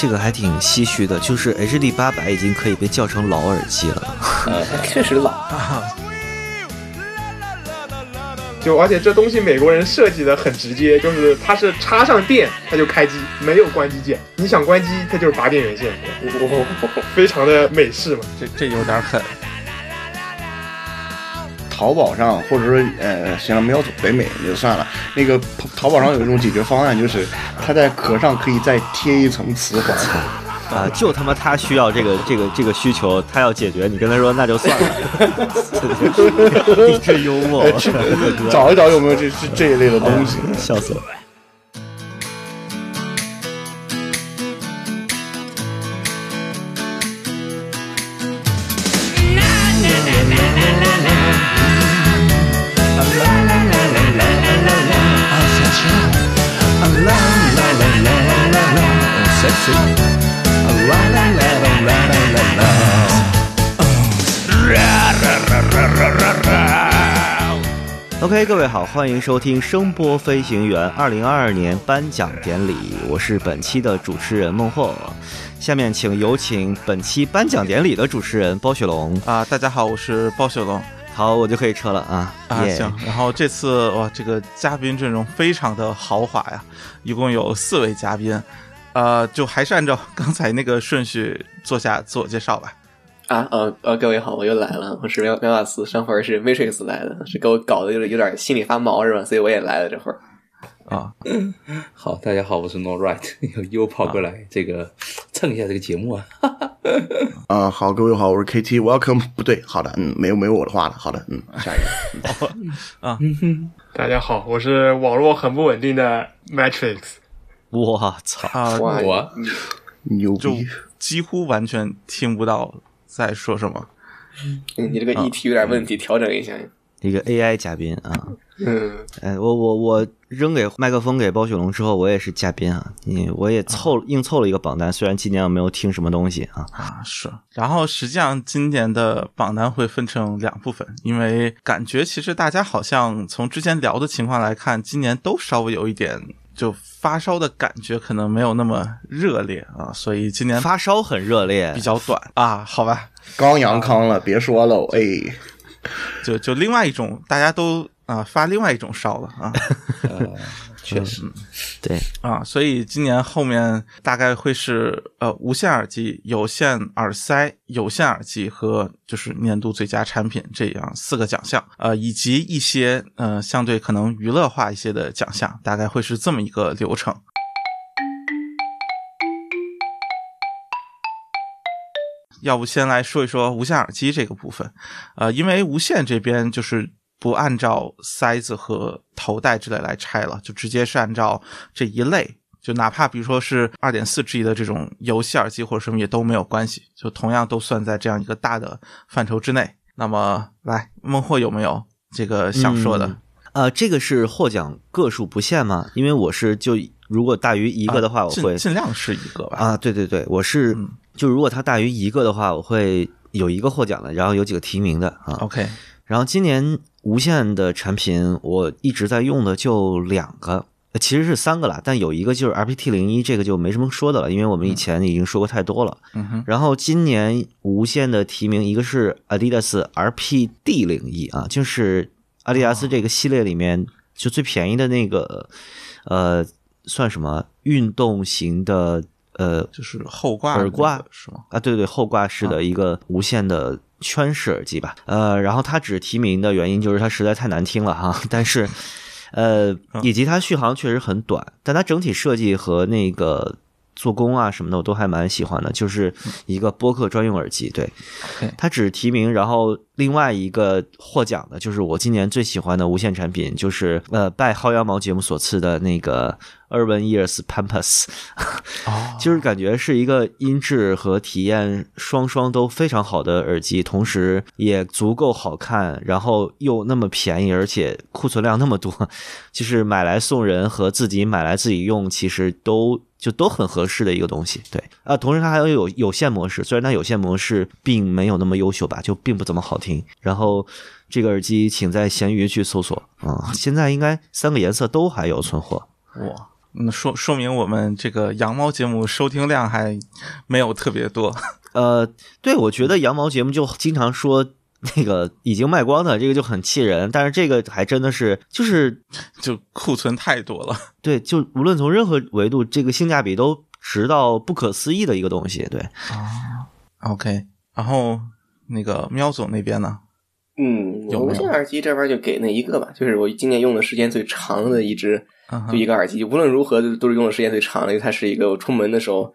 这个还挺唏嘘的，就是 HD 八百已经可以被叫成老耳机了。呃，确实老。就而且这东西美国人设计的很直接，就是它是插上电它就开机，没有关机键。你想关机，它就是拔电源线，非常的美式嘛。这这有点狠。淘宝上，或者说呃，行了，没有走北美就算了。那个淘宝上有一种解决方案，就是它在壳上可以再贴一层磁环。啊，就他妈他需要这个这个这个需求，他要解决，你跟他说那就算了。你这幽默，找一找有没有这这这一类的东西，笑死了。OK，各位好，欢迎收听声波飞行员二零二二年颁奖典礼，我是本期的主持人孟获。下面请有请本期颁奖典礼的主持人包雪龙。啊，大家好，我是包雪龙。好，我就可以撤了啊。啊，耶行。然后这次哇，这个嘉宾阵容非常的豪华呀，一共有四位嘉宾，呃，就还是按照刚才那个顺序做下自我介绍吧。啊，呃呃，各位好，我又来了，我是喵喵瓦斯，上回是 Matrix 来的，是给我搞的有点有点心里发毛是吧？所以我也来了这会儿。啊，好，大家好，我是 No Right，又跑过来这个蹭一下这个节目啊。啊、好，各位好，我是 KT，Welcome。不对，好的，嗯，没有没有我的话了，好的，嗯，下一个。啊大家好，我是网络很不稳定的 Matrix。我操！我牛就逼！几乎完全听不到在说什么。嗯你这个议题有点问题，调整一下。一个 AI 嘉宾啊，嗯，哎，我我我扔给麦克风给包雪龙之后，我也是嘉宾啊，你我也凑硬凑了一个榜单，虽然今年我没有听什么东西啊，啊，是。然后实际上今年的榜单会分成两部分，因为感觉其实大家好像从之前聊的情况来看，今年都稍微有一点就发烧的感觉，可能没有那么热烈啊，所以今年发烧很热烈。比，较短。啊，好吧，刚阳康了，别说了，哎，就就另外一种大家都啊发另外一种烧了啊。呃，确实，对，啊，所以今年后面大概会是呃无线耳机、有线耳塞、有线耳机和就是年度最佳产品这样四个奖项，呃，以及一些呃相对可能娱乐化一些的奖项，大概会是这么一个流程。要不先来说一说无线耳机这个部分，呃，因为无线这边就是不按照塞子和头戴之类来拆了，就直接是按照这一类，就哪怕比如说是二点四 G 的这种游戏耳机或者什么也都没有关系，就同样都算在这样一个大的范畴之内。那么，来孟获有没有这个想说的？嗯呃，这个是获奖个数不限吗？因为我是就如果大于一个的话，我尽会尽量是一个吧。啊，对对对，我是嗯就如果它大于一个的话，我会有一个获奖的，然后有几个提名的啊。OK，然后今年无线的产品，我一直在用的就两个，呃其实是三个啦，但有一个就是 RPT 零一，这个就没什么说的了，因为我们以前已经说过太多了。嗯哼，然后今年无线的提名，一个是 Adidas RPD 零一啊，就是阿迪达斯这个系列里面就最便宜的那个，呃，算什么运动型的呃就是后挂耳挂那个是吗？啊，对对，后挂式的一个无线的圈式耳机吧。呃，然后它只提名的原因就是它实在太难听了哈，但是呃，以及它续航确实很短，但它整体设计和那个做工啊什么的我都还蛮喜欢的，就是一个播客专用耳机。对它只提名，然后另外一个获奖的就是我今年最喜欢的无线产品，就是呃拜薅羊毛节目所赐的那个 Urban Ears Pampas。哦，就是感觉是一个音质和体验双双都非常好的耳机，同时也足够好看，然后又那么便宜，而且库存量那么多，就是买来送人和自己买来自己用，其实都就都很合适的一个东西。对啊，同时它还有有有线模式，虽然它有线模式并没有那么优秀吧，就并不怎么好听。然后这个耳机请在闲鱼去搜索啊、现在应该三个颜色都还有存货。哇那，说说明我们这个羊毛节目收听量还没有特别多。呃，对，我觉得羊毛节目就经常说那个已经卖光的，这个就很气人。但是这个还真的是，就是 就库存太多了。对，就无论从任何维度，这个性价比都值到不可思议的一个东西。对，啊，OK。然后那个喵总那边呢？嗯，有有无线耳机这边就给那一个吧，就是我今年用的时间最长的一只，就一个耳机，无论如何都都是用的时间最长的，因为它是一个我出门的时候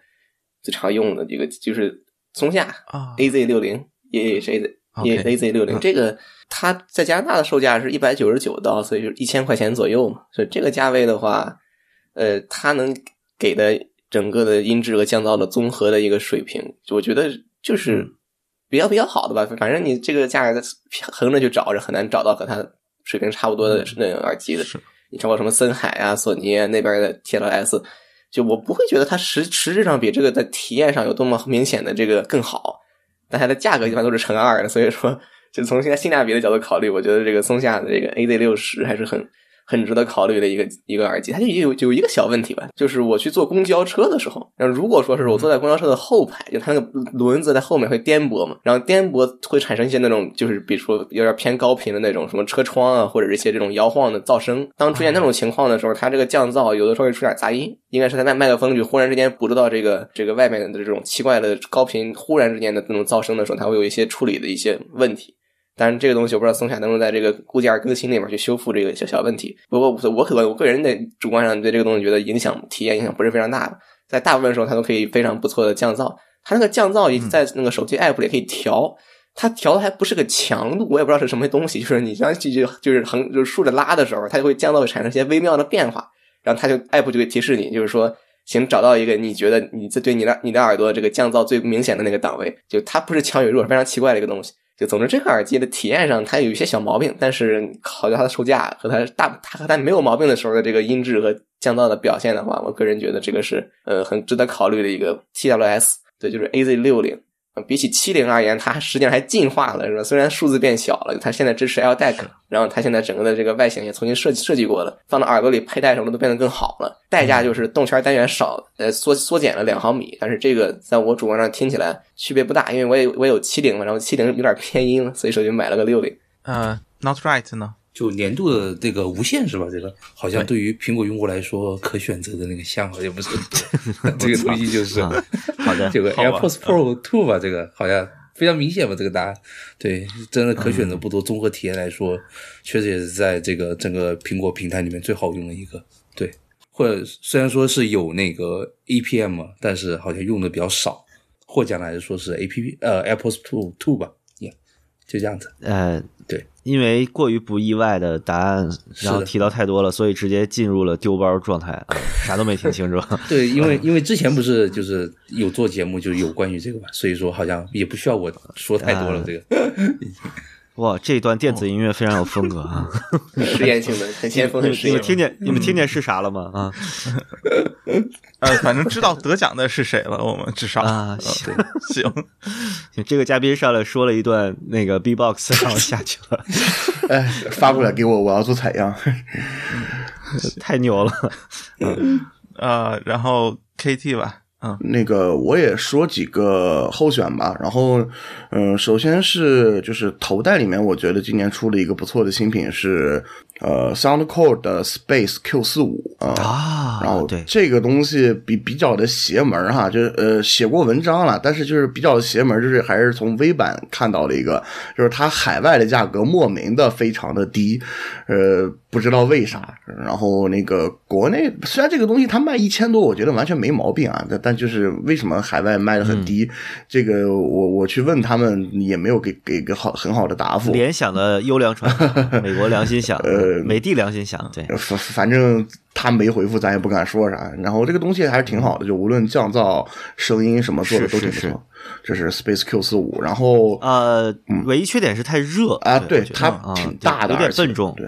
最常用的一个，就是松下啊。AZ 六零，也也是 AZ 也 AZ 六零，嗯。这个它在加拿大的售价是一百九十九刀，所以就是一千块钱左右嘛，所以这个价位的话，呃，它能给的整个的音质和降噪的综合的一个水平，我觉得就是比较比较好的吧。反正你这个价格横着去找着，很难找到和它水平差不多的那种耳机的。是你包括什么森海啊、索尼啊那边的 TLS，就我不会觉得它实实质上比这个在体验上有多么明显的这个更好，但它的价格一般都是乘二的，所以说就从现在性价比的角度考虑，我觉得这个松下的这个 AZ 六十还是很很值得考虑的一个一个耳机。它就有有一个小问题吧，就是我去坐公交车的时候，然后如果说是我坐在公交车的后排，就它那个轮子在后面会颠簸嘛，然后颠簸会产生一些那种就是比如说有点偏高频的那种什么车窗啊，或者一些这种摇晃的噪声。当出现那种情况的时候，它这个降噪有的时候会出点杂音，应该是它在麦克风就忽然之间捕捉到这个这个外面的这种奇怪的高频忽然之间的那种噪声的时候，它会有一些处理的一些问题。当然，这个东西我不知道松下能不能在这个固件更新里面去修复这个小小问题。不过我我可能我个人的主观上对这个东西觉得影响体验影响不是非常大的，在大部分时候它都可以非常不错的降噪。它那个降噪也在那个手机 app 里可以调，它调的还不是个强度，我也不知道是什么东西，就是你像就就就是横就是竖着拉的时候，它就会降噪会产生一些微妙的变化，然后它就 app 就会提示你，就是说。请找到一个你觉得你这对你的你的耳朵这个降噪最明显的那个档位，就它不是强与弱，非常奇怪的一个东西。就总之，这个耳机的体验上它有一些小毛病，但是考虑它的售价和它大它和它没有毛病的时候的这个音质和降噪的表现的话，我个人觉得这个是呃很值得考虑的一个 TWS，对，就是 AZ 六零。比起七零而言，它实际上还进化了，是吧？虽然数字变小了，它现在支持 LDAC，然后它现在整个的这个外形也重新设计设计过了，放到耳朵里佩戴什么的都变得更好了。代价就是动圈单元少，呃，缩缩减了两毫米，但是这个在我主观上听起来区别不大，因为我也我有七零嘛，然后七零有点偏音了，所以说就买了个六零。呃，Not Right 呢？就年度的这个无线是吧？这个好像对于苹果用户来说，可选择的那个项好像不是。这个东西就是啊好的这个 AirPods Pro Two 吧，这个好像非常明显吧，这个答案。对，真的可选择不多，综合体验来说，确实也是在这个整个苹果平台里面最好用的一个。对，或者虽然说是有那个 APM，但是好像用的比较少。获奖来说是 APP 呃 AirPods Pro Two 吧，yeah, 就这样子。呃，对，因为过于不意外的答案，然后提到太多了，所以直接进入了丢包状态，啊啥都没听清楚。对，因为因为之前不是就是有做节目，就是有关于这个嘛，所以说好像也不需要我说太多了。啊这个哇，这段电子音乐非常有风格啊！实验性的，很先锋，很实验。你们听见你们听见是啥了吗？啊 呃，反正知道得奖的是谁了，我们至少啊，呃行，行。这个嘉宾上来说了一段那个 B-box，然后下去了，哎，发过来给我，我要做采样。太牛了。呃，然后 KT 吧，嗯那个我也说几个候选吧，然后，嗯、首先是就是头戴里面，我觉得今年出了一个不错的新品是呃 SoundCore 的 Space Q 四五啊。啊，然后对，这个东西比比较的邪门儿哈，就是呃写过文章了，但是就是比较邪门儿，就是还是从微版看到了一个，就是它海外的价格莫名的非常的低，呃不知道为啥。然后那个国内虽然这个东西它卖一千多，我觉得完全没毛病啊，但但就是为什么海外卖的很低，这个我我去问他们也没有给给个好很好的答复。联想的优良传统，美国良心想，呃美的良心想，对，反反正他没回复，咱也不敢说啥。然后这个东西还是挺好的，就无论降噪、声音什么做的都挺不错。这是 Space Q 四五，然后呃，唯一缺点是太热啊，对，它啊挺大的有点笨重，对，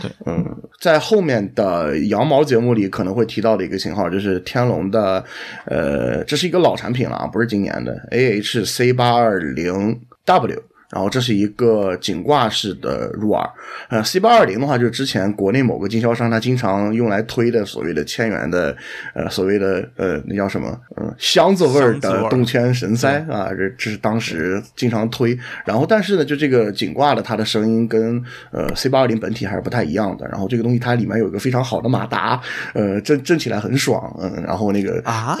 对，嗯，在后面的羊毛节目里可能会提到的一个型号，就是天龙的，呃，这是一个老产品了啊，不是今年的 AH C 八二零 W。然后这是一个颈挂式的入耳。呃，C 八二零的话，就是之前国内某个经销商他经常用来推的所谓的千元的呃所谓的呃那叫什么嗯箱子味儿的动圈神塞啊，这这是当时经常推。然后但是呢，就这个颈挂的它的声音跟呃 C 八二零本体还是不太一样的。然后这个东西它里面有一个非常好的马达，呃震震起来很爽，嗯，然后那个啊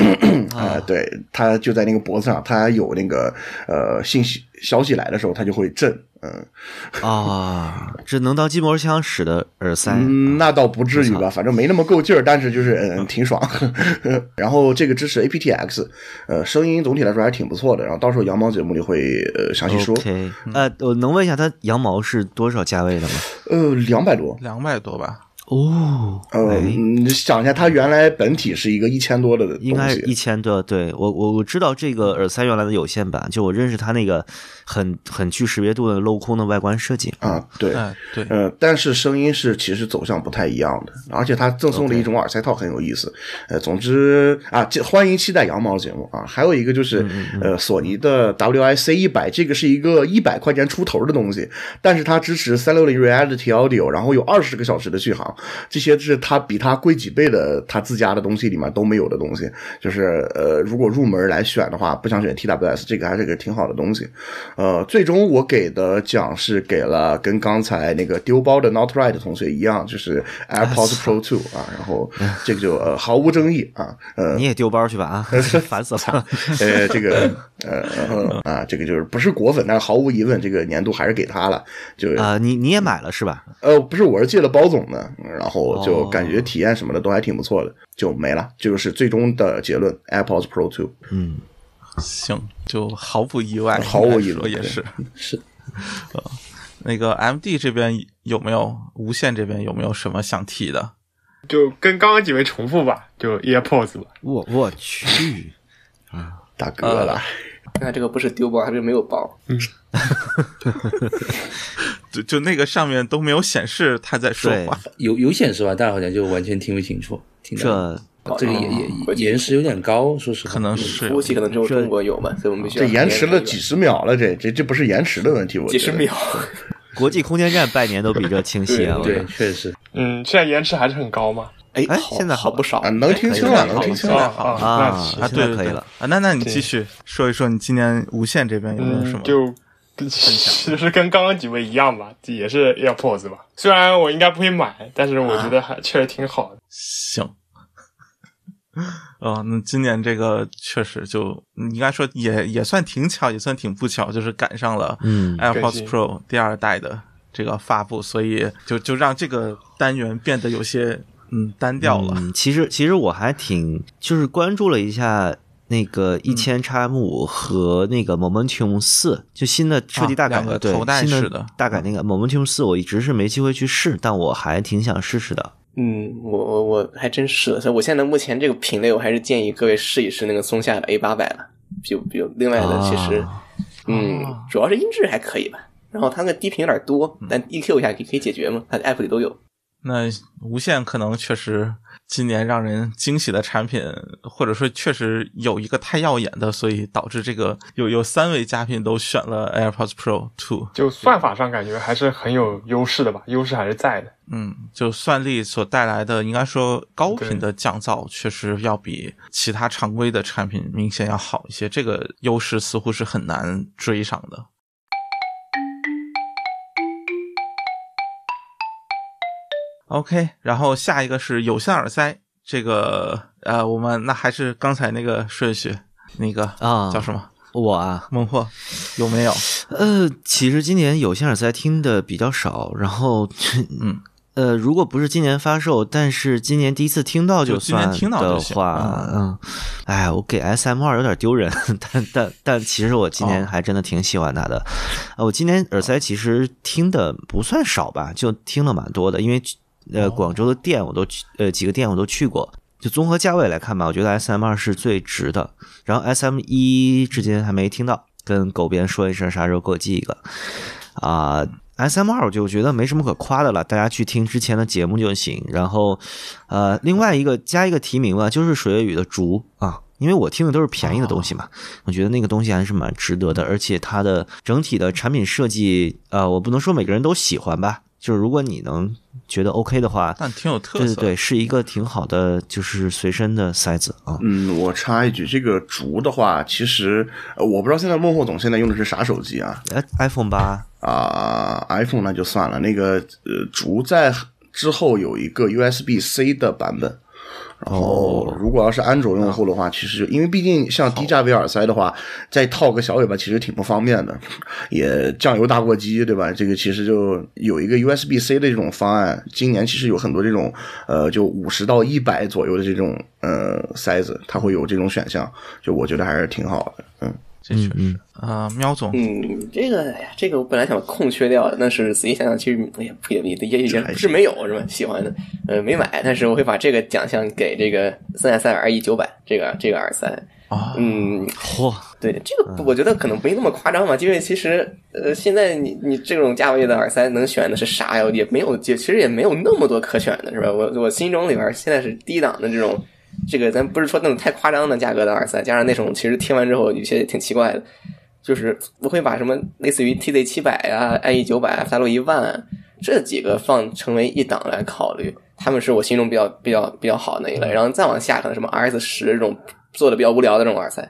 呃，对，它就在那个脖子上，它有那个呃信息消息来的时候，它就会震，嗯啊，这能当筋膜枪使的耳塞，嗯，那倒不至于吧，反正没那么够劲儿，但是就是嗯挺爽。然后这个支持 aptX，呃，声音总体来说还是挺不错的。然后到时候羊毛节目里会呃详细说。OK，呃，我能问一下它羊毛是多少价位的吗？呃，两百多。两百多吧，哦，呃，哎你想一下，它原来本体是一个一千多的，应该是一千多。对我我我知道这个耳塞原来的有线版，就我认识它那个很很具识别度的镂空的外观设计。啊，对，哎，对，呃，但是声音是其实走向不太一样的，而且它赠送了一种耳塞套很有意思。呃，总之啊，这欢迎期待羊毛节目啊。还有一个就是、呃，索尼的 WIC 一百，这个是一个一百块钱出头的东西，但是它支持三六零 Reality Audio，然后有二十个小时的续航，这些是他比他贵几倍的他自家的东西里面都没有的东西。就是呃，如果入门来选的话，不想选 TWS，这个还是个挺好的东西。呃，最终我给的奖是给了跟刚才那个丢包的 Not Right 同学一样，就是 AirPods Pro Two 啊，然后这个就呃毫无争议啊，呃你也丢包去吧啊，烦死了。呃这个呃呃啊这个就是不是果粉，但是毫无疑问这个年度还是给他了，就啊，你你也买了是吧？呃不是我是借了包总的，然后就哦感觉体验什么的都还挺不错的，就没了，这就是最终的结论 AirPods Pro Two。嗯，行，就毫不意外，毫无疑问也是。是那个 M D 这边有没有无线这边有没有什么想提的？就跟刚刚几位重复吧，就 AirPods 吧。我我去啊，大哥了，那这个不是丢包，它这个没有包。嗯 就就那个上面都没有显示他在说话。有有显示吧，但好像就完全听不清楚。听到这这个也也延时有点高，说实话，可能是服务器可能只有中国有嘛，所以我们必须这延迟了几十十秒了，这这这不是延迟的问题，我觉得几十秒。国际空间站拜年都比这清晰啊！对，确实是。嗯，现在延迟还是很高吗？哎现在好不少啊，，能听清了，能听清了。啊啊，啊那啊，对可以了啊，那那你继续说一说你今年无线这边有没有什么嗯，？就其实跟刚刚几位一样吧，也是 AirPods 吧。虽然我应该不会买，但是我觉得还确实挺好的。行。哦，那今年这个确实就应该说也也算挺巧，也算挺不巧，就是赶上了嗯 AirPods Pro 第二代的这个发布，所以就就让这个单元变得有些嗯单调了。嗯，其实其实我还挺就是关注了一下那个一千 x M 五和那个 Momentum 四，就新的设计大改、啊个对头戴新式的大改那个 Momentum 四，我一直是没机会去试，但我还挺想试试的。嗯，我我我还真试了，所以我现在目前这个品类，我还是建议各位试一试那个松下的 A 八百了。就比如另外的，其实、啊嗯，主要是音质还可以吧。然后它那个低频有点多，但 EQ 一下可以可以解决嘛，它的 app 里都有。那无线可能确实今年让人惊喜的产品，或者说确实有一个太耀眼的，所以导致这个有有三位嘉宾都选了 AirPods Pro Two。就算法上感觉还是很有优势的吧，优势还是在的。嗯，就算力所带来的，应该说高频的降噪，确实要比其他常规的产品明显要好一些。这个优势似乎是很难追上的。OK，然后下一个是有线耳塞，这个呃，我们那还是刚才那个顺序，那个啊叫什么？我啊，孟获有没有？呃，其实今年有线耳塞听的比较少，然后，嗯，呃，如果不是今年发售，但是今年第一次听到就算听到的话，嗯，哎，我给 S M 二有点丢人，但但但其实我今年哦还真的挺喜欢它的。呃，我今年耳塞其实听的不算少吧，就听了蛮多的，因为呃广州的店我都去，呃几个店我都去过。就综合价位来看吧，我觉得 S M 二是最值的。然后 S M 一至今还没听到，跟狗编说一声，啥时候给我寄一个啊、S M 二我就觉得没什么可夸的了，大家去听之前的节目就行。然后呃，另外一个加一个提名吧，就是水月雨的竹啊。因为我听的都是便宜的东西嘛，我觉得那个东西还是蛮值得的，而且它的整体的产品设计，呃，我不能说每个人都喜欢吧，就是如果你能觉得 OK 的话，但挺有特色。对对对，是一个挺好的就是随身的塞子啊。嗯，我插一句，这个竹的话，其实呃我不知道现在孟获总现在用的是啥手机啊？哎，iPhone 八啊、i p h o n e 那就算了，那个呃，竹在之后有一个 USB C 的版本。然后，如果要是安卓用户的话，其实因为毕竟像低价位耳塞的话，再套个小尾巴其实挺不方便的，也酱油大过机，对吧？这个其实就有一个 USB C 的这种方案，今年其实有很多这种呃，就五十到一百左右的这种呃塞子，它会有这种选项，就我觉得还是挺好的，嗯。这确实啊，喵总，嗯，这个哎呀，这个我本来想空缺掉的，但是仔细想想，其实哎呀，也也也也不是没有是吧？喜欢的，呃，没买，但是我会把这个奖项给这个森海塞尔 RE 九百这个这个耳塞。啊，嗯，嚯，对，这个我觉得可能没那么夸张嘛，因为其实呃，现在你你这种价位的耳塞能选的是啥呀？也没有，也其实也没有那么多可选的，是吧？我我心中里边现在是低档的这种。这个咱不是说那种太夸张的价格的耳塞，加上那种其实听完之后有些挺奇怪的，就是我会把什么类似于 TZ 七百啊、IE 九百、FLO 一万这几个放成为一档来考虑，他们是我心中比较比较比较好的那一类，然后再往下可能什么 RS 十这种做的比较无聊的这种耳塞，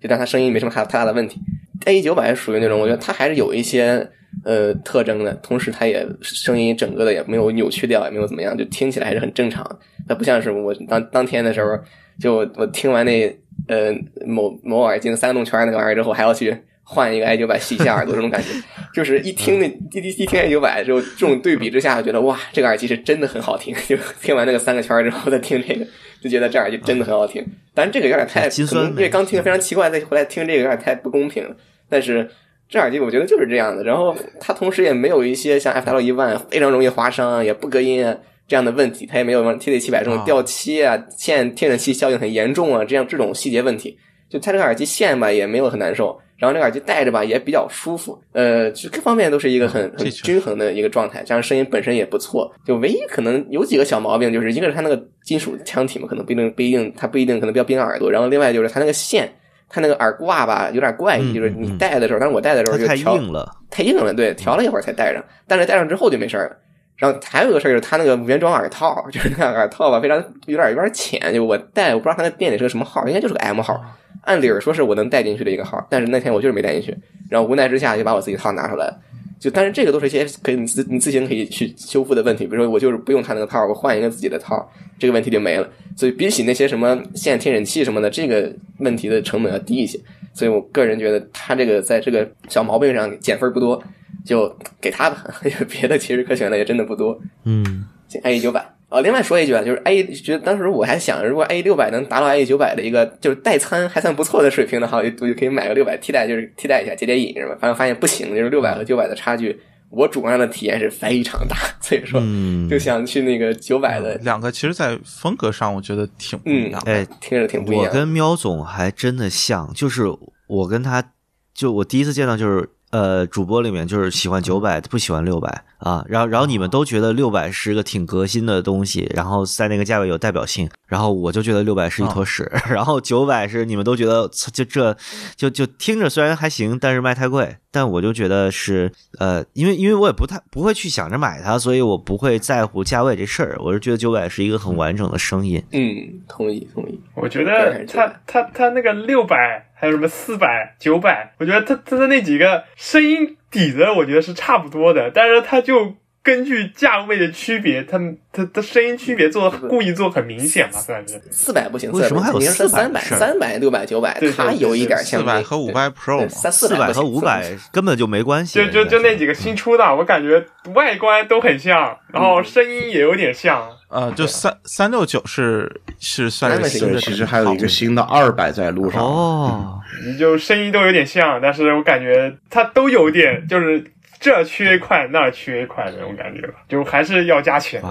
就但它声音没什么太太大的问题。A E 九百属于那种我觉得它还是有一些呃特征的，同时它也声音整个的也没有扭曲掉，也没有怎么样，就听起来还是很正常。它不像是我当当天的时候，就我听完那呃某某耳机的三个动圈那个玩意儿之后，还要去换一个 i 九百洗一下耳朵，这种感觉，就是一听那一一听 i 九百之后，这种对比之下，觉得哇，这个耳机是真的很好听。就听完那个三个圈之后再听这个，就觉得这耳机真的很好听。但是这个有点太，可能因为刚听的非常奇怪，再回来听这个有点太不公平了。但是这耳机我觉得就是这样的，然后它同时也没有一些像 FL 一万非常容易划伤，也不隔音啊。这样的问题，它也没有 TZ 七百这种掉漆啊、线听诊器效应很严重啊，这样这种细节问题，就它这个耳机线吧也没有很难受，然后这个耳机戴着吧也比较舒服，呃，就各方面都是一个很很均衡的一个状态，加上声音本身也不错，就唯一可能有几个小毛病，就是一个是它那个金属腔体嘛，可能不一定不一定它不一定可能比较冰耳朵，然后另外就是它那个线，它那个耳挂吧有点怪异，就是你戴的时候，但是我戴的时候就太硬了，太硬了，对，调了一会儿才戴上，但是戴上之后就没事了。然后还有一个事儿就是他那个原装耳套，就是那个耳套吧，非常有点有点浅。就我戴，我不知道他那店里是个什么号，应该就是个 M 号。按理儿说是我能戴进去的一个号，但是那天我就是没戴进去。然后无奈之下就把我自己套拿出来。就但是这个都是一些可以你自你自行可以去修复的问题。比如说我就是不用他那个套，我换一个自己的套，这个问题就没了。所以比起那些什么线听诊器什么的，这个问题的成本要低一些。所以我个人觉得他这个在这个小毛病上减分不多。就给他吧，别的其实可选的也真的不多。嗯 e 九百哦。另外说一句啊，就是 AE，觉得当时我还想，如果 e 六百能达到 e 九百的一个就是代餐还算不错的水平的话，我就可以买个六百替代，就是替代一下解解瘾是吧？反正发现不行，就是六百和九百的差距，我主观上的体验是非常大，所以说就想去那个九百的。两个其实，在风格上我觉得挺不一样。哎，听着挺不一样。我跟喵总还真的像，就是我跟他，就我第一次见到就是。呃，主播里面就是喜欢九百，不喜欢六百啊。然后，然后你们都觉得六百是个挺革新的东西，然后在那个价位有代表性。然后我就觉得六百是一坨屎。然后九百是你们都觉得就这就就听着虽然还行，但是卖太贵。但我就觉得是呃，因为因为我也不太不会去想着买它，所以我不会在乎价位这事儿。我是觉得九百是一个很完整的声音。嗯，同意同意。我觉得它它它那个六百。还有什么四百、九百？我觉得它它的那几个声音底子，我觉得是差不多的，但是它就根据价位的区别，它它的声音区别做故意做很明显嘛，算是。四百不行，为什么还有四百？三百、三百、六百、九百，它有一点像。四百和五百 Pro，三四百和五百根本就没关系。就就就那几个新出的，我感觉外观都很像，然后声音也有点像。呃，就三三六九是是算是新的，其实还有一个新的二百在路上哦，你就声音都有点像，但是我感觉它都有点就是这缺一块那缺一块那种感觉吧，就还是要加钱。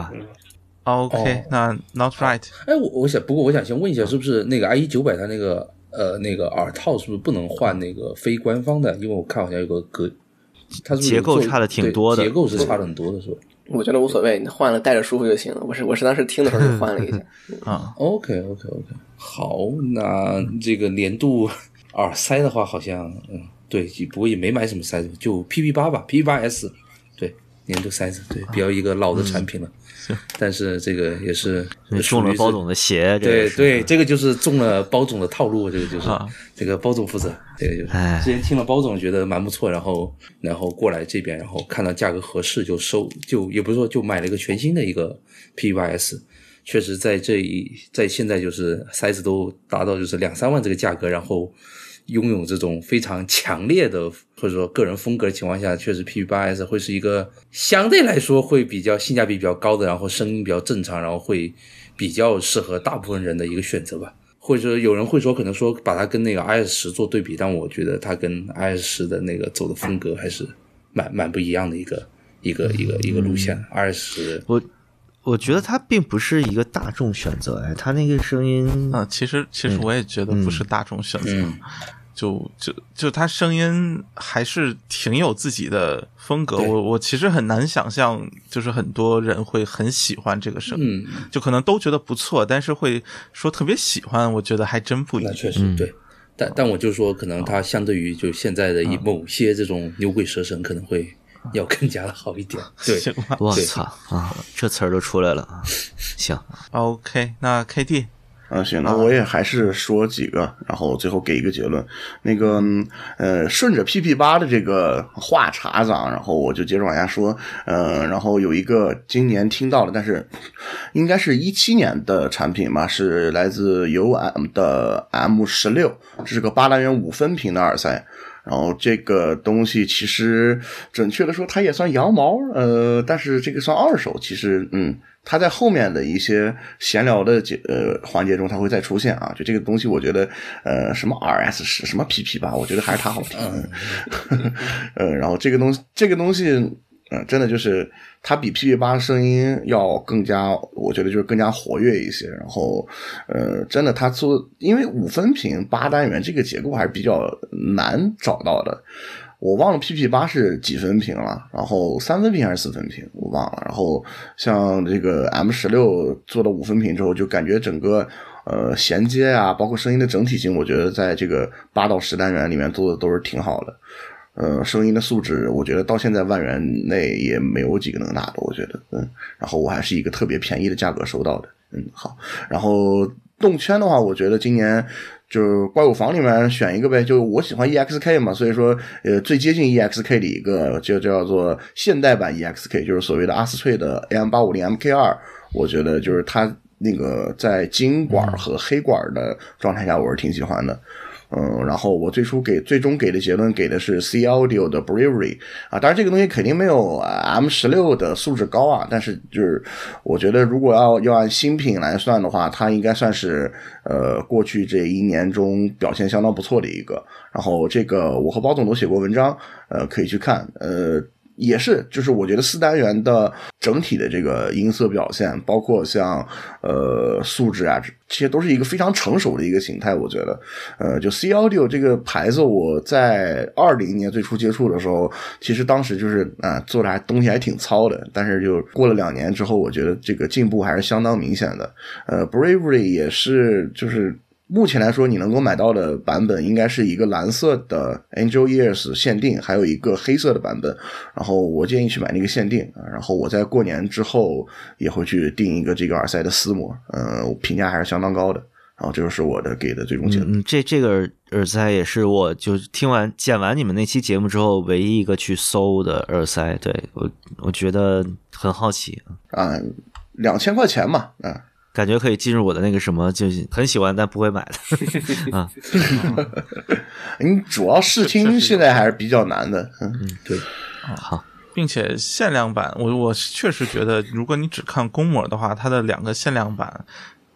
OK，那 Not right。哎，我我想不过我想先问一下，是不是那个 IE 九百它那个呃那个耳套是不是不能换那个非官方的？因为我看好像有个隔，它是结构差的挺多的，结构是差的很多的，是吧？我觉得无所谓，你换了戴着舒服就行了。我是我是当时听的时候就换了一下，啊，OK OK OK，好，那这个年度 耳塞的话，好像嗯，对，不过也没买什么塞子，就 PP 八吧，PP 八 S，对，年度塞子，对，比较一个老的产品了。但是这个也是你中了包总的鞋，对对，这个就是中了包总的套路，这个就是、啊。这个包总负责，这个就是哎。之前听了包总觉得蛮不错，然后然后过来这边，然后看到价格合适就收，就也不是说就买了一个全新的一个 P 8 S，确实在这一在现在就是 size 都达到就是两三万这个价格，然后拥有这种非常强烈的或者说个人风格的情况下，确实 P 八 S 会是一个相对来说会比较性价比比较高的，然后声音比较正常，然后会比较适合大部分人的一个选择吧。或者说有人会说，可能说把它跟那个 IS 十做对比，但我觉得它跟 IS 十的那个走的风格还是蛮蛮不一样的一个一个一个一个路线。IS 十我我觉得它并不是一个大众选择，哎，它那个声音，啊，其实其实我也觉得不是大众选择，嗯就就就他声音还是挺有自己的风格。我我其实很难想象，就是很多人会很喜欢这个声音，嗯，就可能都觉得不错，但是会说特别喜欢，我觉得还真不一定。那确实对。但但我就说，可能他相对于就现在的一某些这种牛鬼蛇神，可能会要更加的好一点。对，行吧对我操啊，这词儿都出来了啊！行，，OK，那 KT 啊，行，那我也还是说几个，然后最后给一个结论。那个，嗯呃，顺着 PP 八的这个话茬子啊，然后我就接着往下说。呃，然后有一个今年听到了，但是应该是一七年的产品吧，是来自 UM 的 M 十六，这是个八单元五分频的耳塞。然后这个东西其实准确的说，它也算羊毛，呃，但是这个算二手。其实，嗯，它在后面的一些闲聊的节呃环节中，它会再出现啊。就这个东西，我觉得，呃，什么 RS 十，什么 PP 八，我觉得还是它好听。呃，然后这个东西，这个东西，嗯、真的就是它比 PP 八声音要更加，我觉得就是更加活跃一些。然后，呃，真的它做，因为五分频八单元这个结构还是比较难找到的。我忘了 PP 八是几分屏了，然后三分屏还是四分屏，我忘了。然后像这个 M 十六做了五分屏之后，就感觉整个呃衔接啊，包括声音的整体性，我觉得在这个八到十单元里面做的都是挺好的。呃，声音的素质，我觉得到现在万元内也没有几个能拿的，我觉得，嗯。然后我还是一个特别便宜的价格收到的，嗯，好。然后动圈的话，我觉得今年就是怪物房里面选一个呗，就我喜欢 EXK 嘛，所以说呃最接近 EXK 的一个就叫做现代版 EXK，就是所谓的阿斯翠的 AM 八五零 MK 二，我觉得就是它那个在金管和黑管的状态下，我是挺喜欢的。嗯，然后我最初给最终给的结论给的是 C Audio 的 Bravery 啊，当然这个东西肯定没有 M 十六的素质高啊，但是就是我觉得如果要要按新品来算的话，它应该算是呃过去这一年中表现相当不错的一个。然后这个我和包总都写过文章，呃，可以去看，呃。也是，就是我觉得四单元的整体的这个音色表现，包括像呃素质啊，这些都是一个非常成熟的一个形态。我觉得，呃，就 C Audio 这个牌子，我在二零年最初接触的时候，其实当时就是啊、做的还东西还挺糙的，但是就过了两年之后，我觉得这个进步还是相当明显的。呃，Bravery 也是就是。目前来说，你能够买到的版本应该是一个蓝色的 Angel Ears 限定，还有一个黑色的版本。然后我建议去买那个限定，啊然后我在过年之后也会去订一个这个耳塞的丝膜，呃，我评价还是相当高的。然后这就是我的给的最终结论。嗯，这这个耳耳塞也是我就听完剪完你们那期节目之后唯一一个去搜的耳塞，对我我觉得很好奇，啊，两千块钱嘛，啊，感觉可以进入我的那个什么，就是很喜欢但不会买的 啊。你主要试听现在还是比较难的，嗯，对好，并且限量版，我我确实觉得，如果你只看公模的话，它的两个限量版，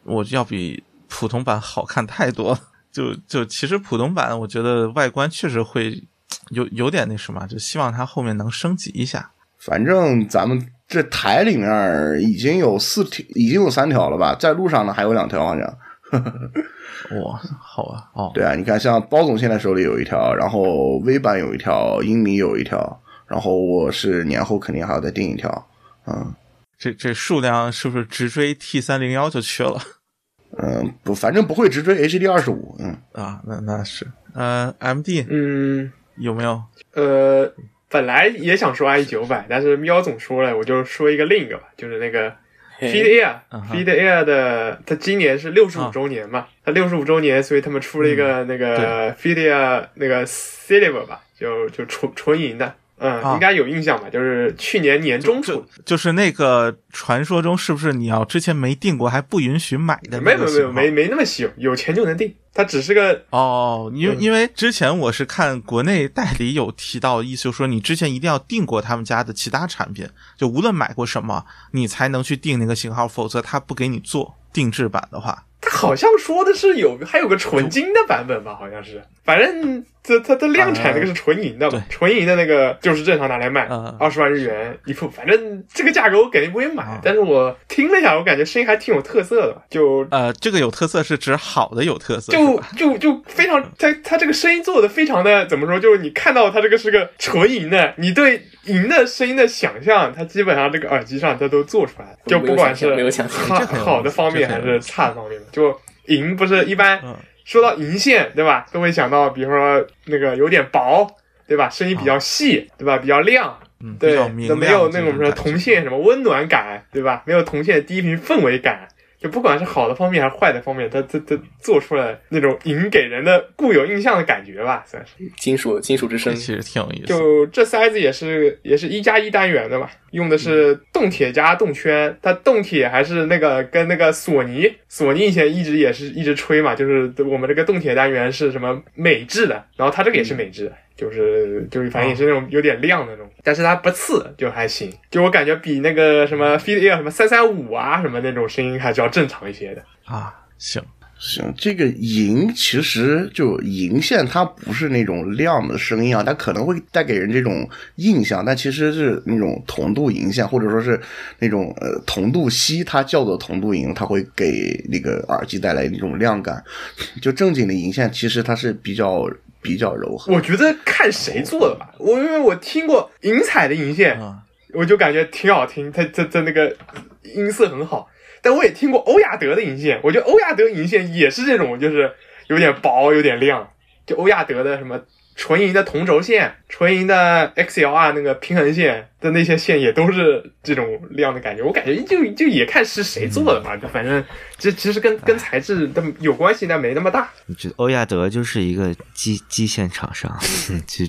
我要比普通版好看太多了。就就其实普通版，我觉得外观确实会有有点那什么，就希望它后面能升级一下。反正咱们这台里面已经有四条，已经有三条了吧，在路上呢还有两条好像。哇，好啊，哦，对啊，你看，像包总现在手里有一条，然后微版有一条，英米有一条，然后我是年后肯定还要再订一条，嗯这这数量是不是直追 T 三零幺就去了 嗯，不，反正不会直追 HD 二十五，嗯，啊？那那是，呃，MD 嗯，有没有？呃，本来也想说 i 九百，但是喵总说了，我就说一个另一个吧，就是那个 Air 的，它今年是六十五啊周年嘛，它六十五周年，所以他们出了一个那个 Feed Air 那个 Silver 吧，就就纯纯银的。嗯，啊。应该有印象吧？就是去年年中出。就就是那个传说中，是不是你要之前没订过还不允许买的的，没有没有没有没没那么稀有，有钱就能定。它只是个哦，因为嗯。因为之前我是看国内代理有提到，意思就是说你之前一定要订过他们家的其他产品，就无论买过什么，你才能去订那个型号，否则他不给你做定制版的话。他好像说的是有还有个纯金的版本吧，好像是，反正这它它量产那个是纯银的嘛，纯银的那个就是正常拿来卖嗯，二十万日元一副，反正这个价格我肯定不会买，嗯但是我听了一下，我感觉声音还挺有特色的，就呃，这个有特色是指好的有特色，就是吧就就非常，他他这个声音做的非常的怎么说？就是你看到他这个是个纯银的，你对银的声音的想象，它基本上这个耳机上它都做出来了，就不管是好好的方面还是差的方面，就银不是一般嗯说到银线，对吧？都会想到，比如说那个有点薄，对吧？声音比较细，对吧？比较亮，嗯，对没有那种什么这种感觉铜线什么温暖感，对吧？没有铜线低频氛围感。就不管是好的方面还是坏的方面，它它它做出了那种银给人的固有印象的感觉吧，算是。金属金属之声，其实挺有意思。就这塞子也是也是一加一单元的嘛，用的是动铁加动圈，它动铁还是那个跟那个索尼，索尼以前一直也是一直吹嘛，就是我们这个动铁单元是什么美制的，然后它这个也是美制的，就是就是反正也是那种有点亮的那种，但是它不刺就还行，就我感觉比那个什么 Feed Air 什么三三五啊什么那种声音还是要正常一些的。啊，行，行，这个银其实就银线，它不是那种亮的声音啊，它可能会带给人这种印象，但其实是那种铜镀银线，或者说是那种呃铜镀锡，它叫做铜镀银，它会给那个耳机带来那种亮感。就正经的银线，其实它是比较比较柔和。我觉得看谁做的吧，我因为我听过银彩的银线，啊，我就感觉挺好听，它它它那个音色很好。但我也听过欧亚德的银线，我觉得欧亚德银线也是这种，就是有点薄，有点亮。就欧亚德的什么纯银的同轴线、纯银的 XLR 那个平衡线的那些线，也都是这种亮的感觉。我感觉就就也看是谁做的吧，就反正这其实跟跟材质的有关系，但没那么大。你觉得欧亚德就是一个基基线厂商，就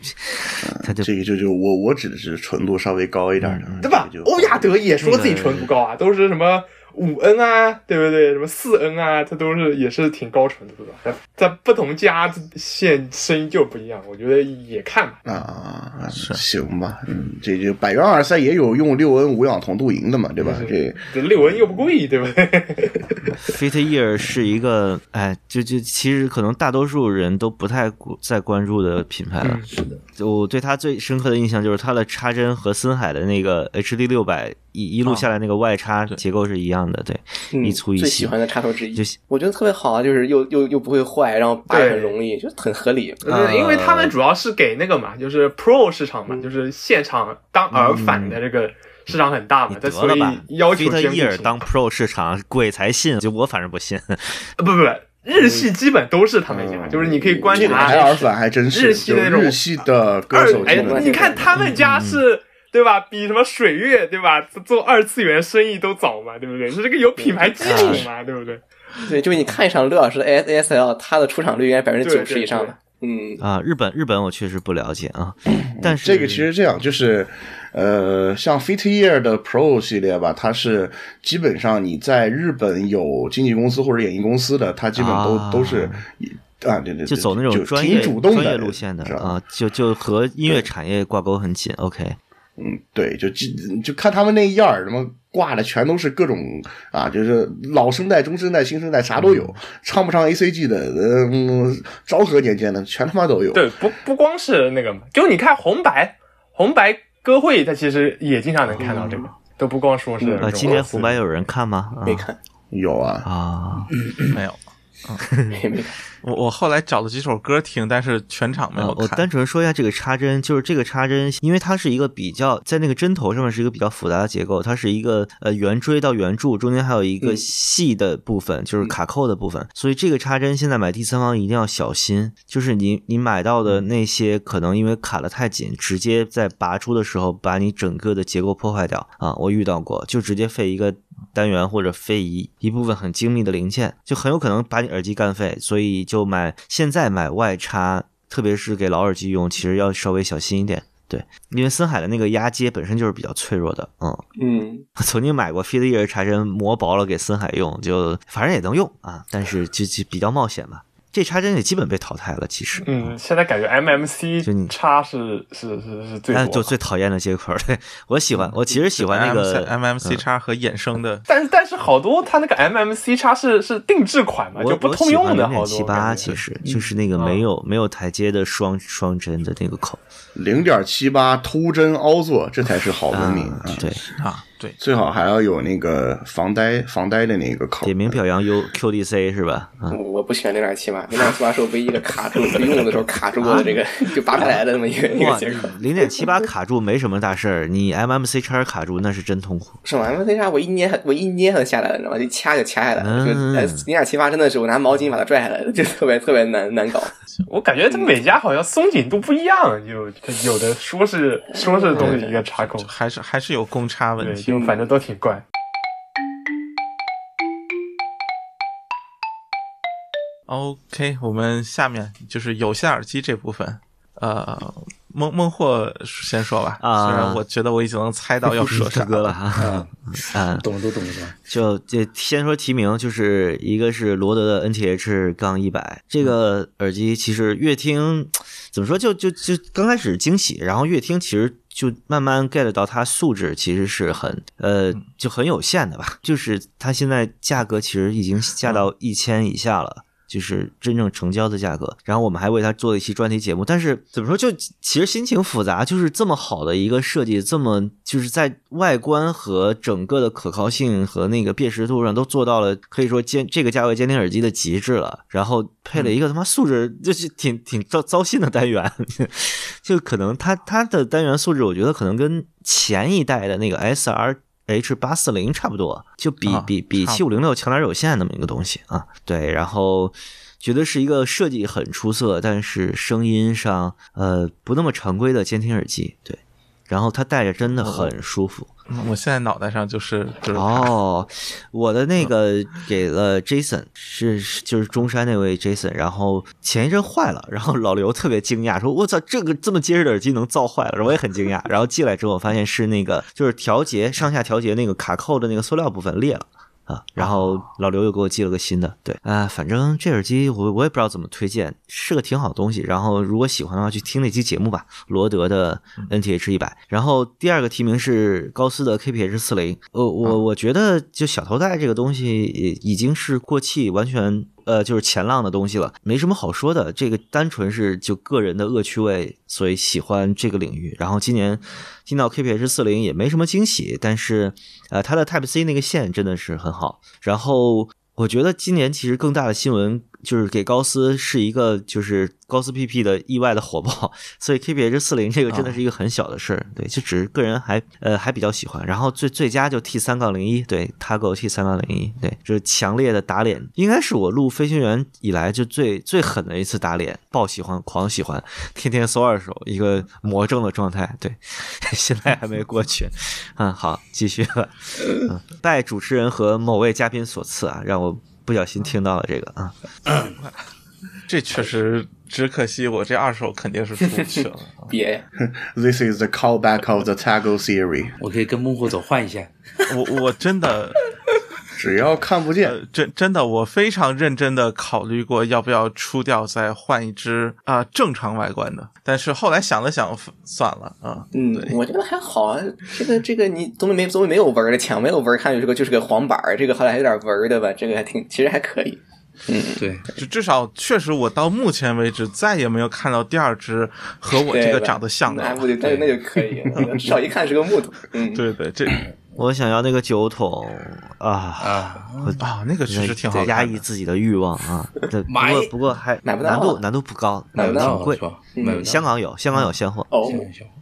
他就这个就就我我指的是纯度稍微高一点的，对吧？就欧亚德也说自己纯度高啊，都是什么五 N 啊，对不对？什么四 N 啊，它都是也是挺高纯度的。在在不同家线声音就不一样，我觉得也看吧。啊，行吧，嗯，这就百元耳塞也有用六 N 无氧铜镀银的嘛，对吧？这这六 N 又不贵，对不对？Fit Ear 是一个，哎，就就其实可能大多数人都不太关在关注的品牌了。是的，就我对它最深刻的印象就是它的插针和森海的那个 HD 六百一一路下来那个外插结构是一样的，对，嗯一粗一细最喜。欢的插头之一就喜，我觉得特别好啊，就是又又又不会坏，然后拔也很容易，就很合理。嗯因为他们主要是给那个嘛，就是 Pro 市场嘛，就是现场当耳返的这个市场很大嘛你，它所以要求顾 Ear。当 Pro 市场鬼才信，就我反正不信。呃不不不，日系基本都是他们家，就是你可以观察这个抬耳返还真是，日系的那种日系的歌手哎你看他们家是。对吧？比什么水月对吧？做二次元生意都早嘛，对不对？是这个有品牌基础嘛，对不对？对，就你看一场刘老师的 S S L，他的出场率应该百分之九十以上吧？嗯，啊，日本日本我确实不了解啊，但是这个其实这样，就是呃，像 Fit Year 的 Pro 系列吧，它是基本上你在日本有经纪公司或者演艺公司的，它基本都、啊都是啊，对对，对就走那种就专业挺主动专业的路线的啊，就就和音乐产业挂钩很紧。OK，嗯，对，就就就看他们那一样儿，什么挂的全都是各种啊，就是老生代、中生代、新生代啥都有，唱不唱 A C G 的，嗯，昭和年间的全他妈都有。对，不不光是那个，就你看红白红白歌会，它其实也经常能看到这个，都不光说是那种呃，今年红白有人看吗？啊没看。有啊，啊，没有，没没看。我我后来找了几首歌听，但是全场没有啊，我。单纯说一下这个插针，就是这个插针，因为它是一个比较在那个针头上面是一个比较复杂的结构，它是一个呃圆锥到圆柱，中间还有一个嗯。细的部分，就是卡扣的部分，所以这个插针现在买第三方一定要小心，就是你你买到的那些可能因为卡的太紧，直接在拔出的时候把你整个的结构破坏掉。啊，我遇到过，就直接废一个单元或者非遗一部分很精密的零件，就很有可能把你耳机干废，所以就买现在买外插，特别是给老耳机用，其实要稍微小心一点。对，因为森海的那个压接本身就是比较脆弱的，嗯，嗯，我 曾经买过 Fit Ear 插针磨薄了给森海用，就反正也能用啊，但是就就比较冒险吧。这插针也基本被淘汰了，其实，嗯，现在感觉 MMC 就你叉是是是是最哎，就最讨厌的接口。对我喜欢，我其实喜欢那个 MMC 叉和衍生的，但是但是好多它那个 MMC 叉是是定制款嘛，就不通用的，好多零点七八其实。就是那个没有没有台阶的双双针的那个口零点七八凸针凹座，这才是好文明啊啊！，对，啊，对，最好还要有那个防呆防呆的那个口。点名表扬 U QDC 是吧？啊，我我不喜欢零点七八，零点七八是我唯一一个卡住不用的时候卡住过的这个就拔不下来的那么一个一个接口。，零点七八卡住没什么大事儿，你 MMC 叉卡住那是真痛苦。是吗？MMC 叉我一捏我一捏它就下来了，你知道吗？一掐就掐下来了。就嗯零点七八真的是我拿毛巾把它拽下来的，就特别特别难难搞。我感觉这每家好像松紧度不一样，就有的说是说是东西一个插口，还是还是有公差问，题。就反正都挺怪。OK，我们下面就是有线耳机这部分，呃，孟孟获先说吧。啊虽然我觉得我已经能猜到要说啥 大哥了哈啊，啊！懂了都懂了是吧？就这先说提名，就是一个是罗德的 NTH 杠一百这个耳机，其实越听怎么说，就就就刚开始惊喜，然后越听其实就慢慢 get 到它素质其实是很呃就很有限的吧，就是它现在价格其实已经下到一千以下了。就是真正成交的价格，然后我们还为它做了一期专题节目。但是怎么说，就其实心情复杂，就是这么好的一个设计，这么就是在外观和整个的可靠性和那个辨识度上都做到了，可以说监这个价位监听耳机的极致了。然后配了一个他妈素质就是挺挺糟糟心的单元，就可能它它的单元素质，我觉得可能跟前一代的那个 S R。H 八四零差不多，就比啊比比七五零六强点有限那么一个东西啊。对，然后觉得是一个设计很出色，但是声音上呃不那么常规的监听耳机。对，然后它戴着真的很舒服。嗯我现在脑袋上就是就是哦，我的那个给了 Jason，是是就是中山那位 Jason，然后前一阵坏了，然后老刘特别惊讶，说：“我操，这个这么结实的耳机能造坏了？”我也很惊讶。然后寄来之后，发现是那个就是调节上下调节那个卡扣的那个塑料部分裂了。啊，然后老刘又给我寄了个新的，对啊、反正这耳机我我也不知道怎么推荐，是个挺好的东西。然后如果喜欢的话，去听那期节目吧，罗德的 NTH 一百。然后第二个提名是高斯的 KPH 四零，呃，我我觉得就小头戴这个东西已已经是过气，完全呃就是前浪的东西了，没什么好说的。这个单纯是就个人的恶趣味，所以喜欢这个领域。然后今年听到 KPH 四零也没什么惊喜，但是呃它的 Type C 那个线真的是很好。然后我觉得今年其实更大的新闻就是给高斯是一个就是高斯 PP 的意外的火爆，所以 KPH 四零这个真的是一个很小的事儿，对，就只是个人还呃还比较喜欢。然后最最佳就 T 三杠零一，对，Tago T 三杠零一，对，就是强烈的打脸，应该是我录飞行员以来就最最狠的一次打脸，爆喜欢，狂喜欢，天天搜二手，一个魔怔的状态，对，现在还没过去。嗯，好，继续吧。嗯，拜主持人和某位嘉宾所赐啊，让我不小心听到了这个啊。这确实只可惜我这二手肯定是出不去了。别呀，This is the callback of the Tago theory。我可以跟幕后走换一下。我我真的只要看不见，呃，真真的，我非常认真的考虑过要不要出掉再换一只啊、正常外观的，但是后来想了想，算了啊。嗯，我觉得还好啊。这个这个你总比没总比没有纹儿的强，没有纹儿看着这个就是个黄板儿，这个后来还有点纹儿的吧，这个还挺其实还可以。嗯对，就至少确实我到目前为止再也没有看到第二只和我这个长得像的了。那不对那就可以，至少一看是个木头。嗯，对对，这我想要那个酒桶啊啊，啊，那个确实挺好压抑自己的欲望啊。这不买过不过还买不到啊难度难度不高，买不到挺贵香港有，香港有现货，哦，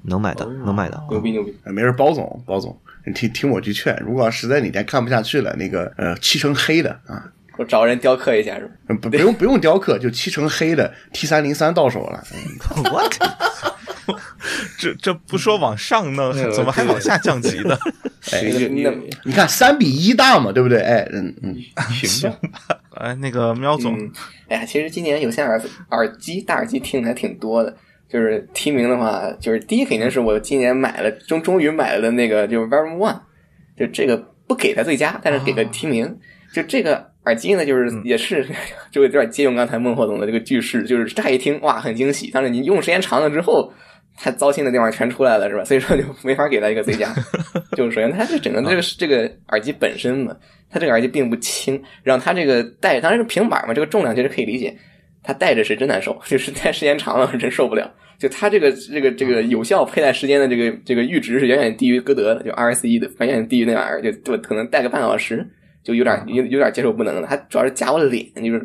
能买的，能买的。牛逼牛逼！没事，包总，包总，你听听我句劝，如果实在哪天看不下去了，那个呃漆成黑的啊，我找人雕刻一下是吧？呃不不用不用雕刻，就漆成黑的 T 三零三到手了。嗯 What？这这不说往上弄，嗯怎么还往下降级呢？你看三比一大嘛，对不对？哎，嗯嗯，行吧，哎，那个喵总，嗯，哎呀，其实今年有线耳耳机大耳机听的还挺多的。就是提名的话，就是第一肯定是我今年买了，终终于买了那个就是 Verum One，就这个不给他最佳，但是给个提名。就这个耳机呢，就是也是 就有点借用刚才孟获总的这个句式，就是乍一听哇很惊喜，但是你用时间长了之后，它糟心的地方全出来了，是吧？所以说就没法给他一个最佳。就是首先它这整个这个这个耳机本身嘛，它这个耳机并不轻，然后它这个带当然是平板嘛，这个重量其实可以理解。它戴着是真难受，就是戴时间长了真受不了。就它这个这个这个有效佩戴时间的这个这个阈值是远远低于歌德的，就 RSE 的，远远低于那玩意儿，就就可能戴个半小时就有点有有点接受不能了。它主要是夹我脸，就是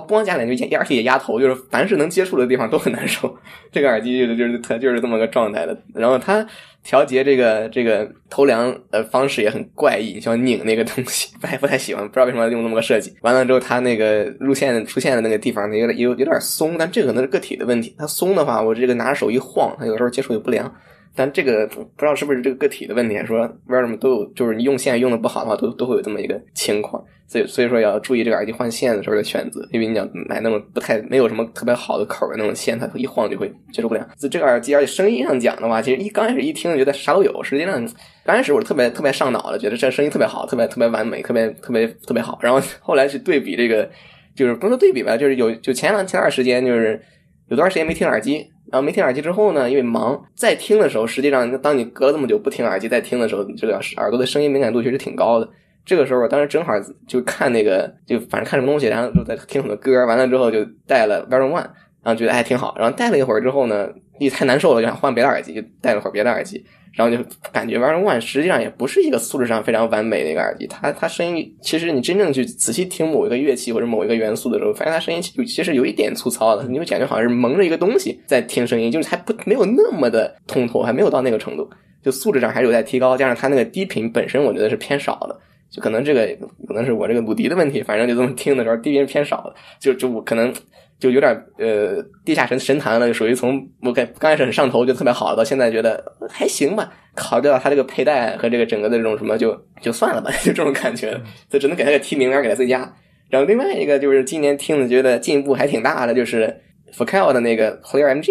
不光夹脸，就压而且也压头，就是凡是能接触的地方都很难受。这个耳机就是就是它就是这么个状态的。然后它调节这个这个头梁的方式也很怪异，像拧那个东西，不太不太喜欢，不知道为什么用那么个设计。完了之后，它那个路线出现的那个地方呢，有点有有点松，但这可能是个体的问题。它松的话，我这个拿着手一晃，它有时候接触也不良。但这个不知道是不是这个个体的问题，说为什么都有，就是你用线用的不好的话，都都会有这么一个情况。所以所以说要注意这个耳机换线的时候的选择，因为你要买那种不太没有什么特别好的口的那种线，它一晃就会接受不良。这这个耳机，而且声音上讲的话，其实一刚开始一听觉得啥都有，实际上刚开始我是特别特别上脑的，觉得这声音特别好，特别特别完美，特别特别特别好。然后后来去对比这个，就是不是说对比吧，就是有就前两前段时间就是有段时间没听耳机，然后没听耳机之后呢，因为忙，在听的时候，实际上当你隔了这么久不听耳机再听的时候，这个耳朵的声音敏感度其实挺高的。这个时候我当时正好就看那个，就反正看什么东西，然后就在听很多歌，完了之后就戴了 Verum One，然后觉得还挺好，然后戴了一会儿之后呢，一太难受了，就想换别的耳机，就戴了会儿别的耳机，然后就感觉 Verum One 实际上也不是一个素质上非常完美的一个耳机，它它声音其实你真正去仔细听某一个乐器或者某一个元素的时候，发现它声音其实有一点粗糙的，你会感觉好像是蒙着一个东西在听声音，就是还不没有那么的通透，还没有到那个程度，就素质上还是有待提高，加上它那个低频本身我觉得是偏少的。就可能这个可能是我这个鲁迪的问题，反正就这么听的时候低音偏少的，就就我可能就有点呃地下神神坛了，就属于从我刚刚开始很上头，就特别好，到现在觉得还行吧。考虑到他这个佩戴和这个整个的这种什么，就就算了吧，就这种感觉，就只能给他个提名，而给他最佳。然后另外一个就是今年听的觉得进步还挺大的，就是 Focal 的那个 Clear MG，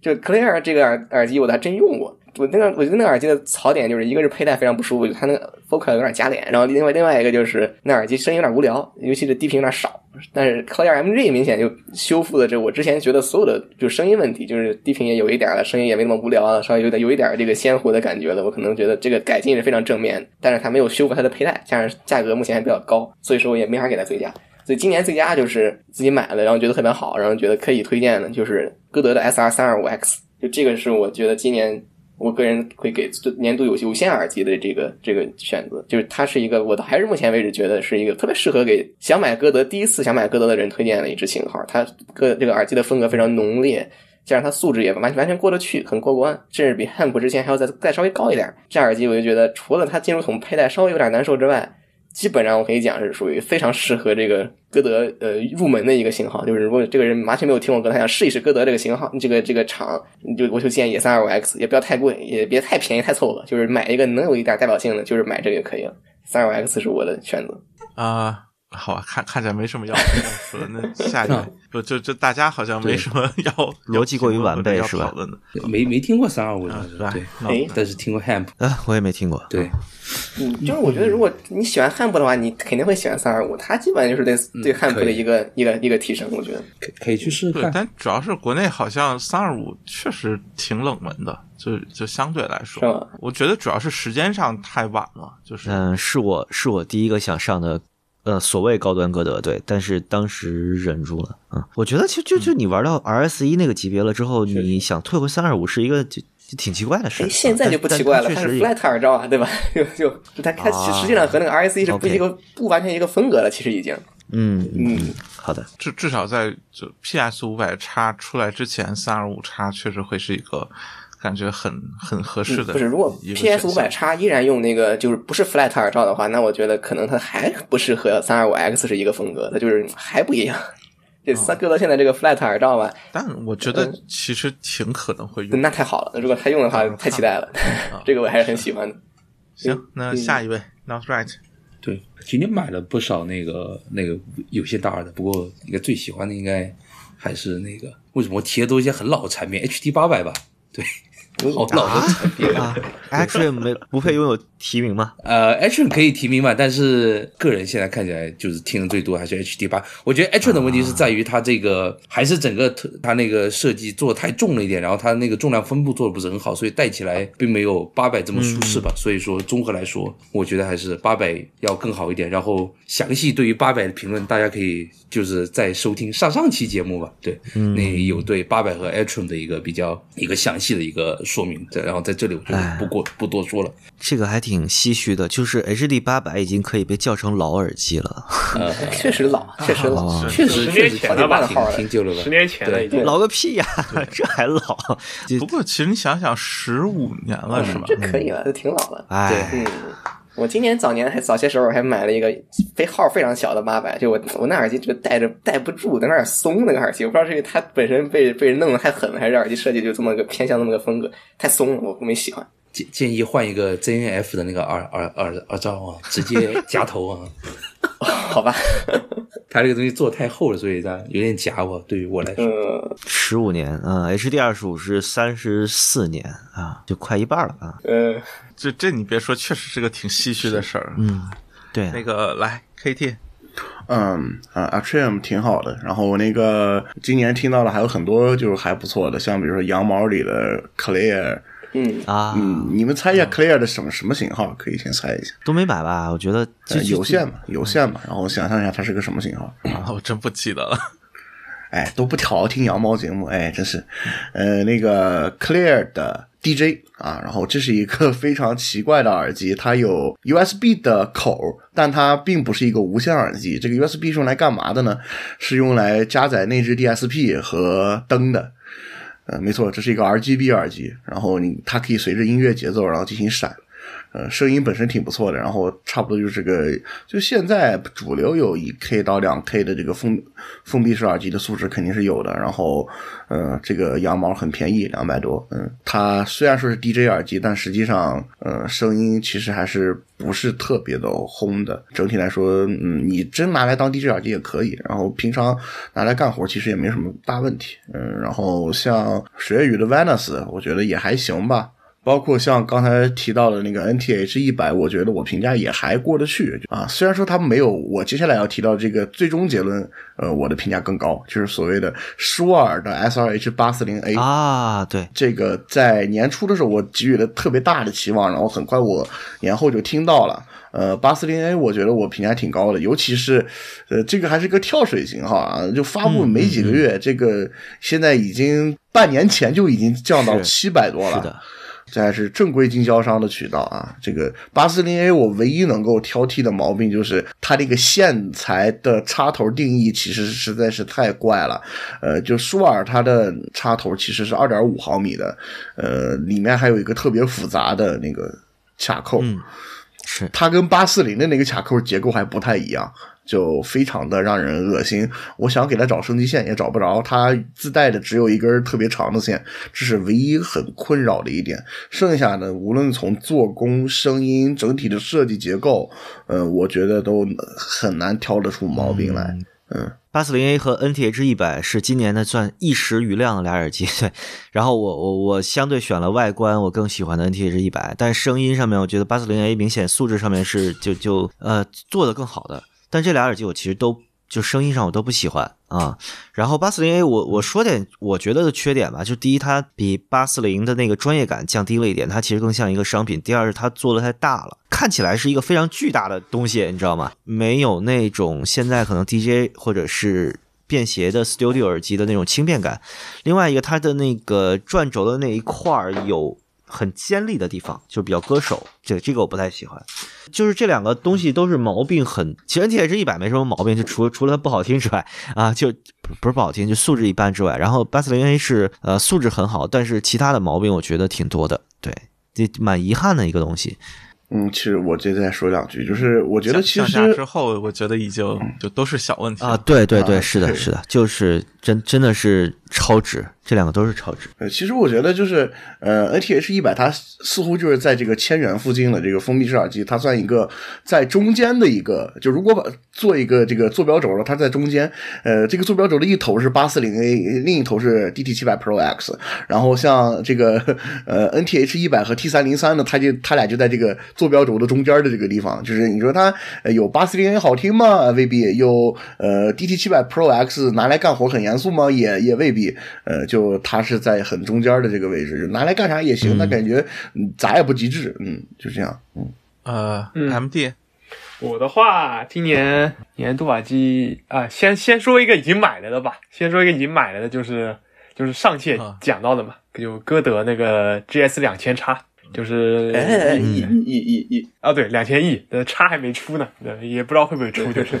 就 Clear 这个耳耳机我还真用过。我那个我觉得那个耳机的槽点就是一个是佩戴非常不舒服，它那个 focus 有点夹脸，然后另外另外一个就是那耳机声音有点无聊，尤其是低频有点少。但是 Clear MG 明显就修复了这我之前觉得所有的就声音问题，就是低频也有一点了，声音也没那么无聊了，稍微有点有一点这个鲜活的感觉了。我可能觉得这个改进是非常正面，但是它没有修复它的佩戴，加上价格目前还比较高，所以说我也没法给它最佳。所以今年最佳就是自己买了，然后觉得特别好，然后觉得可以推荐的，就是歌德的 SR 三二五 X，就这个是我觉得今年我个人会给年度有有线耳机的这个这个选择，就是它是一个我还是目前为止觉得是一个特别适合给想买歌德第一次想买歌德的人推荐的一支型号。它歌这个耳机的风格非常浓烈，加上它素质也完完全过得去，很过关，甚至比汉普之前还要再再稍微高一点。这耳机我就觉得除了它金属筒佩戴稍微有点难受之外，基本上我可以讲是属于非常适合这个歌德呃入门的一个型号，就是如果这个人完全没有听过歌，他想试一试歌德这个型号，这个这个厂，你就我就建议三二五 X，也不要太贵，也别太便宜太凑合，就是买一个能有一点代表性的，就是买这个就可以了。三二五 X 是我的选择。啊、好啊，看看起来没什么要说的。那下一 个不就就大家好像没什么要 逻辑过于完备要是吧讨论的。没没听过三二五的啊，是吧对，哎但是听过 Hamp，啊，我也没听过。对，嗯，就是我觉得如果你喜欢汉普的话，你肯定会喜欢三二五，它基本就是对对汉普的一个一个一个提升，我觉得。可可以去试试对，看。但主要是国内好像三二五确实挺冷门的，就就相对来说，我觉得主要是时间上太晚了，就是嗯，是我是我第一个想上的呃所谓高端歌德，对，但是当时忍住了。嗯，我觉得其实就就你玩到 RS 一那个级别了之后，你想退回三二五是一个就就挺奇怪的事哎，现在就不奇怪了，它是 flat 耳罩啊，对吧？就就就它它啊实际上和那个 RS 一是不一个不完全一个风格了，其实已经。嗯嗯，嗯，好的，至至少在就 PS 五百叉出来之前，三二五叉确实会是一个感觉很很合适的嗯不是，如果 PS 五选项百叉依然用那个就是不是 flat 耳罩的话，那我觉得可能它还不是和三二五 X 是一个风格，它就是还不一样。这三哥到现在这个 flat 耳罩吧，但我觉得其实挺可能会用。那太好了。如果他用的话，太期待了。这个我还是很喜欢的。行，那下一位 Not Right，对，今天买了不少那个那个有线大耳的，不过应该最喜欢的应该还是那个，为什么我提的都是一些很老的产品，HD 八百吧？对，好老的产品。啊 a c t i o n 没不配拥有提名吗？呃，Action 可以提名嘛，但是个人现在看起来就是听的最多还是 HD 八。我觉得 Action 的问题是在于它这个、还是整个它那个设计做的太重了一点，然后它那个重量分布做的不是很好，所以戴起来并没有八百这么舒适吧。所以说综合来说，我觉得还是八百要更好一点。然后详细对于八百的评论，大家可以就是在收听上上期节目吧，对，那有对八百和 Action 的一个比较一个详细的一个说明。对，然后在这里我就不过不多说了。这个还挺唏嘘的，就是 HD 八百已经可以被叫成老耳机了，呃，确实老，确实老，啊确实十年前了吧挺挺久了吧？十年前了已经。老个屁呀，这还老？不过其实你想想，十五年了是吧？这可以了，这挺老了。哎，嗯，我今年早年还早些时候还买了一个非号非常小的八百，就我我那耳机就戴着戴不住，在那儿松那个耳机，我不知道是因为它本身被被人弄得太狠了，还是耳机设计就这么个偏向那么个风格太松了，我我没喜欢。建建议换一个 ZNF 的那个耳耳耳耳罩啊，直接夹头啊。好吧，它这个东西做太厚了，所以它有点夹我。对于我来说，嗯十五年，嗯，HD 二十五是三十四年啊，就快一半了啊。嗯，这这你别说，确实是个挺唏嘘的事儿。嗯，对，那个来 KT，嗯啊 a t r i u m 挺好的。然后我那个今年听到了还有很多就是还不错的，像比如说羊毛里的 Clear，嗯，啊，嗯，你们猜一下 Clear 的什么什么型号？可以先猜一下。都没买吧？我觉得有线嘛，有线嘛。然后想象一下它是个什么型号？啊，我真不记得了。哎，都不调听羊毛节目，哎，真是，呃，那个 Clear 的 DJ 啊，然后这是一个非常奇怪的耳机，它有 USB 的口，但它并不是一个无线耳机。这个 USB 是用来干嘛的呢？是用来加载内置 DSP 和灯的。呃，没错，这是一个 RGB 耳机，然后你它可以随着音乐节奏然后进行闪。呃，声音本身挺不错的，然后差不多就是个，就现在主流有一 K 到两 K 的这个封封闭式耳机的素质肯定是有的，然后，呃，这个羊毛很便宜，两百多，嗯，它虽然说是 DJ 耳机，但实际上，呃，声音其实还是不是特别的轰的。整体来说，嗯，你真拿来当 DJ 耳机也可以，然后平常拿来干活其实也没什么大问题，嗯，然后像水月雨的 Venus，我觉得也还行吧。包括像刚才提到的那个 NTH 一百，我觉得我评价也还过得去啊。虽然说它没有我接下来要提到这个最终结论，呃，我的评价更高，就是所谓的舒尔的 SRH 八四零 A 啊，对，这个在年初的时候我给予了特别大的期望，然后很快我年后就听到了。呃，八四零 A 我觉得我评价挺高的，尤其是呃这个还是个跳水型号啊，就发布没几个月，这个现在已经半年前就已经降到是七百多了。是的，这还是正规经销商的渠道啊。这个八四零 A 我唯一能够挑剔的毛病就是它这个线材的插头定义其实实在是太怪了。呃，就舒尔它的插头其实是二点五毫米的，呃，里面还有一个特别复杂的那个卡扣。嗯，是它跟八四零的那个卡扣结构还不太一样，就非常的让人恶心。我想给它找升级线也找不着，它自带的只有一根特别长的线，这是唯一很困扰的一点。剩下的无论从做工、声音、整体的设计结构，呃，我觉得都很难挑得出毛病来。嗯，八四零 A 和 NTH 一百是今年的算一时余亮的俩耳机，对。然后我我我相对选了外观我更喜欢的 NTH 一百，但声音上面我觉得八四零 A 明显素质上面是就就呃做的更好的，但这俩耳机我其实都就声音上我都不喜欢啊。然后八四零 A，我我说点我觉得的缺点吧，就第一，它比八四零的那个专业感降低了一点，它其实更像一个商品。第二是它做的太大了，看起来是一个非常巨大的东西，你知道吗？没有那种现在可能 DJ 或者是便携的 Studio 耳机的那种轻便感。另外一个，它的那个转轴的那一块儿有很尖利的地方，就比较割手，这这个我不太喜欢。就是这两个东西都是毛病很，其实 NTH 一百没什么毛病，就除除了它不好听之外啊，就不不是不好听，就素质一般之外。然后八四零 A 是呃素质很好，但是其他的毛病我觉得挺多的，对，这蛮遗憾的一个东西。嗯，其实我接着再说两句，就是我觉得其降实价之后，我觉得已经就都是小问题啊，对对对，啊是的，是的，就是真真的是超值，这两个都是超值。呃，其实我觉得就是呃，NTH 一百它似乎就是在这个千元附近的这个封闭式耳机，它算一个在中间的一个，就如果把做一个这个坐标轴了，它在中间，呃，这个坐标轴的一头是八四零 A，另一头是 DT 七百 Pro X，然后像这个呃 NTH 一百和 T 三零三呢，它就它俩就在这个坐标轴的中间的这个地方，就是你说它呃有八四零 A 好听吗？未必。有呃 DT 七百 Pro X 拿来干活很严肃吗？也也未必。呃，就它是在很中间的这个位置，就拿来干啥也行，但感觉嗯咋也不极致，嗯，就这样。嗯，呃嗯，MD 我的话，今年年度耳机啊，先先说一个已经买了的吧。先说一个已经买了的，就是就是上期讲到的嘛，就歌德那个 GS 两千叉，就是哎，一一一一，啊，对，两千亿，呃，差还没出呢，对也不知道会不会出，就是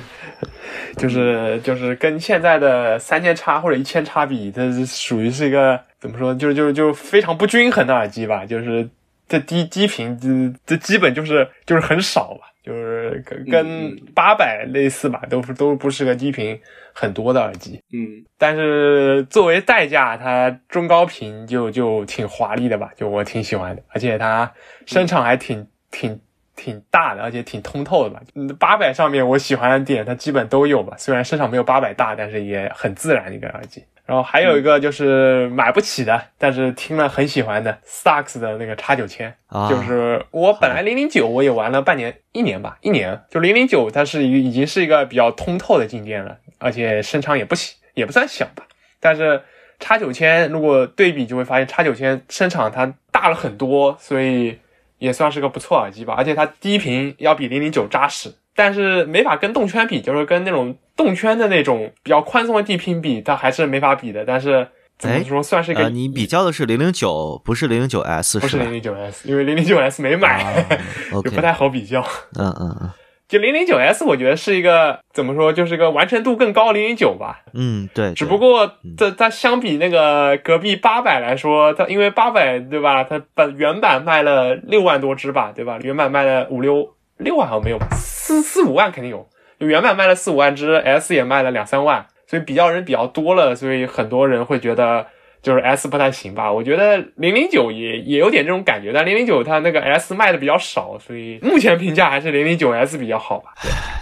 就是就是跟现在的三千叉或者一千叉比，它是属于是一个怎么说，就是就是就非常不均衡的耳机吧，就是这低低频这这基本就是就是很少吧，就是跟跟八百类似吧，都不都不是个低频很多的耳机，嗯。但是作为代价，它中高频就就挺华丽的吧，就我挺喜欢的，而且它声场还挺挺挺大的，而且挺通透的吧。八百上面我喜欢的点它基本都有吧，虽然声场没有八百大，但是也很自然的一个耳机。然后还有一个就是买不起的，但是听了很喜欢的 Stax 的那个叉九千，啊就是我本来零零九我也玩了半年一年吧，一年就零零九它是已已经是一个比较通透的静电了，而且声场也不小，也不算小吧。但是叉九千如果对比就会发现叉九千声场它大了很多，所以也算是个不错耳机吧。而且它低频要比零零九扎实，但是没法跟动圈比，就是跟那种动圈的那种比较宽松的地拼比，它还是没法比的。但是怎么说，算是一个、呃，你比较的是零零九，不是零零九 S 不是零？零九 S，因为零零九 S 没买，啊 就不太好比较。嗯嗯嗯就零零九 S，我觉得是一个怎么说，就是一个完成度更高的零零九吧。嗯，对，只不过它它相比那个隔壁八百来说，它因为八百对吧？它本原版卖了六万多只吧，对吧？原版卖了五六六万好像没有吧，四四五万肯定有。就原版卖了四五万只，S 也卖了两三万，所以比较人比较多了，所以很多人会觉得就是 S 不太行吧。我觉得零零九也也有点这种感觉，但零零九它那个 S 卖的比较少，所以目前评价还是零零九 S 比较好吧。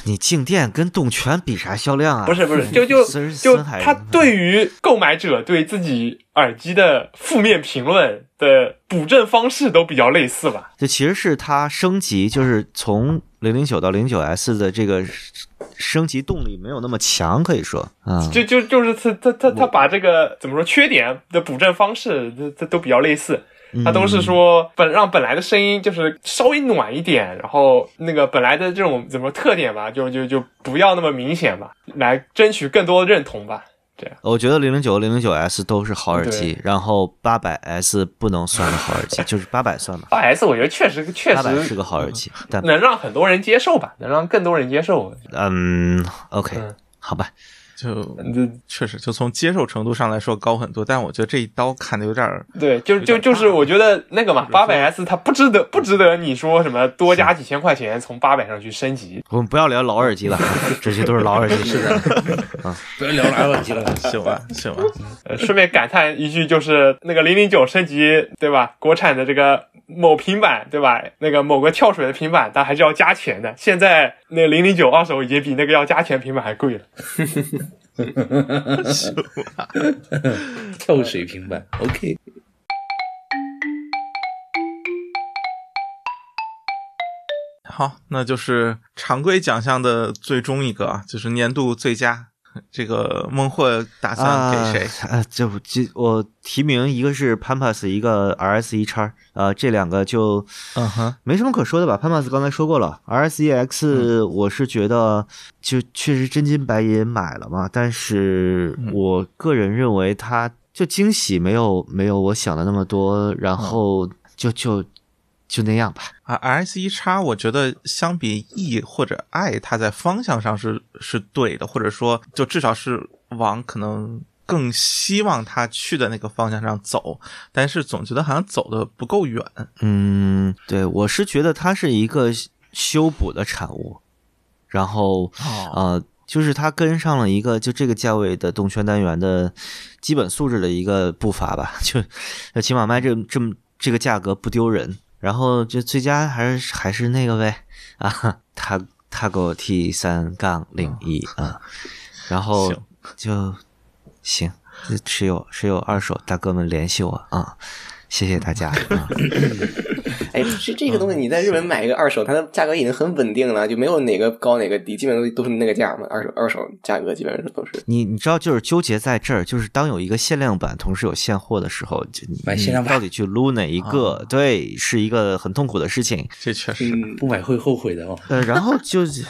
你静电跟动圈比啥销量啊？不是不是，就就就森海他对于购买者对自己耳机的负面评论的补正方式都比较类似吧。这其实是它升级，就是从零零九到零九 S 的这个升级动力没有那么强，可以说啊，就就就是它它它它把这个怎么说缺点的补正方式，这这都比较类似。它都是说本让本来的声音就是稍微暖一点，然后那个本来的这种怎么说特点吧，就就就不要那么明显吧，来争取更多的认同吧。我觉得零零九、零零九 S 都是好耳机，然后八百 S 不能算个好耳机，就是八百算吧，八 S 我觉得确实确实是个好耳机，但能让很多人接受吧，能让更多人接受。嗯，OK，嗯。好吧，就这确实就从接受程度上来说高很多，但我觉得这一刀砍的有点儿对，就就就是我觉得那个嘛，八百 S 它不值得不值得你说什么多加几千块钱从八百上去升级。我们不要聊老耳机了，这些都是老耳机，是的，不要聊老耳机了。行吧行吧，呃，顺便感叹一句，就是那个零零九升级，对吧？国产的这个某平板，对吧？那个某个跳水的平板，它还是要加钱的。现在那零零九二手已经比那个要加钱平板还贵了。跳水平板，OK。好，那就是常规奖项的最终一个啊，就是年度最佳这个孟获打算给谁？啊？啊，就就我提名一个是 Pampas，一个 RSE 叉，呃，这两个就嗯哼，没什么可说的吧。Pampas 刚才说过了，RS 嗯 EX 我是觉得就确实真金白银买了嘛，但是嗯我个人认为它就惊喜没有没有我想的那么多，然后就就就那样吧。啊，RS 一叉，我觉得相比 E 或者 I，它在方向上是是对的，或者说就至少是往可能更希望它去的那个方向上走，但是总觉得好像走的不够远。嗯，对我是觉得它是一个修补的产物，然后哦，呃，就是它跟上了一个就这个价位的动圈单元的基本素质的一个步伐吧，就就起码卖这这么这个价格不丢人。然后就最佳还是还是那个呗。啊，他他给我 T 三杠零一啊，然后就行，就持有持有二手大哥们联系我啊，谢谢大家啊。哎，这这个东西你在日本买一个二手，它的价格已经很稳定了，就没有哪个高哪个低，基本都都是那个价嘛。二手二手价格基本上都是。你你知道，就是纠结在这儿，就是当有一个限量版同时有现货的时候，就你买限量版到底去撸哪一个？对，是一个很痛苦的事情。这确实，嗯，不买会后悔的哦。呃，然后就是，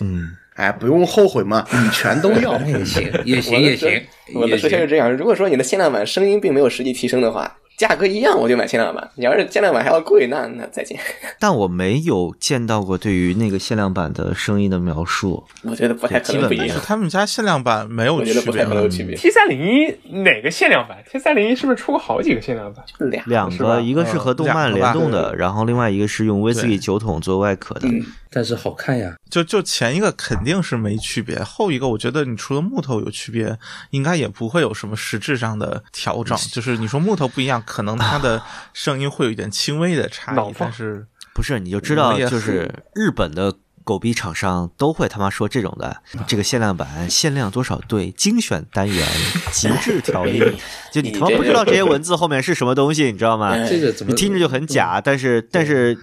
嗯，哎，不用后悔嘛，你全都要。那也行，也行，也行，我的说法是。这样：如果说你的限量版声音并没有实际提升的话，价格一样，我就买限量版。你要是限量版还要贵，那那再见。但我没有见到过对于那个限量版的声音的描述。我觉得不太可能不一样基本没有。他们家限量版没有我觉得不太区别可能有区别。T 三零一哪个限量版？T 三零一是不是出过好几个限量版？俩两个，一个是和动漫联动的，然后另外一个是用威士忌酒桶做外壳的。嗯但是好看呀，就就前一个肯定是没区别，后一个我觉得你除了木头有区别，应该也不会有什么实质上的调整。就是你说木头不一样，可能它的 声音会有一点轻微的差异，但是不是，你就知道，就是日本的狗逼厂商都会他妈说这种的，这个限量版限量多少对，精选单元，极致调音，就你他妈不知道这些文字后面是什么东西，你知道吗？哎这个怎么你听着就很假，但是但是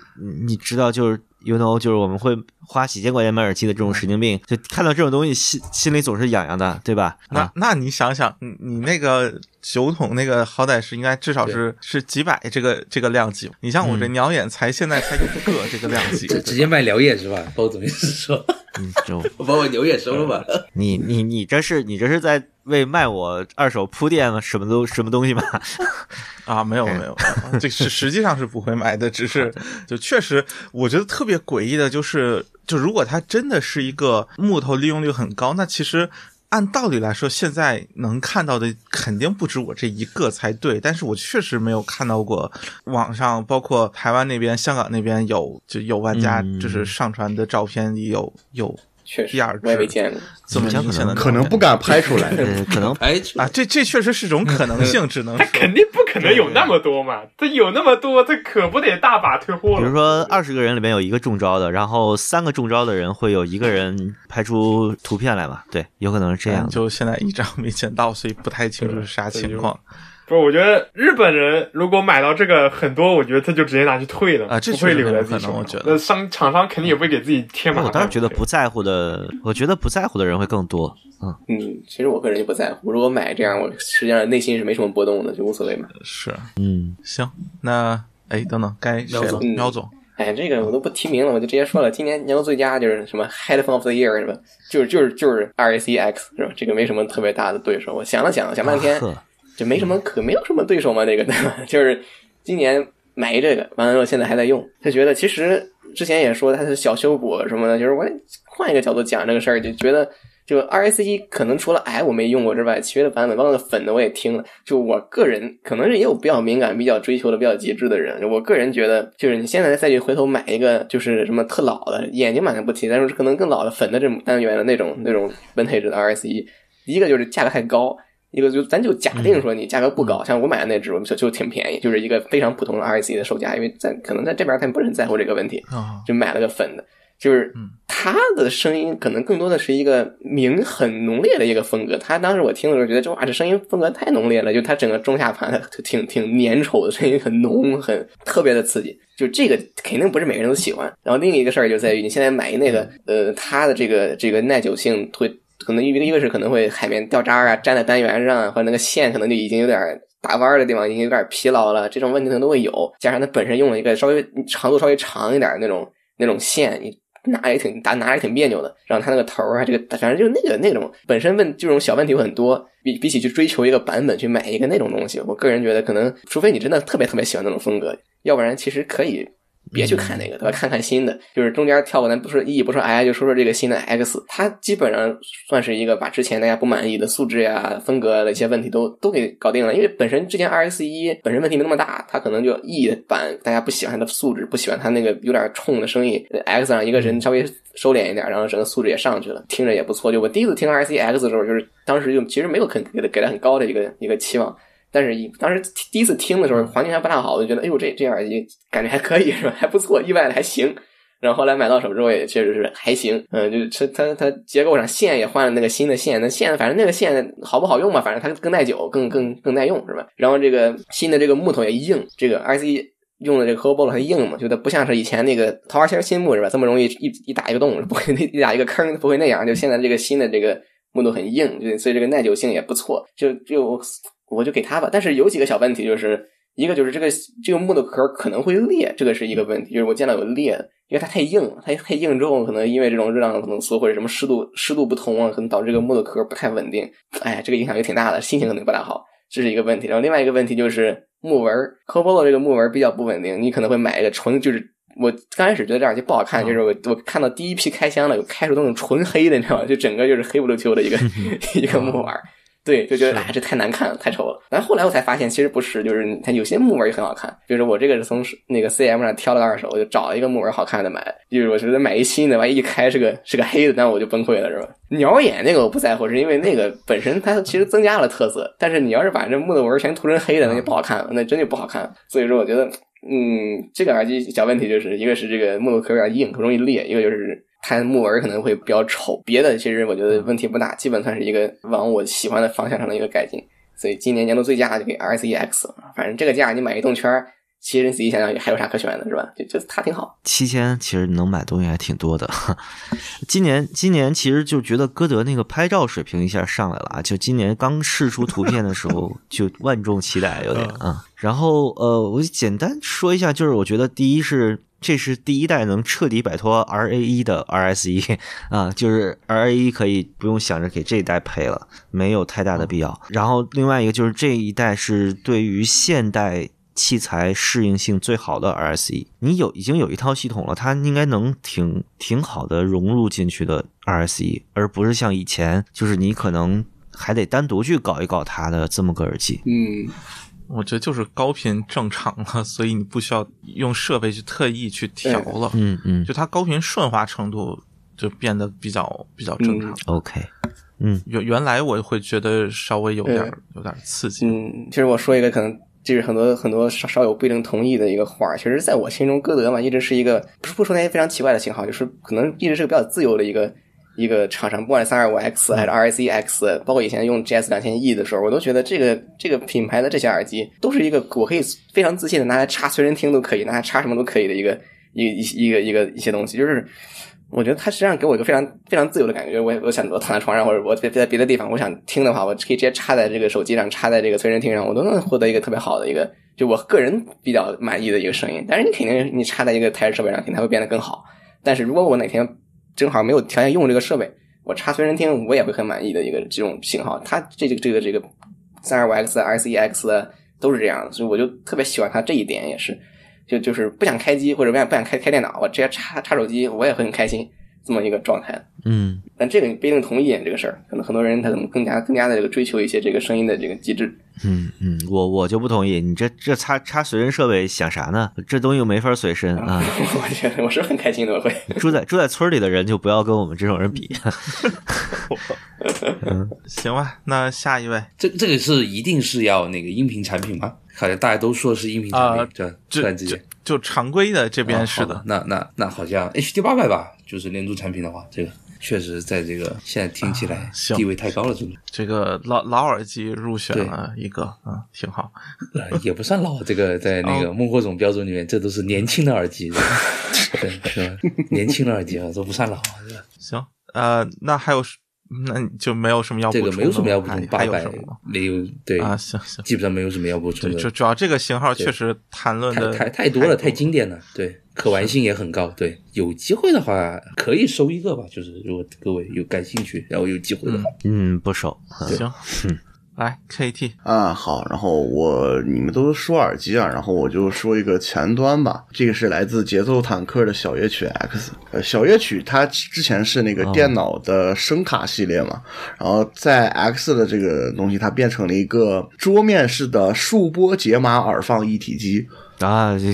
你知道，就是 you know，就是我们会花几千块钱买耳机的这种神经病，就看到这种东西心心里总是痒痒的，对吧？啊，那那你想想，你你那个酒桶那个好歹是应该至少是是几百这个这个量级，你像我这鸟眼才现在才一个这个量级，直直接卖鸟眼是吧？包总意思是说，嗯，就我把我鸟眼收了吧。你你你这是你这是在为卖我二手铺垫了什么都什么东西吗？啊，没有没有，这是实际上是不会买的，只是就确实我觉得特别诡异的就是，就如果它真的是一个木头利用率很高，那其实。按道理来说，现在能看到的肯定不止我这一个才对，但是我确实没有看到过网上，包括台湾那边、香港那边有就有玩家嗯就是上传的照片里有有确实第二，我也没见过。怎么明显的可能不敢拍出来。呃，可能 哎，啊，这这确实是种可能性，只能他肯定不可能有那么多嘛，他有那么多，他可不得大把退货了。比如说二十个人里面有一个中招的，然后三个中招的人会有一个人拍出图片来嘛？对，有可能是这样。就现在一张没捡到，所以不太清楚是啥情况不是，我觉得日本人如果买到这个很多，我觉得他就直接拿去退了，啊这不会确实留在自己手上。很有可能我觉得那商厂商肯定也不会给自己添麻烦。我倒是觉得不在乎的，我觉得不在乎的人会更多。嗯，嗯，其实我个人就不在乎。如果买这样，我实际上内心是没什么波动的，就无所谓嘛。是嗯，行，那哎等等，该？苗总嗯苗总，哎，这个我都不提名了，我就直接说了，今年年度最佳就是什么 Headphone of the Year 是吧？就是就是就是 RAC X 是吧？这个没什么特别大的对手。我想了想，想半天，呵就没什么可没有什么对手嘛，那个对吧？就是今年买一这个，完了之后现在还在用，他觉得其实之前也说他是小修补什么的，就是我换一个角度讲这个事儿，就觉得。就 RAC 一可能除了 I 我没用过之外，其余的版本包括那个粉的我也听了。就我个人可能是也有比较敏感、比较追求的比较极致的人。我个人觉得，就是你现在再去回头买一个就是什么特老的眼睛版的不提，但是可能更老的粉的这种单元的那种那种 vintage 的 RAC 一，一个就是价格太高，一个就咱就假定说你价格不高，像我买的那只就就挺便宜，就是一个非常普通的 RAC 的售价，因为在可能在这边他们不是很在乎这个问题，啊，就买了个粉的。就是嗯他的声音可能更多的是一个明很浓烈的一个风格。他当时我听的时候觉得，这哇，这声音风格太浓烈了，就他整个中下盘就挺挺粘稠的声音，很浓，很特别的刺激。就这个肯定不是每个人都喜欢。然后另一个事儿就在于，你现在买那个呃，它的这个这个耐久性会可能一个一个是可能会海绵掉渣啊，粘在单元上，或者那个线可能就已经有点打弯的地方已经有点疲劳了，这种问题可能都会有。加上它本身用了一个稍微长度稍微长一点的那种那种线，你拿也挺拿拿也挺别扭的。然后它那个头儿啊，这个反正就那个那种本身问这种小问题有很多，比比起去追求一个版本去买一个那种东西，我个人觉得可能，除非你真的特别特别喜欢那种风格，要不然其实可以。别去看那个，对吧？看看新的，就是中间跳过，咱不说 E，不说 I，就说说这个新的 X，它基本上算是一个把之前大家不满意的素质呀、风格的一些问题都都给搞定了。因为本身之前 RX 一本身问题没那么大，它可能就 E 版大家不喜欢它的素质，不喜欢它那个有点冲的声音，X 上一个人稍微收敛一点，然后整个素质也上去了，听着也不错。就我第一次听 RX X 的时候，就是当时就其实没有很给它给它很高的一个一个期望。但是，当时第一次听的时候，环境还不大好，我就觉得，哎呦，这这耳机感觉还可以，是吧？还不错，意外的还行。然后后来买到手之后，也确实是还行。嗯，就是它它结构上线也换了那个新的线，那线反正那个线好不好用吧？反正它更耐久，更更更耐用，是吧？然后这个新的这个木头也硬，这个 R C 用的这个 c o b o l 很硬嘛，觉得不像是以前那个桃花心新木是吧？这么容易一一打一个洞，不会 一打一个坑，不会那样。就现在这个新的这个木头很硬，就所以这个耐久性也不错。就就。我就给他吧，但是有几个小问题，就是一个就是这个这个木头壳可能会裂，这个是一个问题，就是我见到有裂的，因为它太硬，它太硬之后，可能因为这种热量可能缩或者什么湿度湿度不同啊，可能导致这个木头壳不太稳定，哎，这个影响也挺大的，心情可能不大好，这是一个问题。然后另外一个问题就是木纹 c o b o l 这个木纹比较不稳定，你可能会买一个纯，就是我刚开始觉得这耳机不好看，就是我我看到第一批开箱的有开出那种纯黑的，你知道吗？就整个就是黑不溜秋的一个 一个木纹。对，就觉得哎，这太难看了，太丑了。但后来我才发现，其实不是，就是它有些木纹也很好看。就是我这个是从那个 C M 上挑了个二手，我就找一个木纹好看的买。就是我觉得买一新的，万一一开是个是个黑的，那我就崩溃了，是吧？鸟眼那个我不在乎，是因为那个本身它其实增加了特色。但是你要是把这木头纹全涂成黑的，那就不好看了，那真就不好看。所以说，我觉得，嗯，这个耳机小问题就是一个是这个木头壳有点硬，容易裂；一个就是。它木纹可能会比较丑，别的其实我觉得问题不大，基本算是一个往我喜欢的方向上的一个改进。所以今年年度最佳就给 R C E X，反正这个价你买一动圈，其实你仔细想想还有啥可选的，是吧？就就它挺好。七千其实能买东西还挺多的。今年今年其实就觉得歌德那个拍照水平一下上来了啊！就今年刚试出图片的时候 就万众期待，有点啊。然后呃，我简单说一下，就是我觉得第一是。这是第一代能彻底摆脱 R A 一的 R S 一 啊，就是 R A 一可以不用想着给这一代配了，没有太大的必要。然后另外一个就是这一代是对于现代器材适应性最好的 R S E，，你有已经有一套系统了，它应该能挺挺好的融入进去的 R S E，，而不是像以前就是你可能还得单独去搞一搞它的这么个耳机。嗯。我觉得就是高频正常了，所以你不需要用设备去特意去调了。嗯嗯，就它高频顺滑程度就变得比较比较正常。OK，嗯，原原来我会觉得稍微有点有点刺激。嗯，其实我说一个可能就是很多很多少少有不一定同意的一个话，其实在我心中，歌德嘛一直是一个不是不说那些非常奇怪的型号，就是可能一直是个比较自由的一个。一个厂商，不管三二五 X 还是 RSEX，包括以前用 G S 两千 E 的时候，我都觉得这个这个品牌的这些耳机都是一个我可以非常自信的拿来插随身听都可以，拿来插什么都可以的一个一一一个一个一些东西。就是我觉得它实际上给我一个非常非常自由的感觉。我我想我躺在床上或者我在在别的地方，我想听的话，我可以直接插在这个手机上，插在这个随身听上，我都能获得一个特别好的一个，就我个人比较满意的一个声音。但是你肯定你插在一个台式设备上，肯定它会变得更好。但是如果我哪天正好没有条件用这个设备，我插随身听，我也会很满意的一个这种型号。它这个这个这个三二五 X、R C X 都是这样的，所以我就特别喜欢它这一点，也是就就是不想开机或者不想不想开开电脑，我直接插插手机，我也会很开心。这么一个状态，嗯，但这个你不一定同意这个事儿，可能很多人他可能更加更加的这个追求一些这个声音的这个机制，嗯嗯，我我就不同意，你这这插插随身设备想啥呢？这东西又没法随身啊！我觉得我是很开心的，会住在住在村里的人就不要跟我们这种人比。嗯，行吧，那下一位，这这个是一定是要那个音频产品吗？好像大家都说是音频产品，这突然之间。就常规的这边是的，那那那好像 H D 八百吧，就是连珠产品的话，这个确实在这个现在听起来地位太高了，真的。这个老老耳机入选了一个，啊，挺好，也不算老。这个在那个孟获总标准里面，这都是年轻的耳机，对，是吧？年轻的耳机啊，都不算老。行，呃，那还有那你就没有什么要补充的吗？这个没有什么要补还充，八百什么？没有对啊，行行，基本上没有什么要补充，的。主主要这个型号确实谈论太的太太多了，太经典了，对，可玩性也很高，对，有机会的话可以收一个吧，就是如果各位有感兴趣，然后有机会的话，嗯，不收。行，来 KT 啊，好，然后我你们都说耳机啊，然后我就说一个前端吧。这个是来自节奏坦克的小乐曲 X。呃，小乐曲它之前是那个电脑的声卡系列嘛，然后在 X 的这个东西，它变成了一个桌面式的数波解码耳放一体机。啊，这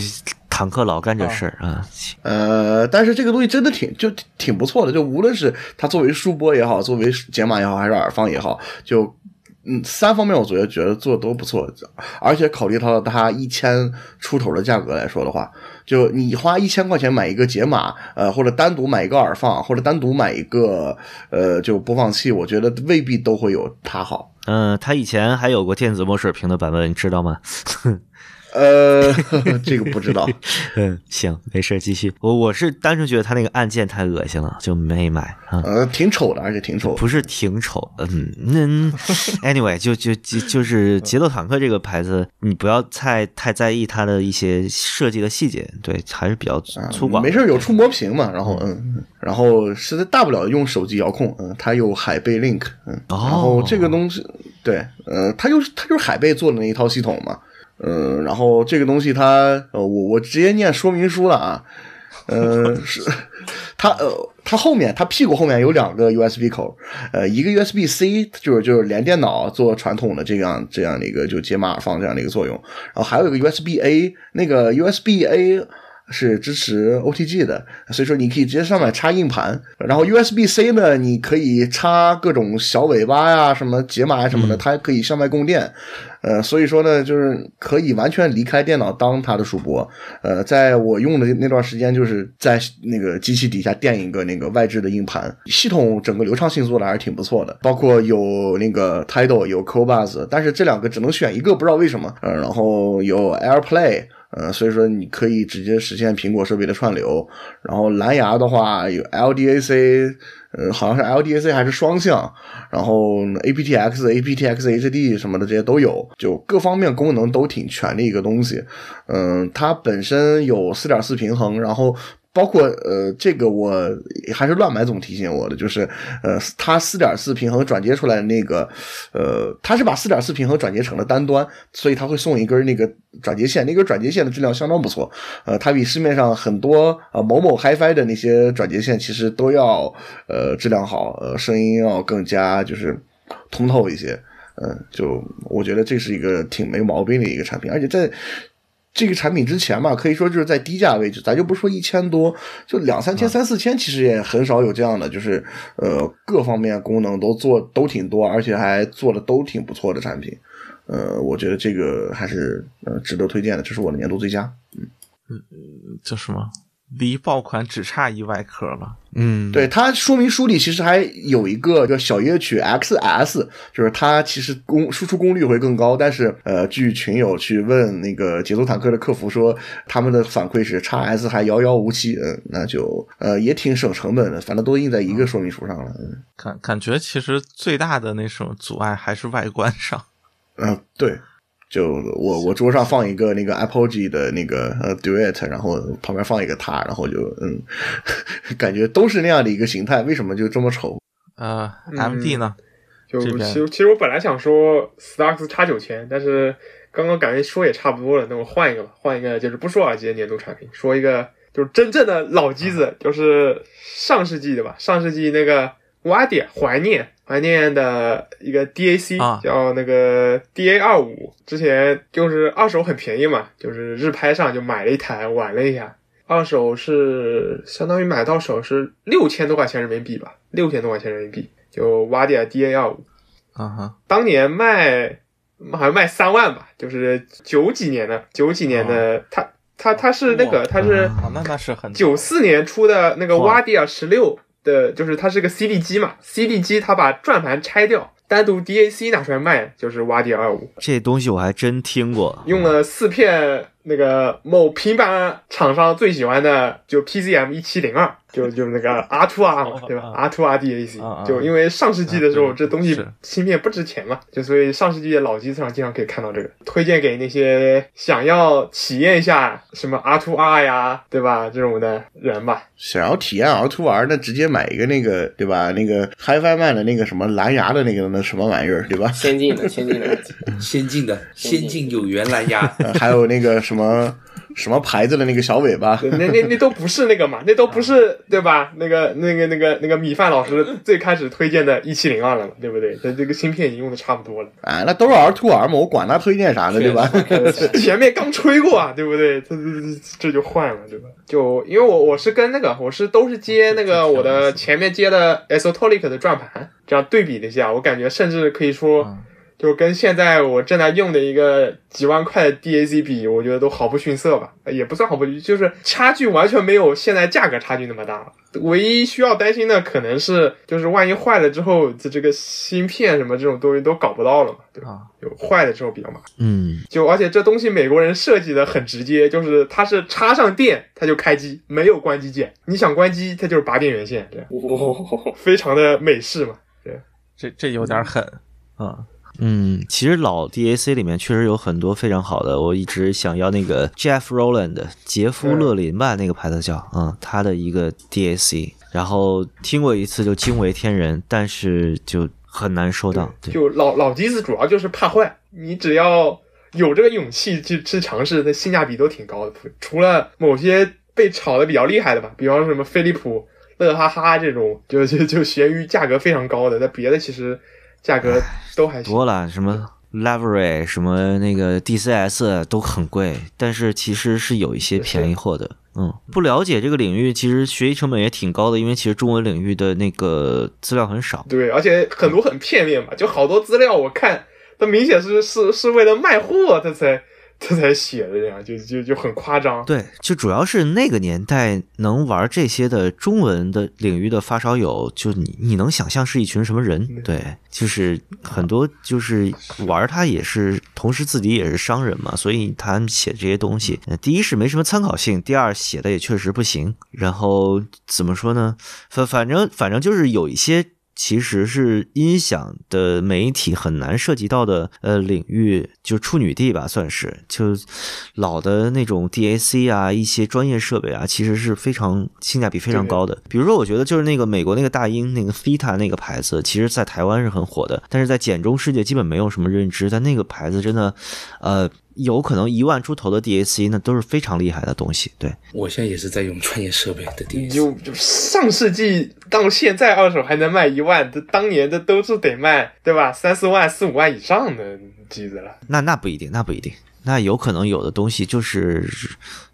坦克老干这事儿啊，呃，但是这个东西真的挺就挺不错的，就无论是它作为数波也好，作为解码也好，还是耳放也好，就嗯三方面我觉得觉得做的都不错，而且考虑到它一千出头的价格来说的话，就你花一千块钱买一个解码，呃，或者单独买一个耳放，或者单独买一个呃就播放器，我觉得未必都会有它好。嗯，它以前还有过电子墨水屏的版本，你知道吗？呃，这个不知道。嗯，行，没事，继续。我我是单纯觉得它那个按键太恶心了，就没买啊。呃，挺丑的，而且挺丑。不是挺丑，嗯，那 anyway 就就就就是节奏坦克这个牌子，你不要太太在意它的一些设计的细节，对，还是比较粗犷。没事，有触摸屏嘛，然后嗯，然后实在大不了用手机遥控，嗯，它有海贝 Link，嗯，然后这个东西，对，呃，它就是它就是海贝做的那一套系统嘛。嗯，然后这个东西它，呃，我我直接念说明书了啊，呃，是它呃，它后面它屁股后面有两个 USB 口，呃，一个 USB C 就是就是连电脑做传统的这样这样的一个就解码耳放这样的一个作用，然后还有一个 USB A，那个 USB A。是支持 OTG 的，所以说你可以直接上面插硬盘，然后 USB C 呢，你可以插各种小尾巴呀、什么解码呀什么的，它可以向外供电，呃，所以说呢，就是可以完全离开电脑当它的主播。呃，在我用的那段时间，就是在那个机器底下垫一个那个外置的硬盘，系统整个流畅性做的还是挺不错的，包括有那个 Tidal 有 Cobuzz，但是这两个只能选一个，不知道为什么。呃，然后有 AirPlay。呃，所以说你可以直接实现苹果设备的串流，然后蓝牙的话有 LDAC，呃，好像是 LDAC 还是双向，然后 aptX、aptX HD 什么的这些都有，就各方面功能都挺全的一个东西。嗯，它本身有四点四平衡，然后。包括呃，这个我还是乱买总提醒我的，就是呃，它四点四平衡转接出来那个，呃，它是把四点四平衡转接成了单端，所以它会送一根那个转接线，那根转接线的质量相当不错，呃，它比市面上很多呃某某 HiFi 的那些转接线其实都要呃质量好，呃，声音要更加就是通透一些，嗯，就我觉得这是一个挺没毛病的一个产品，而且在。这个产品之前嘛，可以说就是在低价位置，咱就不说一千多，就两三千、三四千，其实也很少有这样的，就是呃各方面功能都做都挺多，而且还做的都挺不错的产品。呃，我觉得这个还是呃值得推荐的，这是我的年度最佳。嗯嗯，叫什么？离爆款只差一外壳了。嗯，对它说明书里其实还有一个叫小夜曲 XS，就是它其实功输出功率会更高，但是呃，据群友去问那个节奏坦克的客服说，他们的反馈是 x S 还遥遥无期，嗯，那就呃也挺省成本的，反正都印在一个说明书上了。嗯，感感觉其实最大的那种阻碍还是外观上。嗯，对。就我我桌上放一个那个 Apple G 的那个呃 Duet，然后旁边放一个它，然后就嗯，感觉都是那样的一个形态，为什么就这么丑？呃，M D 呢？就其实其实我本来想说 Starks 差九千，但是刚刚感觉说也差不多了，那我换一个吧，换一个就是不说耳机的年度产品，说一个就是真正的老机子，就是上世纪的吧，上世纪那个 Wadia 怀念。怀念的一个 DAC 叫那个 DA 二五，之前就是二手很便宜嘛，就是日拍上就买了一台玩了一下，二手是相当于买到手是六千多块钱人民币吧，六千多块钱人民币就挖点 DA 二五，啊哈，当年卖好像卖三万吧，就是九几年的九几年的，它它它是那个它是那那是很九四年出的那个瓦迪尔十六。的就是它是个 CD 机嘛，CD 机它把转盘拆掉，单独 DAC 拿出来卖，就是瓦迪尔二五。这东西我还真听过，用了四片那个某平板厂商最喜欢的就 PCM 一七零二，就 就是那个 R to R 嘛，对吧？R to R DAC，就因为上世纪的时候这东西芯片不值钱嘛，就所以上世纪的老机子上经常可以看到这个。推荐给那些想要体验一下什么 R to R 呀，对吧？这种的人吧。想要体验 R to R，那直接买一个那个对吧？那个 HiFi Man 的那个什么蓝牙的那个那什么玩意儿对吧？先进的，先进的，先进的先进有源蓝牙，呃 还有那个什么什么牌子的那个小尾巴，那那那都不是那个嘛，那都不是对吧？那个那个那个那个米饭老师最开始推荐的一七零二了嘛，对不对？它这个芯片已经用的差不多了。啊，那都是 R to R 嘛，我管他推荐啥呢，对吧？前面刚吹过啊，对不对？这这这这就换了，对吧？就因为我我是跟那个我是都是接那个我的前面接的 Esotolic 的转盘，这样对比了一下，我感觉甚至可以说，就跟现在我正在用的一个几万块的 DAC 比，我觉得都毫不逊色吧，也不算毫不逊，就是差距完全没有现在价格差距那么大了。唯一需要担心的可能是，就是万一坏了之后，这这个芯片什么这种东西都搞不到了嘛，对吧？啊就坏了之后比较麻烦。嗯，就而且这东西美国人设计的很直接，就是它是插上电它就开机，没有关机键。你想关机，它就是拔电源线，对，哦，非常的美式嘛。对，这这有点狠啊。嗯，其实老 DAC 里面确实有很多非常好的，我一直想要那个 Jeff Rowland 杰夫勒林吧，那个牌子叫，嗯，他的一个 DAC，然后听过一次就惊为天人，但是就很难收到。对，就老老机子主要就是怕坏，你只要有这个勇气去去尝试，那性价比都挺高的。除了某些被炒的比较厉害的吧，比方说什么飞利浦、乐哈哈这种，就就就闲鱼价格非常高的，那别的其实价格都还行。多了什么 Livery 什么那个 DCS 都很贵，但是其实是有一些便宜货的。嗯，不了解这个领域，其实学习成本也挺高的，因为其实中文领域的那个资料很少。对，而且很多很片面嘛，就好多资料我看，它明显是是是为了卖货，它才他才写的这样，就就就很夸张。对，就主要是那个年代能玩这些的中文的领域的发烧友，就你你能想象是一群什么人？对，就是很多就是玩他也是，同时自己也是商人嘛，所以他们写这些东西，呃第一是没什么参考性，第二写的也确实不行。然后怎么说呢？反反正反正就是有一些。其实是音响的媒体很难涉及到的呃领域，就处女地吧，算是就老的那种 DAC 啊，一些专业设备啊，其实是非常性价比非常高的。比如说，我觉得就是那个美国那个大英那个 Theta 那个牌子，其实在台湾是很火的，但是在简中世界基本没有什么认知。但那个牌子真的，呃，有可能一万出头的 DAC 那都是非常厉害的东西。对，我现在也是在用专业设备的 DAC。就就上世纪到现在二手还能卖一万，这当年的都是得卖对吧？三四万、四五万以上的机子了。那那不一定，那不一定。那有可能有的东西就是，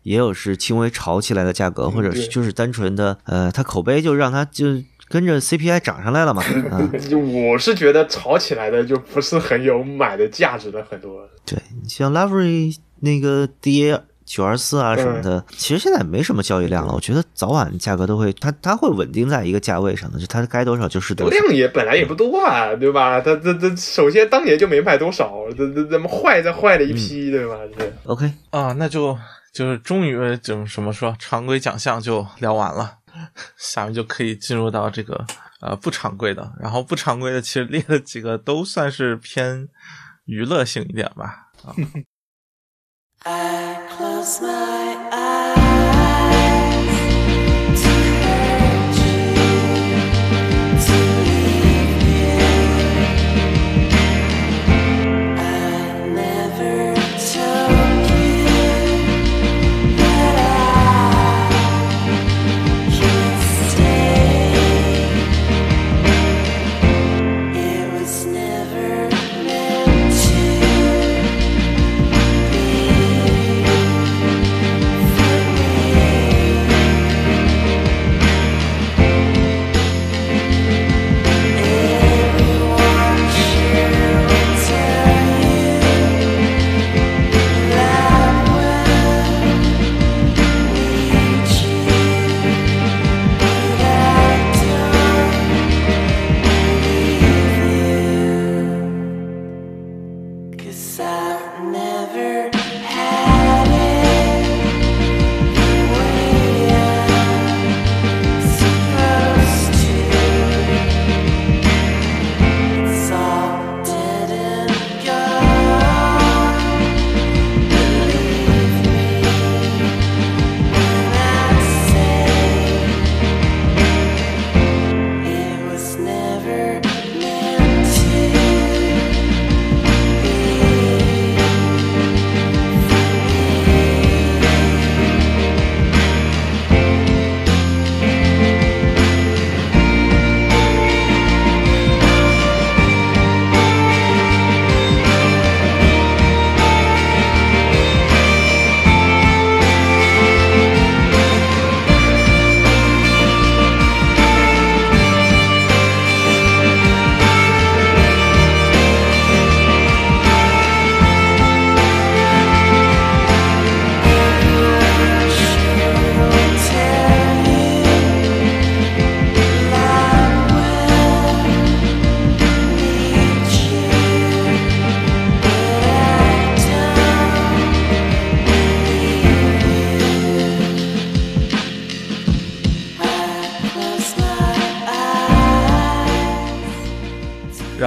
也有是轻微炒起来的价格，或者是就是单纯的，呃，它口碑就让它就跟着 CPI 涨上来了嘛，啊，就我是觉得炒起来的就不是很有买的价值的很多。对，像 Livery 那个 DA 九二四啊什么的，其实现在没什么交易量了，我觉得早晚价格都会，它它会稳定在一个价位上的，就它该多少就是多少。量也本来也不多啊，对吧？它它它首先当年就没卖多少，这这这么坏再坏了一批，对吧？对 OK，啊，那就就是终于怎么怎么说，常规奖项就聊完了，下面就可以进入到这个呃不常规的，然后不常规的其实列了几个都算是偏娱乐性一点吧。啊，I close my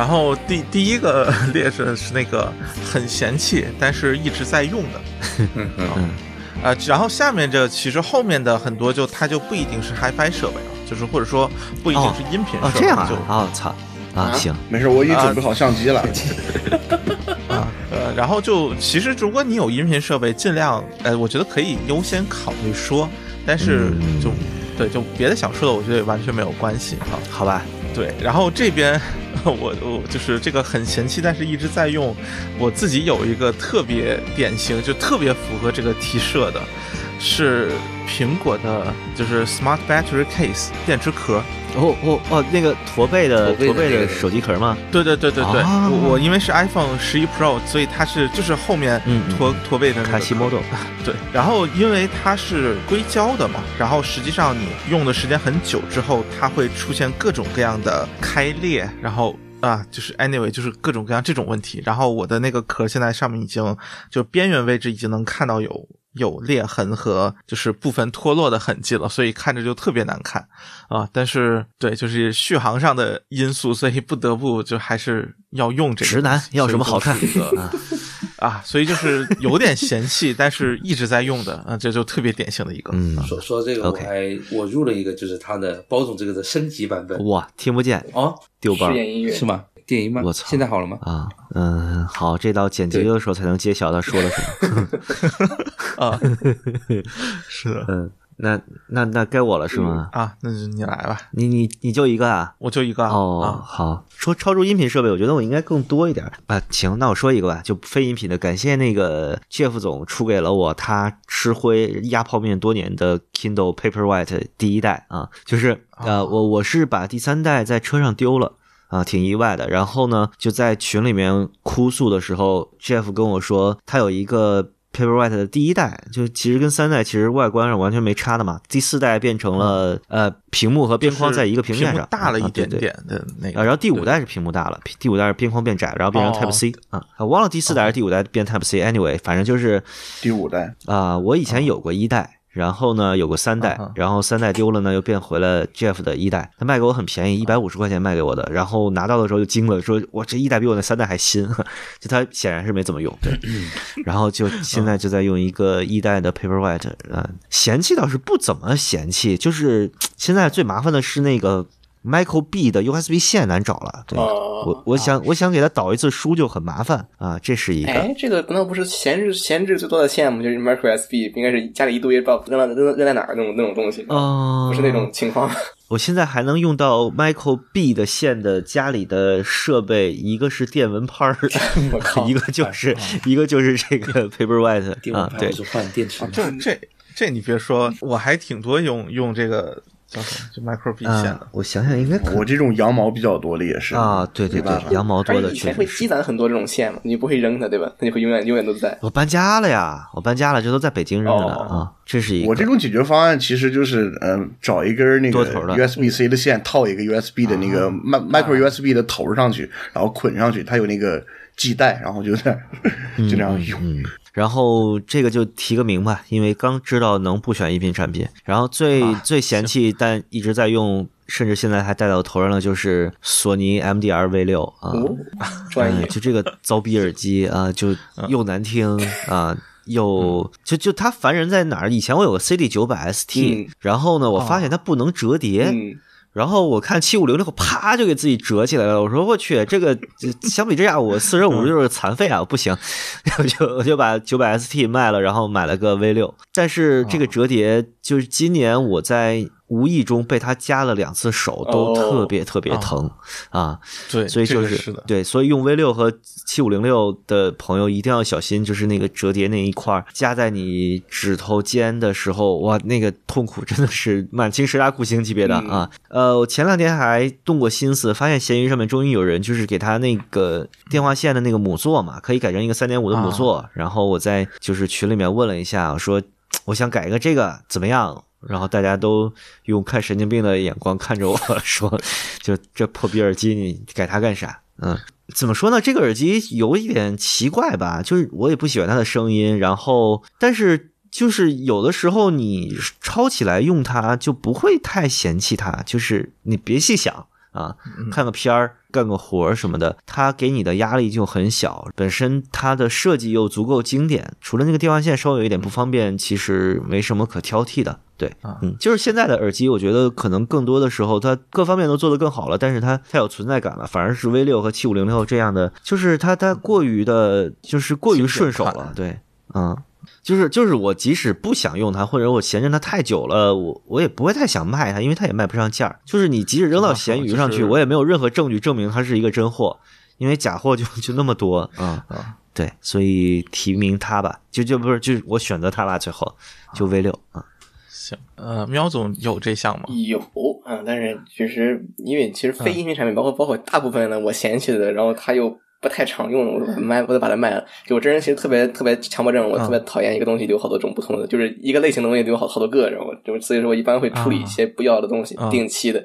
然后第第一个 劣势是那个很嫌弃，但是一直在用的。嗯嗯啊，然后下面这其实后面的很多就它就不一定是 HiFi 设备了，就是或者说不一定是音频设备，哦这样啊就啊操啊行没事，我已经准备好相机了。啊呃，然后就其实如果你有音频设备，尽量呃，我觉得可以优先考虑说，但是嗯就、对就别的想说的，我觉得也完全没有关系啊。好吧对，然后这边我我就是这个很嫌弃，但是一直在用。我自己有一个特别典型，就特别符合这个提设的，是苹果的，就是 Smart Battery Case 电池壳。哦哦哦那个驼背的驼背的驼背的手机壳吗？对对对对对，啊我我因为是 iPhone 十一 Pro，所以它是就是后面嗯嗯驼驼背的那个卡西莫多对，然后因为它是硅胶的嘛，然后实际上你用的时间很久之后，它会出现各种各样的开裂，然后啊，就是 anyway 就是各种各样这种问题。然后我的那个壳现在上面已经就边缘位置已经能看到有有裂痕和就是部分脱落的痕迹了，所以看着就特别难看啊。但是对，就是续航上的因素，所以不得不就还是要用这个直男要什么好看啊？啊，所以就是有点嫌弃，但是一直在用的啊，这就特别典型的一个。嗯，说说这个，我 OK 还我入了一个，就是它的包总这个的升级版本哇听不见哦，丢包试验音乐是吗？电影吗？我操现在好了吗？啊嗯好，这到剪辑的时候才能揭晓他说了什么。啊，是的嗯，那那那该我了是吗？啊，那就你来吧，你你你就一个啊？我就一个啊哦，啊好，说超出音频设备，我觉得我应该更多一点啊。行，那我说一个吧，就非音频的，感谢那个 Jeff 总出给了我他吃灰压泡面多年的 Kindle Paperwhite 第一代啊，就是呃，我我是把第三代在车上丢了。啊，挺意外的。然后呢，就在群里面哭诉的时候，Jeff 跟我说，他有一个 Paperwhite 的第一代，就其实跟三代其实外观上完全没差的嘛。第四代变成了、呃屏幕和边框在一个平面上，大了一点点的那个，啊，然后第五代是屏幕大了，第五代是边框变窄，然后变成哦 Type C 啊，我忘了第四代还是第五代变 Type C。Anyway，反正就是第五代，啊、我以前有过一代，然后呢有个三代然后三代丢了呢，又变回了 Jeff 的一代，他卖给我很便宜，一百五十块钱卖给我的，然后拿到的时候就惊了，说我这一代比我那三代还新，就他显然是没怎么用，对，然后就现在就在用一个一代的 Paperwhite，啊、嫌弃倒是不怎么嫌弃，就是现在最麻烦的是那个 Michael B 的 USB 线难找了，对。哦我我想我想给他导一次书就很麻烦啊，这是一个。哎，这个难道不是闲置闲置最多的线吗？就是 micro SD，应该是家里一堆不知道扔了扔扔在哪儿那种那种东西，哦，不是那种情况。我现在还能用到 Michael B 的线的家里的设备，一个是电蚊拍儿我靠，一个就是 一个就是这个 Paperwhite 啊，对蚊拍不是换电池吗？这这这你别说，我还挺多用用这个叫什么，就 micro B 线啊的，。我想想应该可我这种羊毛比较多的也是啊，对对对，羊毛多而且的以前会。积攒很多这种线嘛，你不会扔它，对吧？它就会永远永远都在。我搬家了呀，我搬家了，这都在北京扔着呢哦啊，这是一个。我这种解决方案其实就是，嗯、找一根那个多头的 USB C 的线，套一个 USB 的那个 mi- micro USB 的头上去，然后捆上去，它有那个系带，然后就这样 就这样用。嗯，然后这个就提个名吧，因为刚知道能不选音频产品，然后最、啊最嫌弃但一直在用，甚至现在还戴到头上的就是索尼 MDR V 六啊，哦，专业嗯，就这个糟逼耳机啊，就又难听啊。又就就它烦人在哪儿？以前我有个 CD 九百 ST，、嗯然后呢，我发现它不能折叠，嗯，然后我看七五零六，啪就给自己折起来了。我说我去，这个相比之下，我四舍五入就是残废啊，不行，我就我就把九百 ST 卖了，然后买了个 V 六。但是这个折叠，就是今年我在无意中被他夹了两次手，都哦特别特别疼啊。对，所以就是这个是，对，所以用 V 六和七五零六的朋友一定要小心，就是那个折叠那一块儿夹在你指头尖的时候，哇，那个痛苦真的是满清十大酷刑级别的嗯啊！呃，我前两天还动过心思，发现闲鱼上面终于有人就是给他那个电话线的那个母座嘛，可以改成一个三点五的母座，然后我在就是群里面问了一下，我说我想改一个这个怎么样？然后大家都用看神经病的眼光看着我 说：“就这破逼耳机，你改它干啥？”嗯，怎么说呢？这个耳机有一点奇怪吧，就是我也不喜欢它的声音，然后但是就是有的时候你抄起来用它就不会太嫌弃它，就是你别细想啊，看个片儿、干个活儿什么的，它给你的压力就很小。本身它的设计又足够经典，除了那个电话线稍微有一点不方便，其实没什么可挑剔的。对，嗯，就是现在的耳机，我觉得可能更多的时候，它各方面都做得更好了，但是它太有存在感了，反而是 V 六和七五零六这样的，就是它它过于的，就是过于顺手了。对，嗯。就是就是我即使不想用它，或者我闲着它太久了，我我也不会太想卖它，因为它也卖不上价儿。就是你即使扔到闲鱼上去，我也没有任何证据证明它是一个真货，因为假货就就那么多啊啊。对，所以提名它吧，就就不是就是我选择它吧，最后就 V 六啊。行，呃，喵总有这项吗？有啊，但是其实因为其实非音频产品，包括包括大部分呢我嫌弃的，然后它又不太常用，我就把它卖，我就把它卖了。就我这人其实特别特别强迫症，我特别讨厌一个东西就有好多种不同的，就是一个类型的东西就有好好多个，然后就所以说我一般会处理一些不要的东西，啊定期的。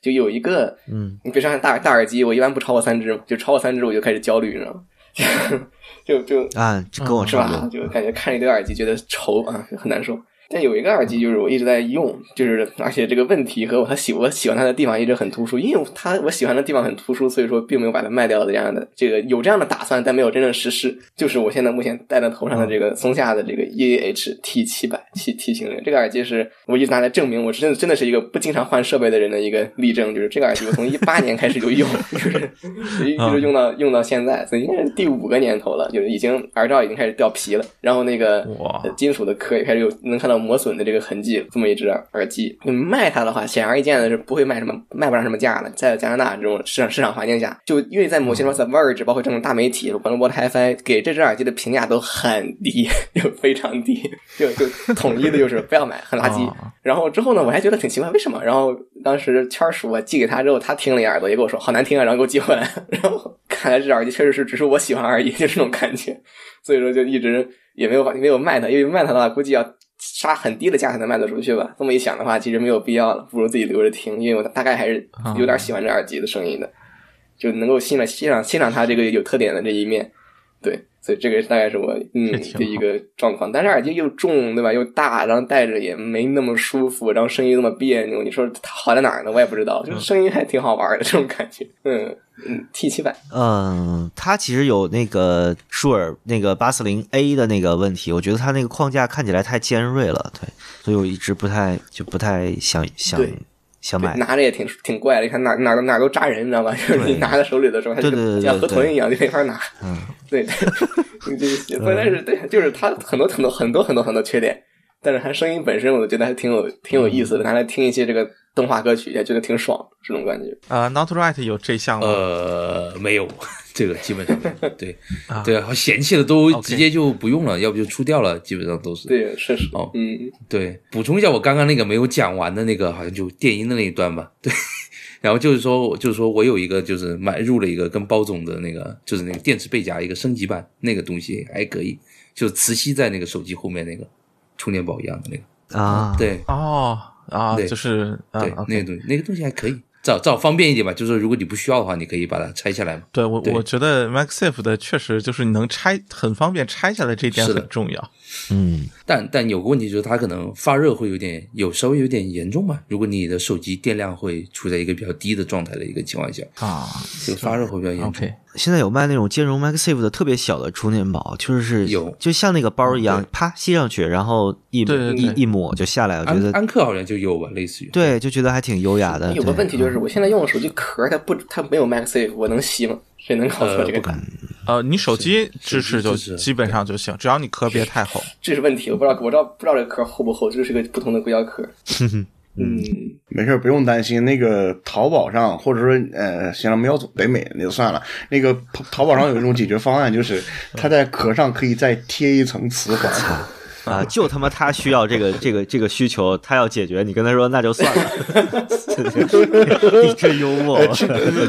就有一个，嗯，你比如说像大大耳机，我一般不超过三只，就超过三只我就开始焦虑，你知道吗？就就啊，跟我是吧？就感觉看一堆耳机觉得愁啊，很难受。但有一个耳机就是我一直在用，就是而且这个问题和我他喜我喜欢它的地方一直很突出，因为它我喜欢的地方很突出，所以说并没有把它卖掉的这样的这个有这样的打算，但没有真正实施。就是我现在目前戴在头上的这个松下的这个 EAH T 七百 T T 型的这个耳机，是我一直拿来证明我真的真的是一个不经常换设备的人的一个例证。就是这个耳机我从一八年开始就用，就是 一一直用到用到现在，所以应该是第五个年头了，就是已经耳罩已经开始掉皮了，然后那个金属的壳也开始有能看到磨损的这个痕迹。这么一只耳机，你卖它的话，显而易见的是不会卖什么卖不上什么价的。在加拿大这种市场市场环境下，就因为在某些什么 The Verge，包括这种大媒体，包括 What HiFi 给这只耳机的评价都很低，就非常低，就就统一的就是不要买，很垃圾。啊然后之后呢，我还觉得挺奇怪，为什么？然后当时圈儿叔我寄给他之后，他听了一耳朵，也跟我说好难听啊，然后给我寄回来。然后看来这耳机确实是只是我喜欢而已，就这种感觉。所以说就一直也没有没有卖它，因为卖它的话，估计要杀很低的价才能卖得出去吧。这么一想的话，其实没有必要了，不如自己留着听，因为我大概还是有点喜欢这耳机的声音的，就能够欣赏欣赏欣赏它这个有特点的这一面。对，所以这个大概是我嗯的一个状况。但是耳机又重，对吧？又大，然后戴着也没那么舒服，然后声音那么别扭。你说它好在哪儿呢？我也不知道，就声音还挺好玩的这种感觉。嗯嗯，T 七百嗯，它其实有那个舒尔那个八四零 A 的那个问题，我觉得它那个框架看起来太尖锐了，对，所以我一直不太就不太想想对想买。拿着也挺挺怪的，你看哪哪都哪都扎人，你知道吧？就是你拿在手里的时候，它就对对对对像河豚一样，就没法拿。嗯，对，对，关键是对，就是它很多很多很多很多很多缺点，但是它声音本身，我觉得还挺有挺有意思的，拿来听一些这个动画歌曲，也觉得挺爽，这种感觉。呃，Not Right 有这项吗？呃，没有，这个基本上对。啊。对啊，嫌弃的都直接就不用了，要不就出掉了，基本上都是。对，确实，哦。嗯，对，补充一下我刚刚那个没有讲完的那个，好像就电音的那一段吧。对，然后就是说，就是说我有一个就是买入了一个跟包总的那个，就是那个电池背夹一个升级版，那个东西还可以，就是磁吸在那个手机后面那个充电宝一样的那个。啊，对。哦。啊，对。就是啊对那个东西，那个东西还可以，至少至少方便一点吧。就是如果你不需要的话，你可以把它拆下来嘛。对我对我觉得 MagSafe 的确实就是你能拆很方便拆下来，这一点是很重要。嗯，但但有个问题就是它可能发热会有点有稍微有点严重吧。如果你的手机电量会处在一个比较低的状态的一个情况下，啊这个发热会比较严重。现在有卖那种兼容 MagSafe 的特别小的充电宝，就是有就像那个包一样，啪吸上去，然后一对对对一一抹就下来，我觉得安克好像就有吧，类似于。对，就觉得还挺优雅的。有个问题就是，我现在用的手机壳它不它没有 MagSafe，我能吸吗？谁能告诉我这个？呃不敢呃，你手机支持就基本上就行，只要你壳别太厚。这是问题，我不知道我不知道不知道这个壳厚不厚，这是个不同的硅胶壳。嗯，没事儿，不用担心。那个淘宝上，或者说呃，行了，喵总北美那就算了。那个淘淘宝上有一种解决方案，就是它在壳上可以再贴一层磁环。啊，就他妈他需要这个 这个这个需求，他要解决，你跟他说那就算了。你真幽默，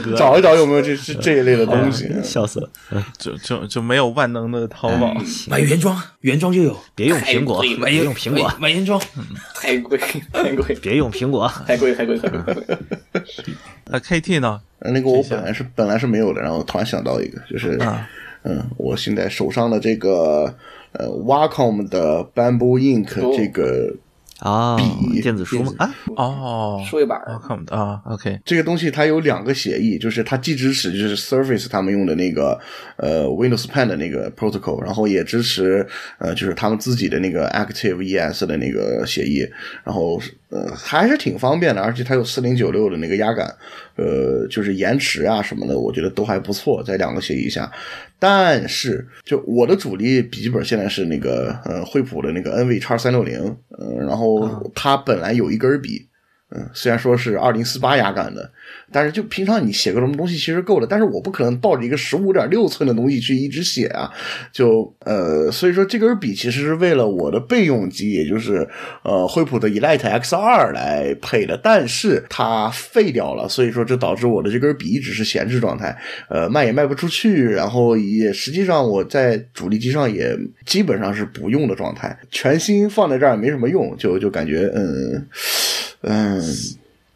哥，找一找有没有这这这一类的东西。笑死了。就就就没有万能的淘宝。买原装，原装就有。别用苹果，别用苹果买，原装。太贵，太贵，别用苹果。太贵，太贵，太贵，太贵。那 KT 呢？呃那个我本来是本来是没有的，然后突然想到一个，就是啊嗯，我现在手上的这个呃 Wacom 的 Bamboo Ink 哦。这个啊笔，电子书吗？啊，哦，数位板 Wacom 的啊。OK，这个东西它有两个协议，就是它既支持就是 Surface 他们用的那个呃 Windows Pen 的那个 protocol，然后也支持呃就是他们自己的那个 Active ES 的那个协议，然后呃还是挺方便的，而且它有四零九六的那个压感，呃就是延迟啊什么的，我觉得都还不错，在两个协议下。但是就我的主力笔记本现在是那个呃惠普的那个 NV 叉三六零，嗯，然后它本来有一根笔。嗯，虽然说是二零四八压感的，但是就平常你写个什么东西其实够了，但是我不可能抱着一个十五点六寸的东西去一直写啊，就呃，所以说这根笔其实是为了我的备用机，也就是呃惠普的 Elite X 二来配的，但是它废掉了，所以说这导致我的这根笔一直是闲置状态，呃，卖也卖不出去，然后也实际上我在主力机上也基本上是不用的状态，全新放在这儿也没什么用，就就感觉嗯嗯。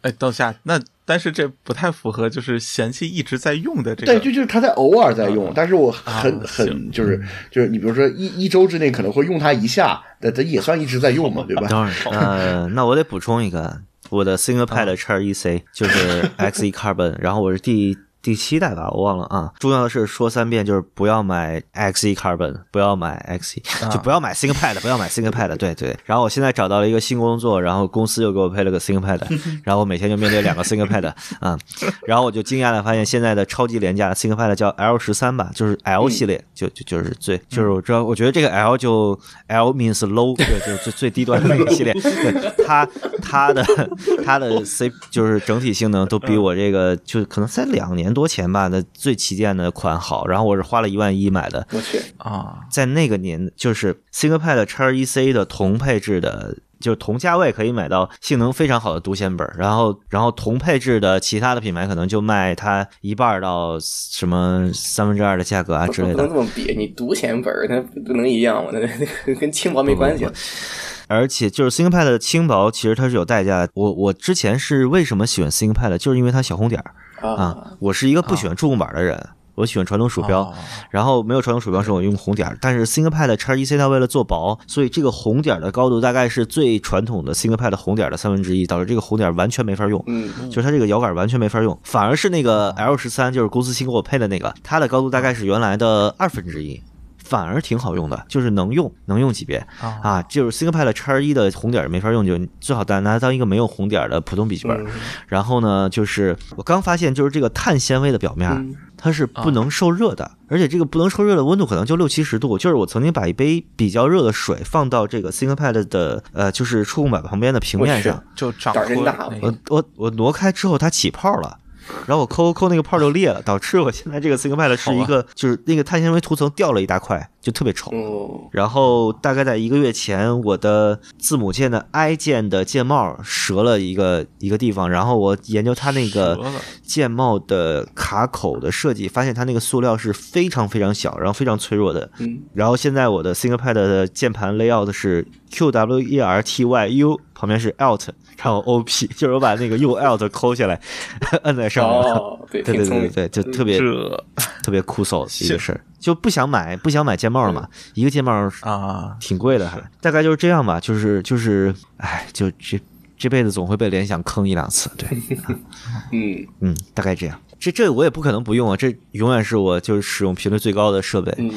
哎，等下，那但是这不太符合，就是嫌弃一直在用的这个。对，就就是他在偶尔在用，啊但是我很、啊很就是就是你比如说一一周之内可能会用它一下，那这也算一直在用嘛，对吧？当然，呃，那我得补充一个，我的 ThinkPad 叉 EC 就是 Xe Carbon，然后我是第第七代吧，我忘了啊。重要的是说三遍，就是不要买 Xe Carbon，不要买 Xe，就不要买 ThinkPad，不要买 ThinkPad，对对。然后我现在找到了一个新工作，然后公司又给我配了个 ThinkPad，然后我每天就面对两个 ThinkPad 啊，然后我就惊讶的发现，现在的超级廉价的 ThinkPad 叫 L 十三吧，就是 L 系列，就就就是最就是我知道，我觉得这个 L 就 L means low，对，就就最最低端的那个系列，对它它的它的 C 就是整体性能都比我这个就可能才两年多钱吧那最旗舰的款好，然后我是花了一万一买的，我去，啊，在那个年就是 ThinkPad x 一 C 的同配置的。就是同价位可以买到性能非常好的独显本，然后然后同配置的其他的品牌可能就卖它一半到什么三分之二的价格啊之类的不能这。么比，你独显本儿它不能一样吗？那那 跟轻薄没关系。而且就是 ThinkPad 的轻薄，其实它是有代价的。我我之前是为什么喜欢 ThinkPad，就是因为它小红点儿啊。我是一个不喜欢触控板的人，我喜欢传统鼠标。哦然后没有传统鼠标时候我用红点儿，但是 ThinkPad x 一 C 它为了做薄，所以这个红点儿的高度大概是最传统的 ThinkPad 红点儿的三分之一，导致这个红点儿完全没法用。嗯，就是它这个摇杆完全没法用，反而是那个 L 十三，就是公司新给我配的那个，它的高度大概是原来的二分之一。反而挺好用的，就是能用，能用几遍啊啊。就是 ThinkPad x 一的红点儿没法用，就最好拿拿它当一个没有红点儿的普通笔记本。然后呢，就是我刚发现，就是这个碳纤维的表面，嗯它是不能受热的，而且这个不能受热的温度可能就六七十度。就是我曾经把一杯比较热的水放到这个 ThinkPad 的呃，就是触控板旁边的平面上，就长胆儿真大那个我我我挪开之后，它起泡了。然后我抠抠抠那个泡就裂了，导致我现在这个 ThinkPad 是一个就是那个碳纤维涂层掉了一大块，就特别丑。哦，然后大概在一个月前，我的字母键的 I 键的键帽折了一个一个地方，然后我研究它那个键帽的卡口的设计，发现它那个塑料是非常非常小，然后非常脆弱的。嗯，然后现在我的 ThinkPad 的键盘 layout 是 Q W E R T Y U，旁边是 Alt，然后 O P，就是我把那个右 Alt 抠下来，摁在上面。哦，对，对。对对对，就特别特别酷搜的一个事儿，就不想买不想买键帽了嘛，一个键帽啊，挺贵的还，大概就是这样吧，就是就是，哎，就这这辈子总会被联想坑一两次，对，嗯。嗯，大概这样。这这我也不可能不用啊，这永远是我就是使用频率最高的设备，嗯，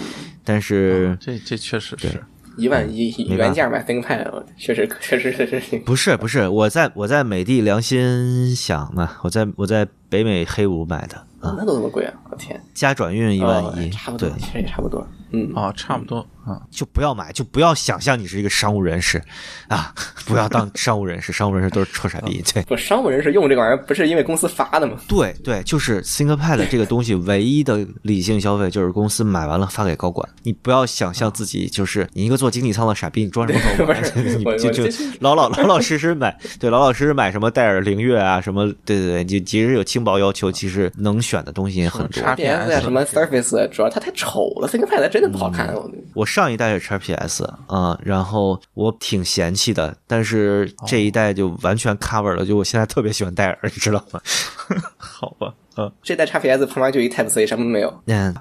但是这这确实是一万一原价买 ThinkPad，确实确实确实是。不是不是，我在我在美的良心想呢，我在我在北美黑五买的啊，那都那么贵啊！我天，加转运一万哦一，对，，差不多其实也差不多。嗯，啊，差不多啊，就不要买，就不要想象你是一个商务人士啊，不要当商务人士，商务人士都是臭傻逼，对。不，商务人士用这个玩意儿不是因为公司发的吗？对对，就是 ThinkPad 这个东西，唯一的理性消费就是公司买完了发给高管。你不要想象自己就是你一个做经济舱的傻逼，你装什么 高管？就就老老老老实实买，对，老老实实买什么戴尔灵越啊，什么对对对，就即使有轻薄要求，其实能选的东西也很多。叉 PS 呀，什么 Surface，啊主要它太丑了，ThinkPad 真的不好看。我我上一代是 XPS 啊、然后我挺嫌弃的，但是这一代就完全 cover 了，就我现在特别喜欢戴尔，你知道吗？好吧，嗯，这代 XPS 旁边就一 Type C，什么都没有。嗯，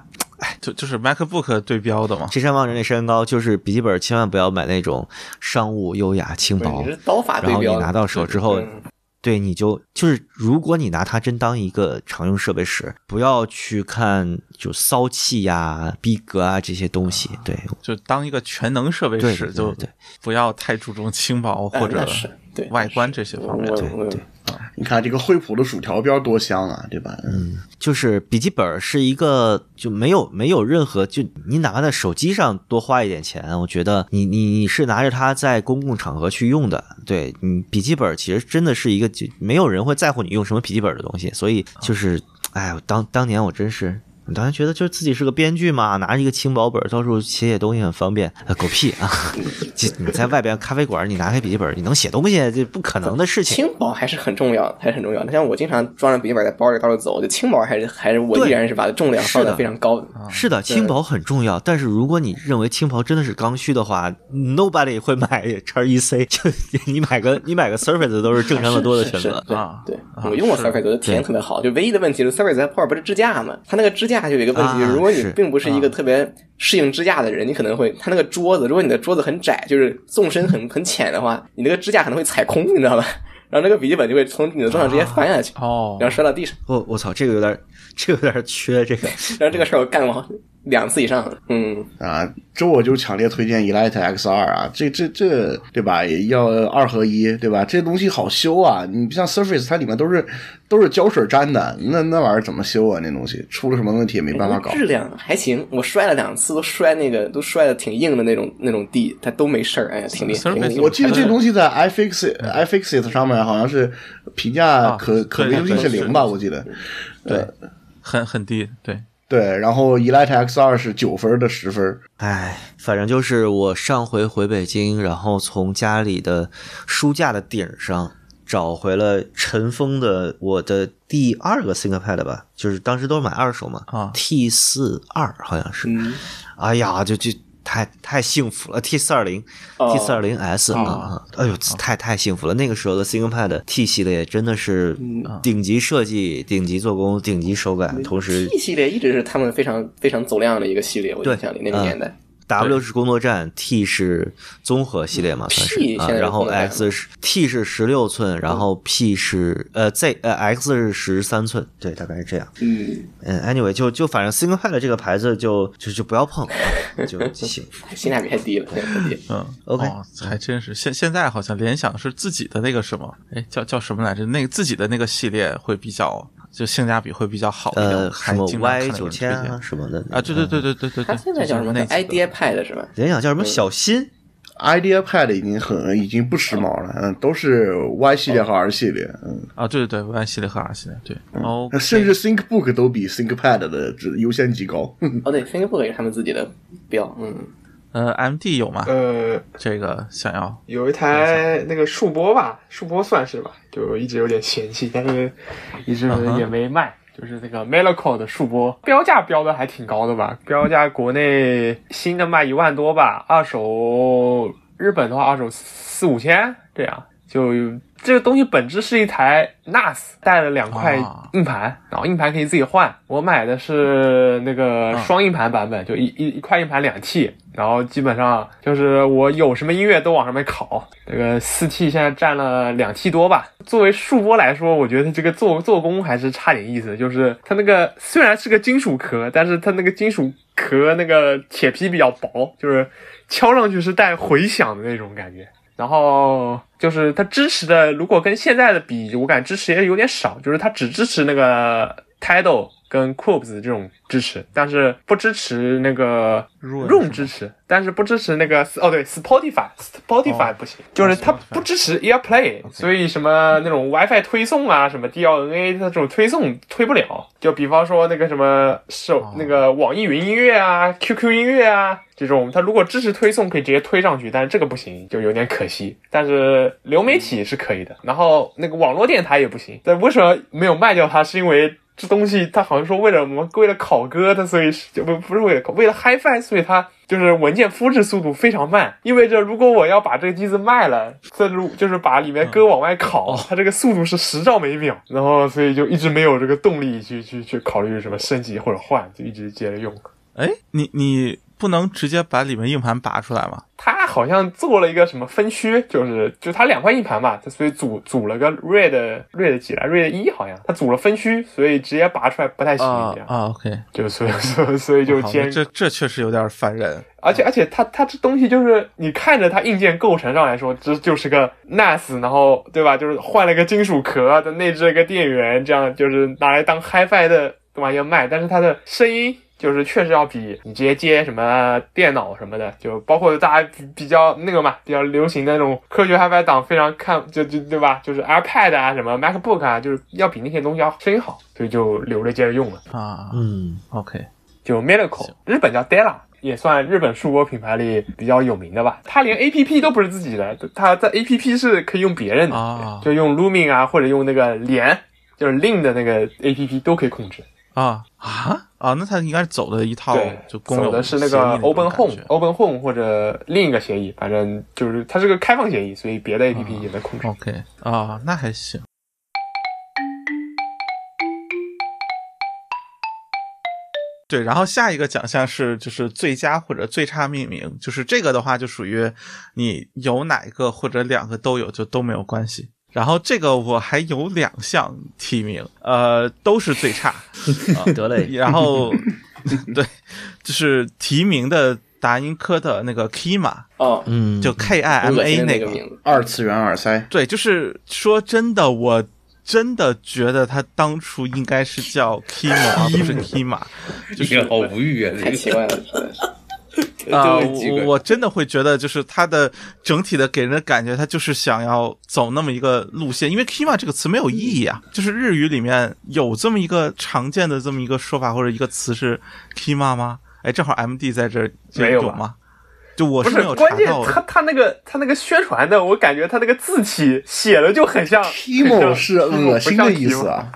就就是 MacBook 对标的嘛。这山望着那山高，就是笔记本千万不要买那种商务、优雅、轻薄你，是刀法然后你对标的，拿到手之后，嗯对你就就是，如果你拿它真当一个常用设备使，不要去看就骚气呀、逼格啊这些东西。对，就当一个全能设备使，就对对不要太注重轻薄哎或者是对外观这些方面对。对我啊你看这个惠普的薯条边多香啊，对吧？嗯，就是笔记本是一个就没有没有任何就你哪怕在手机上多花一点钱，我觉得你你你是拿着它在公共场合去用的，对你笔记本其实真的是一个就没有人会在乎你用什么笔记本的东西，所以就是哎，当当年我真是。我当时觉得就是自己是个编剧嘛，拿着一个轻薄本到处写写东西很方便，啊、狗屁啊！这你在外边咖啡馆，你拿开笔记本，你能写东西，这不可能的事情。轻薄还是很重要，还是很重要的。像我经常装着笔记本在包里到处走，就轻薄还是还是我对依然是把重量放的非常高的。是的，轻薄很重要，但是如果你认为轻薄真的是刚需的话，nobody 会买 叉一 C，就你买个你买个 Surface 都是正常的多的选择。对啊对，啊我用过 Surface，我的体验特别好。就唯一的问题是 Surface 它后边不是支架吗？它那个支架就有一个问题，啊如果你并不是一个特别适应支架的人，你可能会它那个桌子，如果你的桌子很窄，就是纵深很很浅的话，你那个支架可能会踩空，你知道吧？然后那个笔记本就会从你的桌上直接翻下去，哦然后摔到地上。我我操，这个有点这个有点缺这个。然后这个事儿我干过两次以上，嗯，啊，这我就强烈推荐 Elite X 二啊，这这这对吧？要二合一对吧？这东西好修啊，你不像 Surface，它里面都是都是胶水粘的，那那玩意儿怎么修啊？那东西出了什么问题也没办法搞。质量还行，我摔了两次，都摔那个都摔的挺硬的那种那种地，它都没事儿，哎呀，挺厉害。挺我记得这东西西在 iFixit iFixit 上面好像是评价啊可、可对维修性是对零吧，我记得。对，很很低，对，对，然后 Elite X 二是九分的十分。哎，反正就是我上回回北京，然后从家里的书架的顶上找回了尘封的我的第二个 ThinkPad 吧，就是当时都是买二手嘛，啊 T 四二好像是，嗯哎呀，就就太太幸福了，T 四二零哦，T 四二零 S 啊啊，哎呦，太太幸福了！那个时候的 ThinkPad T 系列真的是顶级设计、顶级做工、顶级手感，同时 T 系列一直是他们非常非常走量的一个系列，我印象里那个嗯年代。W 是工作站，T 是综合系列嘛，算是啊。然后 X 是 T 是十六寸，然后 P 是呃 Z 呃 X 是十三寸，对，大概是这样。嗯，嗯，anyway，就就反正 ThinkPad 这个牌子就就就不要碰，啊就 行。性价比太低了。嗯 OK 哦，还真是。现现在好像联想是自己的那个什么，哎，叫叫什么来着？那个自己的那个系列会比较，就性价比会比较好一点。呃，什么 Y 九千啊什么的啊，对对对对对对对，它现在叫什么那 idea pad 是吧？联想叫什么小新？Idea Pad 已经很已经不时髦了，嗯，都是 Y 系列和 R 系列，嗯，啊，对对对，Y 系列和 R 系列，对，哦，甚至 ThinkBook 都比 ThinkPad 的这优先级高。哦，对，ThinkBook 也是他们自己的标，嗯，呃，MD 有吗？呃，这个想要有一台那个数波吧，数波算是吧，就一直有点嫌弃，但是一直也没卖。就是那个 Melico 的数波，标价标的还挺高的吧？标价国内新的卖一万多吧，二手日本的话二手四五千这样。就这个东西本质是一台 NAS，带了两块啊硬盘，然后硬盘可以自己换。我买的是那个啊双硬盘版本，就一一一块硬盘两 T，然后基本上就是我有什么音乐都往上面拷。这个四 T 现在占了两 T 多吧。作为数波来说，我觉得这个做做工还是差点意思。就是它那个虽然是个金属壳，但是它那个金属壳那个铁皮比较薄，就是敲上去是带回响的那种感觉。然后就是它支持的，如果跟现在的比，我感觉支持也有点少，就是它只支持那个 Tidal 跟 Cubes 这种支持，但是不支持那个 Room 支持，但是不支持那个哦对 Spotify，Spotify 哦不行，就是它不支持 AirPlay，所以什么那种 WiFi 推送啊，什么 DLNA 它这种推送推不了。就比方说那个什么手哦那个网易云音乐啊、QQ 音乐啊这种，它如果支持推送可以直接推上去，但是这个不行，就有点可惜。但是流媒体是可以的，然后那个网络电台也不行。但为什么没有卖掉它？是因为这东西它好像说为了我们？为了考歌，它所以是就不不是为了考，为了 HiFi，所以它就是文件复制速度非常慢。意味着如果我要把这个机子卖了，这如就是把里面歌往外拷，它这个速度是十兆每秒，然后所以就一直没有这个动力去去去考虑什么升级或者换，就一直接着用。哎，你你不能直接把里面硬盘拔出来吗？它好像做了一个什么分区，就是就它两块硬盘嘛，它所以组组了个 RAID RAID 几来 RAID 一好像，它组了分区，所以直接拔出来不太行，啊啊，OK，就所以 所以所以就好兼那这这确实有点烦人。而且而且它它这东西就是你看着它硬件构成上来说，这就是个 NAS，然后对吧？就是换了个金属壳的内置了个电源，这样就是拿来当 HiFi 的玩意儿卖。但是它的声音就是确实要比你直接接什么电脑什么的，就包括大家比比较那个嘛，比较流行的那种科学 HiFi 党非常看就就对吧？就是 iPad 啊什么 MacBook 啊，就是要比那些东西要声音好，所以就留着接着用了。啊嗯，，OK，就 Medical，日本叫 Della，也算日本数播品牌里比较有名的吧。它连 APP 都不是自己的，它在 APP 是可以用别人的，啊就用 Lumin 啊，或者用那个连，就是 Lin 的那个 APP 都可以控制。啊啊啊，那他应该是走的一套对，就公有走的是那个 Open Home Open Home 或者另一个协议，反正就是它是个开放协议，所以别的 APP 也能控制。OK 啊，那还行。对，然后下一个奖项是就是最佳或者最差命名，就是这个的话就属于你有哪一个或者两个都有就都没有关系。然后这个我还有两项提名，呃，都是最差。得嘞，然后 对，就是提名的达音科的那个 Kima，哦，嗯，就 K I M A 那个，名字，二次元耳塞，对，就是说真的，我真的觉得他当初应该是叫 Kima，而不是 Kima，就是好无语啊！太这奇怪了，真的是。啊、我我真的会觉得，就是他的整体的给人的感觉，他就是想要走那么一个路线，因为 Kima 这个词没有意义啊，就是日语里面有这么一个常见的这么一个说法或者一个词是 Kima 吗？哎，正好 MD 在这儿就没有吗？就我不是是没有查关键，他他那个他那个宣传的，我感觉他那个字体写的就很像 Timo 是恶心的意思啊，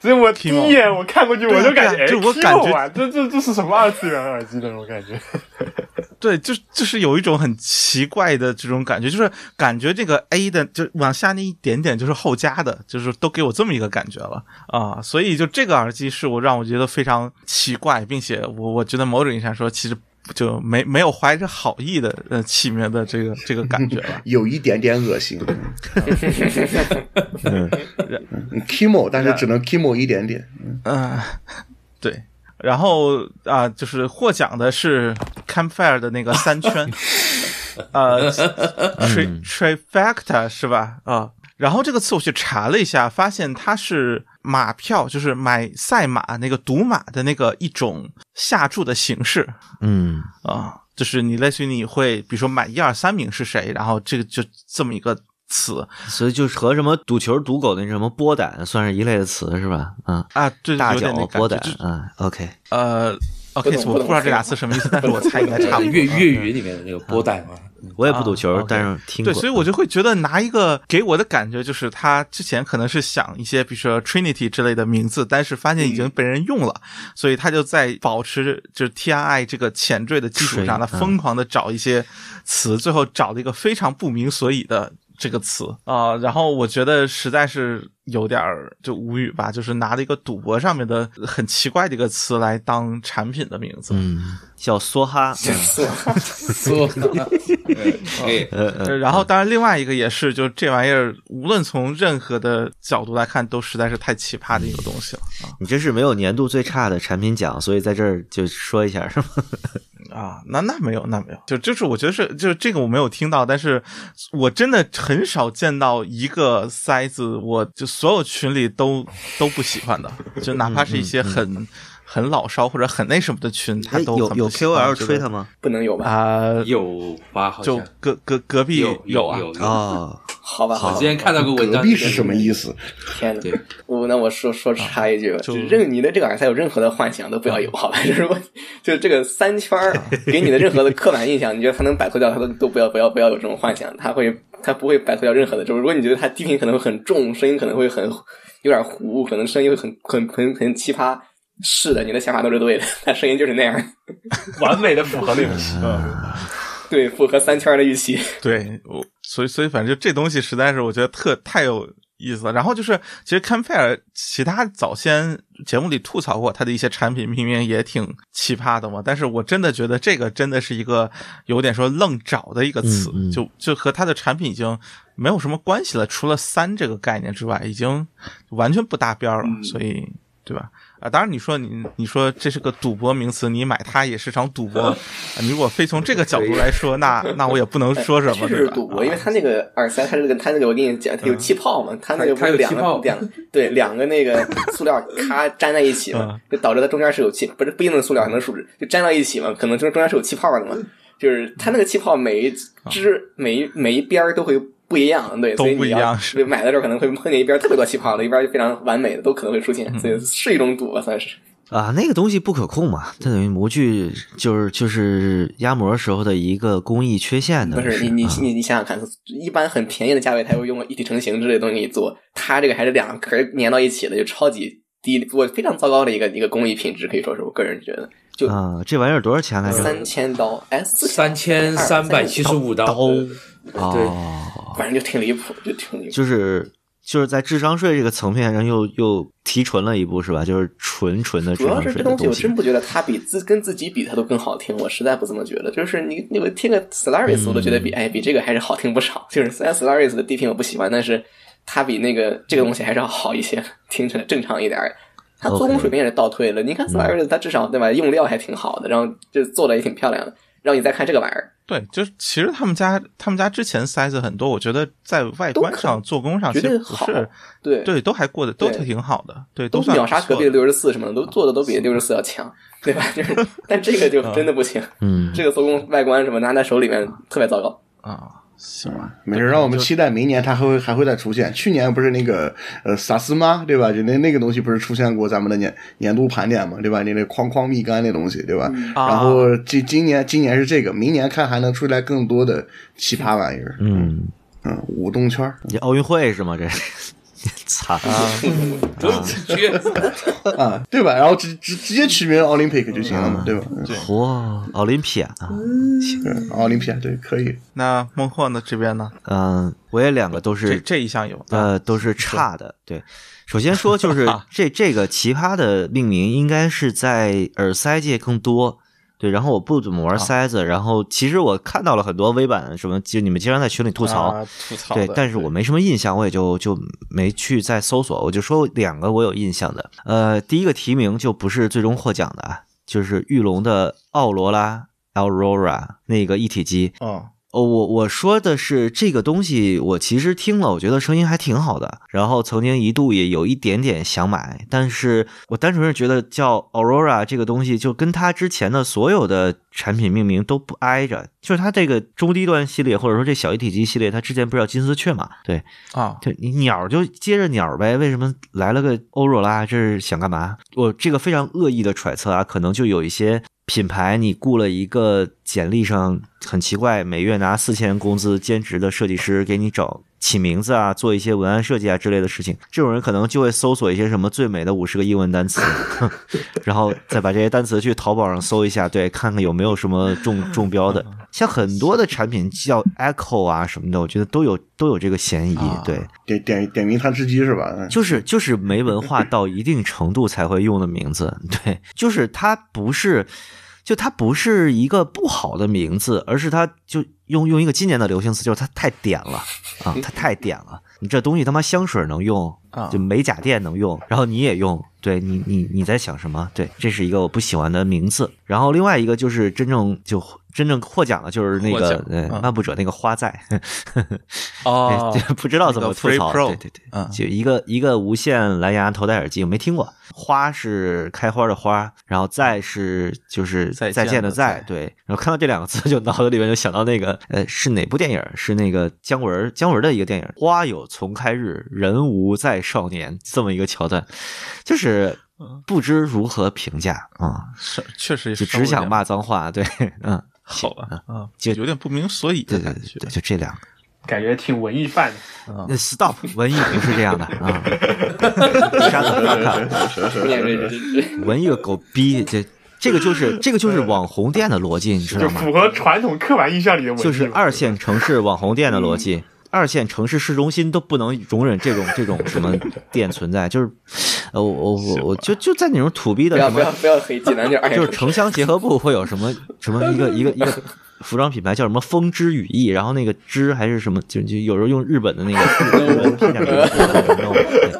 所以我第一眼我看过去，我就感觉，就我感觉啊，这这这是什么二次元耳机那种感觉？对，就就是有一种很奇怪的这种感觉，就是感觉这个 A 的就往下那一点点就是后加的，就是都给我这么一个感觉了啊，所以就这个耳机是我让我觉得非常奇怪，并且我我觉得某种意义上说，其实就没没有怀着好意的呃起名的这个这个感觉了 有一点点恶心。嗯嗯 Kimo，但是只能 Kimo 一点点。嗯、对。然后啊、就是获奖的是 Campfire 的那个三圈，呃，tri trifecta 是吧？啊、然后这个词我去查了一下，发现它是马票，就是买赛马那个赌马的那个一种下注的形式。嗯。啊、就是你类似于你会，比如说买一二三名是谁，然后这个就这么一个词。所以就是和什么赌球、赌狗的那什么波胆算是一类的词是吧？嗯，啊，对，大脚波胆嗯，OK，呃，OK，我不知道这俩词什么意思，但是我猜应该差不多。粤粤语里面的那个波带嘛，我也不赌啊球，但是听过。对，所以我就会觉得拿一个给我的感觉就是他之前可能是想一些比如说 Trinity 之类的名字，但是发现已经被人用了，所以他就在保持就是 TRI 这个前缀的基础上，他疯狂的找一些词，最后找了一个非常不明所以的。这个词啊、然后我觉得实在是有点儿就无语吧，就是拿了一个赌博上面的很奇怪的一个词来当产品的名字。嗯，叫梭哈，嗯说 可以，呃呃，呃，然后当然另外一个也是，就这玩意儿，无论从任何的角度来看，都实在是太奇葩的一个东西了你这是没有年度最差的产品奖，所以在这儿就说一下是吗？啊啊！那那没有，那没有，就就是我觉得是，就是这个我没有听到，但是我真的很少见到一个塞子，我就所有群里都都不喜欢的，就哪怕是一些很、很老少或者很那什么的群，他哎都有有 KOL 吹他吗？不能有吧？啊、有吧？好就像隔隔隔壁啊，有有有。哦，好吧，我之前看到个文章，隔壁是什么意思？天哪！我那我说说插一句吧，就就任你的这个耳塞有任何的幻想都不要有，好吧？就是我就是这个三圈儿给你的任何的刻板印象，你觉得他能摆脱掉，他都都不要不要不要有这种幻想，他会他不会摆脱掉任何的。就是如果你觉得他低频可能会很重，声音可能会很有点糊，可能声音会很很很很奇葩。是的，你的想法都是对的，他声音就是那样，完美的符合那个词。对，符合三圈的预期。对，我所以所以反正就这东西实在是我觉得特太有意思了。然后就是，其实 Campfire 其他早先节目里吐槽过它的一些产品命名也挺奇葩的嘛，但是我真的觉得这个真的是一个有点说愣找的一个词，嗯嗯就就和它的产品已经没有什么关系了，除了三这个概念之外，已经完全不搭边了，嗯所以对吧？啊，当然你说你你说这是个赌博名词，你买它也是场赌博。啊你如果非从这个角度来说，那那我也不能说什么？是赌博，因为它那个耳塞，它这个它那个我跟你讲，它有气泡嘛，它那个不是两它有气泡个两对两个那个塑料咔粘在一起嘛，就导致它中间是有气，不是不一定是塑料，可能树脂就粘到一起嘛，可能就是中间是有气泡的嘛，就是它那个气泡每一支每一每一边儿都会。不一样，对，都不一所以你要样对买的时候可能会碰见一边特别多气泡的，一边就非常完美的，都可能会出现，嗯。所以是一种赌吧，算是。啊，那个东西不可控嘛，它等于模具就是就是压模时候的一个工艺缺陷的。不是你你啊。你你想想看，一般很便宜的价位，它会用一体成型之类的东西给你做，它这个还是两壳粘到一起的，就超级低，我非常糟糕的一个一个工艺品质，可以说是我个人觉得，就啊，这玩意儿多少钱来着？三千刀，哎，四三千三百七十五刀，刀对哦，反正就挺离谱，就挺离谱。就是就是在智商税这个层面上又又提纯了一步是吧？就是纯纯的智主要商是这东西，东西我真。不觉得它比自跟自己比它都更好听，我实在不这么觉得。就是你你们听个 Solaris，我都觉得嗯比、哎比这个还是好听不少。就是虽然 Solaris 的低频我不喜欢，但是它比那个这个东西还是要好一些，听起来正常一点儿。它做工水平也是倒退了。你看 Solaris，它至少对吧，用料还挺好的，然后就做的也挺漂亮的。然后你再看这个玩意儿，对，就是其实他们家他们家之前塞子很多，我觉得在外观上、做工上其实不是，对对，都还过得都对挺好的，对，都算秒杀隔壁六十四什么的，都做的都比六十四要强，对吧？就是，但这个就真的不行，嗯，这个做工外观什么拿在手里面特别糟糕。啊。行吧，没事，让我们期待明年它还会还会再出现。去年不是那个呃萨斯吗？对吧？就那那个东西不是出现过咱们的年年度盘点嘛？对吧？你那框框蜜柑那东西，对吧？啊然后今今年今年是这个，明年看还能出来更多的奇葩玩意儿。嗯，嗯，舞动圈儿这奥运会是吗？这操都直接啊，对吧？然后直直直接取名 Olympic 就行了嘛，对吧？嗯嚯，奥林匹亚啊！对奥林匹亚对可以。那孟获呢这边呢？嗯，我也两个都这是这一项有，呃，都是差的。对，首先说就是 这这个奇葩的命名应该是在耳塞界更多。对，然后我不怎么玩塞子，然后其实我看到了很多微版什么，就你们经常在群里吐槽，啊吐槽，对但是我没什么印象，我也就就没去再搜索，我就说两个我有印象的。呃，第一个提名就不是最终获奖的啊，就是玉龙的奥罗拉 Aurora 那个一体机。嗯哦，我我说的是这个东西，我其实听了，我觉得声音还挺好的。然后曾经一度也有一点点想买，但是我单纯是觉得叫 Aurora 这个东西，就跟它之前的所有的产品命名都不挨着。就是它这个中低端系列，或者说这小一体机系列，它之前不是叫金丝雀嘛？对，啊，就你鸟就接着鸟呗，为什么来了个欧若拉？这是想干嘛？我这个非常恶意的揣测啊，可能就有一些品牌，你雇了一个简历上很奇怪，每月拿四千工资兼职的设计师给你找起名字啊，做一些文案设计啊之类的事情，这种人可能就会搜索一些什么最美的五十个英文单词，然后再把这些单词去淘宝上搜一下，对，看看有没有什么中中标的。像很多的产品叫 Echo 啊什么的，我觉得都有都有这个嫌疑，啊对。点点点名他吃鸡是吧？嗯就是就是没文化到一定程度才会用的名字，对，就是它不是，就它不是一个不好的名字，而是它就用用一个今年的流行词，就是它太点了啊，它太点了。你这东西他妈香水能用啊，就美甲店能用，然后你也用，对你你你在想什么？对，这是一个我不喜欢的名字。然后另外一个就是真正就真正获奖的就是那个漫步者那个花在，哦 对，不知道怎么吐槽，对对对，嗯就一个一个无线蓝牙头戴耳机，我没听过。花是开花的花，然后再是就是再见的再，对。然后看到这两个字，就脑子里面就想到那个呃是哪部电影？是那个姜文姜文的一个电影《花有重开日，人无再少年》这么一个桥段，就是不知如何评价啊、是确实就只想骂脏话，对，嗯，好吧，嗯，就有点不明所以对的感觉对对对，就这两个。感觉挺文艺范的。那 stop，文艺不是这样的啊！杀的发卡，念这这这文艺个狗逼，这这个就是这个就是网红店的逻辑，你知道吗？就符合传统刻板印象里的文艺。就是二线城市网红店的逻辑。二线城市市中心都不能容忍这种这种什么店存在，就是，呃，我我我我就就在那种土逼的什么不要不要不要黑济南就是城乡结合部会有什么什么一个一个一个服装品牌叫什么风之羽翼，然后那个之还是什么，就就有时候用日本的那个日文拼点名字 弄对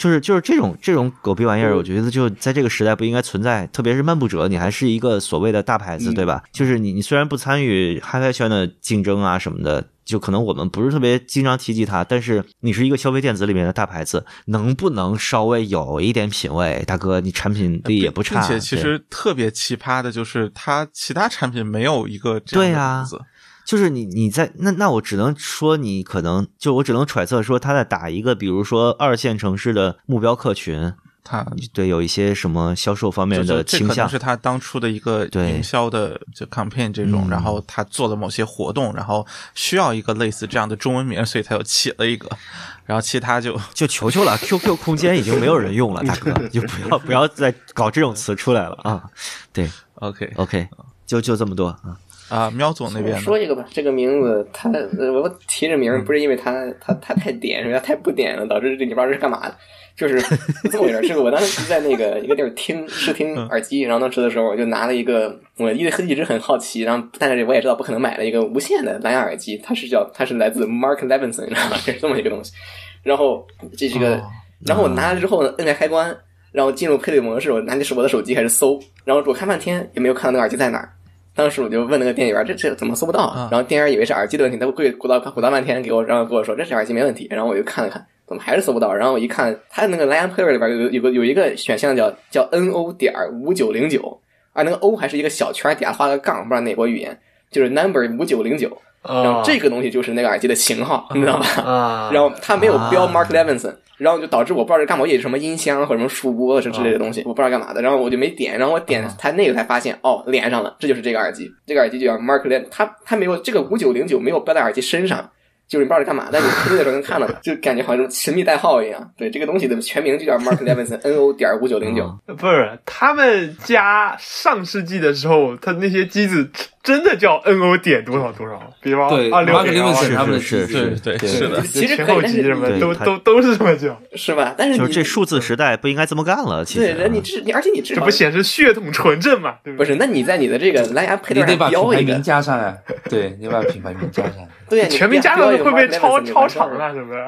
就是就是这种这种狗逼玩意儿，我觉得就在这个时代不应该存在，特别是漫步者，你还是一个所谓的大牌子，对吧？就是你你虽然不参与 HiFi 圈的竞争啊什么的，就可能我们不是特别经常提及它，但是你是一个消费电子里面的大牌子，能不能稍微有一点品位？大哥，你产品力也不差，并且其实特别奇葩的就是，它其他产品没有一个这样的对呀名字。就是你你在那那我只能说你可能就我只能揣测说他在打一个比如说二线城市的目标客群，他对有一些什么销售方面的倾向就这可能是，他当初的一个对营销的就 campaign 这种，嗯然后他做了某些活动，然后需要一个类似这样的中文名，所以他又起了一个，然后其他就就求求了，QQ 空间已经没有人用了，大哥，就不要不要再搞这种词出来了啊！对 OK，OK，就就这么多啊。啊，喵总那边说一个吧，这个名字，它呃我提这名不是因为他他他太点，是因为它太不点了，导致这你不知道这是干嘛的。就是这么回事，是我当时在那个一个地儿听试听耳机，然后当时的时候我就拿了一个，我一直一直很好奇，然后但是我也知道不可能买了一个无线的蓝牙耳机，它是叫它是来自 Mark Levinson，你知道吗？是这么一个东西。然后这是个，然后我拿了之后呢，摁开开关，然后进入配对模式，我拿起我的手机开始搜，然后我看半天也没有看到那个耳机在哪儿。当时我就问那个店员，这这怎么搜不到？啊然后店员以为是耳机的问题，他会鼓捣鼓捣半天给我，然后跟我说这是耳机没问题。然后我就看了看，怎么还是搜不到？然后我一看，他那个蓝牙 player 里边有有个有一个选项叫叫 N O 点五九零九，啊，那个 O 还是一个小圈，底下画个杠，不知道哪国语言，就是 number 五九零九。然后这个东西就是那个耳机的型号，你知道吧？啊，然后它没有标啊 Mark Levinson，然后就导致我不知道这干嘛，我以为是什么音箱或者什么数播是之类的东西，我不知道干嘛的，然后我就没点，然后我点它那个才发现，哦，连上了，这就是这个耳机，这个耳机就叫 Mark Levin，它它没有这个五九零九没有标在耳机身上。就是你不知道是干嘛，但你出去的时候能看到它，就感觉好像是神秘代号一样。对，这个东西的全名就叫 Mark Levinson N O 点五九零九。不是他们家上世纪的时候，他那些机子真的叫 N O 点多少多少，比方对二六 Mark 点 Levinson 他们的是机子对对对是的，其实后级什么都都都是这么叫，是吧？但是你就是这数字时代不应该这么干了，其实对，人你这你而且你至少这不显示血统纯正嘛？对对？不是？那你在你的这个蓝牙配对上你得把品标一个牌名，加上来，对，你把品牌名加上来。对呀，你全名加上标一个会不会 Mark 超超完事儿了长啊？是不是？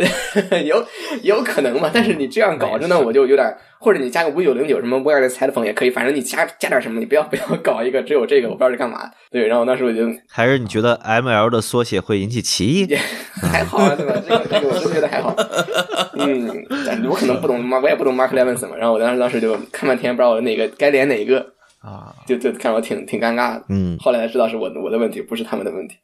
有有可能嘛？但是你这样搞着呢，我就有点，或者你加个五九零九什么 wireless headphone 也可以，反正你加加点什么，你不要不要 搞一个只有这个，我不知道是干嘛。对，然后当时我就还是你觉得 ML 的缩写会引起歧义？还好啊，对吧？这个这个我真觉得还好。嗯，我可能不懂 Mark，我也不懂 Mark Levinson 嘛。然后我当时当时就看半天，不知道我哪个该连哪个，啊，就就看我挺挺尴尬的。嗯，后来才知道是我的我的问题，不是他们的问题。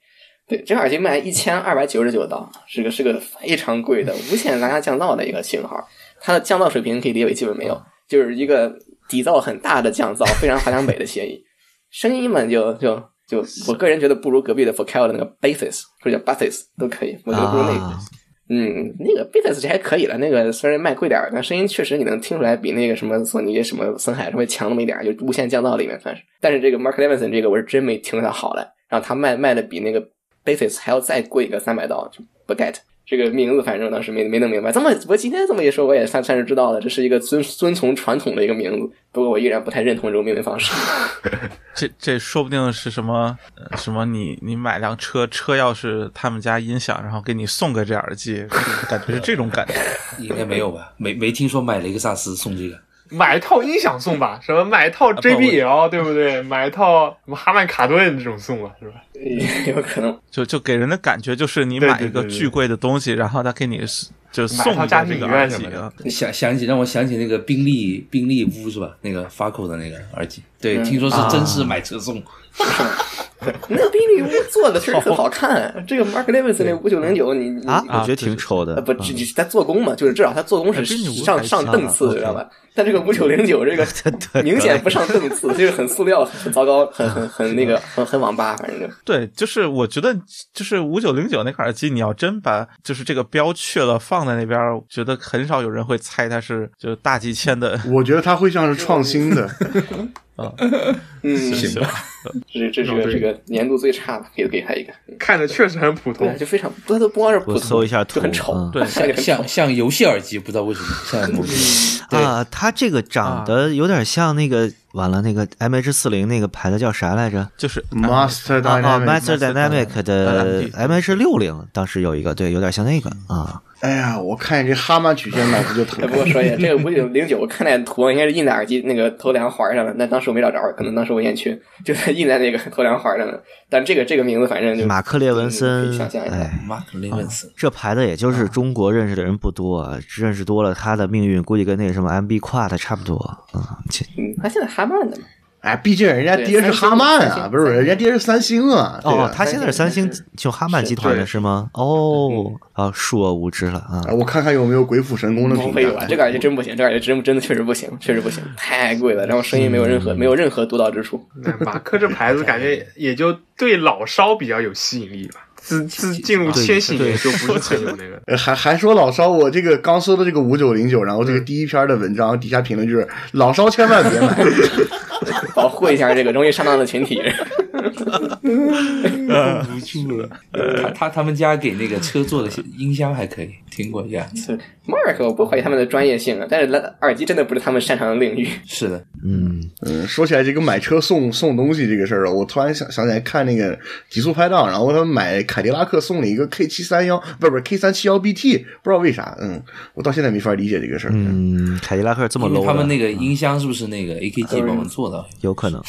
对，这个耳机卖一千二百九十九刀，是个是个非常贵的无线蓝牙降噪的一个型号。它的降噪水平可以理解为基本没有，就是一个底噪很大的降噪，非常华强北的协议。声音嘛，就就就，我个人觉得不如隔壁的 Focal 的那个 Basis 或者叫 Basis 都可以，我觉得不如那个。啊嗯，那个 Basis 这还可以了，那个虽然卖贵点儿，但声音确实你能听出来比那个什么索尼、什么森海稍微强那么一点儿，就无线降噪里面算是。但是这个 Mark Levinson 这个我是真没听出它好来，然后他卖卖的比那个 Basis 还要再贵个三百刀，就不 get 这个名字，反正当时没没弄明白。这么我今天这么一说，我也算算是知道了，这是一个遵遵从传统的一个名字，不过我依然不太认同这种命名方式。这这说不定是什么呃什么你你买辆车，车钥匙他们家音响，然后给你送个这耳机，感觉是这种感觉。应该没有吧？没没听说买雷克萨斯送这个。买一套音响送吧，什么买一套 JBL 对不对？买一套什么哈曼卡顿这种送吧，是吧？也有可能，就就给人的感觉就是你买一个巨贵的东西，然后他给你就买送一套家庭医个这个什么的机啊。想想起让我想起那个宾利宾利屋是吧？那个 Faco 的那个耳机，对，嗯听说是真是买车送。那个宾利屋做的确实很好看。这个 Mark Levinson 那五九零九，你你啊，我觉得挺丑的呃，。不，这这他做工嘛，就是至少他做工是上上档次，啊知道吧？但这个五九零九这个 明显不上档次，就是很塑料、很糟糕、很很很那个、很很网吧，反正就对，就是我觉得就是五九零九那款耳机，你要真把就是这个标去了放在那边，觉得很少有人会猜它是就是大几千的。我觉得它会像是创新的，嗯，行吧，这是这是个这个。年度最差的，给给他一个。看着确实很普通，。就非常，不都不光是普通，我搜一下图就很丑。嗯，对，像。像像游戏耳机，不知道为什么像啊，它这个长得有点像那个，完了那个 MH 四零那个牌子叫啥来着？就是嗯 Master 啊啊 Dynamic，，Master Dynamic 的 MD MH 六零，当时有一个，对，有点像那个啊。哎呀，我看见这哈曼曲线，脑子就疼哎，。不过说一下，这个五九零九，我看那图应该是印在耳机那个头梁环上了，那当时我没找着，可能当时我眼缺，就在印在那个头梁环上了。但这个这个名字反正就马克列文可森以想象一，下。哎，马克列文森，这牌子也就是中国认识的人不多，啊，认识多了，他的命运估计跟那个什么 MB Quad 差不多啊。嗯，他现在哈曼的嘛，哎，毕竟人家爹是哈曼啊，不是人家爹是三星啊。哦他现在是三星就哈曼集团的是吗？哦，啊，恕我无知了啊哎。我看看有没有鬼斧神工的评不会有啊，价。这个耳机真不行，这个耳机真真的确实不行，确实不行，太贵了，然后声音没有任何没有任何独到之处。马克这牌子感觉也就对老烧比较有吸引力吧。自自进入千禧年就不是很有那个。呃还还说老烧，我这个刚搜的这个五九零九，然后这个第一篇的文章底下评论就是老烧千万别买。保护一下这个容易上当的群体。无助了。他他他们家给那个车做的音箱还可以，听过一下。Mark，我不怀疑他们的专业性啊，但是耳机真的不是他们擅长的领域。是的，嗯，嗯，说起来这个买车送送东西这个事儿啊，我突然想想起来看那个极速拍档，然后他们买凯迪拉克送了一个 K 七三幺，不是不是 K 三七幺 BT，不知道为啥，嗯，我到现在没法理解这个事儿。嗯，凯迪拉克这么 low 他们那的，个音箱是不是那个 AKG 帮忙做的？有可能。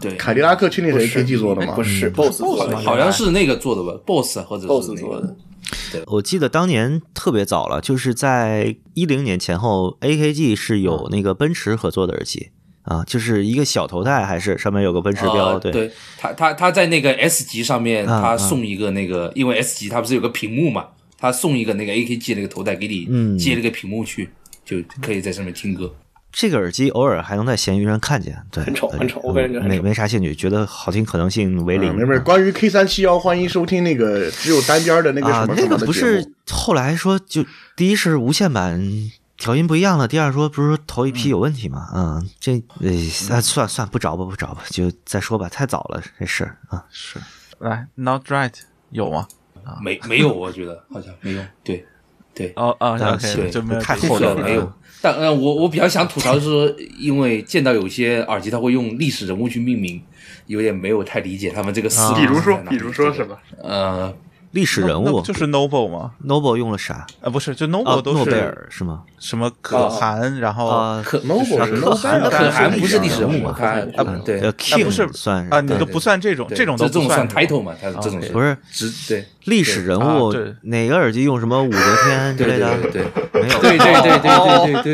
对，凯迪拉克确定是。AKG 做的吗？不是 BOSS 做的，好像是那个做的吧，BOSS 或者是 BOSS 做的。对。我记得当年特别早了，就是在一零年前后，AKG 是有那个奔驰合作的耳机啊，就是一个小头戴，还是上面有个奔驰标，对。呃对他他他在那个 S 级上面，啊他送一个那个，因为 S 级它不是有个屏幕嘛，他送一个那个 AKG 那个头戴给你嗯。接了个屏幕去，就可以在上面听歌。这个耳机偶尔还能在闲鱼上看见，对，很丑很丑我个人觉得没没啥兴趣，觉得好听可能性为零。嗯，没事。关于 K 三七幺，欢迎收听那个只有单边的那个啊什，么什那个不。是后来说就第一是无线版调音不一样了，第二说不是头一批有问题吗？嗯，这呃啊算算不着吧不着吧，就再说吧，太早了这事儿啊。是来 Not Right 有吗？啊没没有，我觉得好像没有。对对，哦哦对就没有太这个后头了没有。但呃，我我比较想吐槽的是说，因为见到有些耳机它会用历史人物去命名，有点没有太理解他们这个思路啊比如说比如说什么？呃，历史人物就是 Noble 吗？Noble 用了啥？呃，不是，就啊 Noble，都诺贝尔是吗？什么可汗，然后啊，可 Noble 是可汗可汗不是历史人人物嘛？他啊对，呃那不是，King 算啊，你对都不算这种，这种都不这种算算 title 嘛？它这种不是直对历史人物啊，哪个耳机用什么武则天之类的？对对没有，对对对对对对对，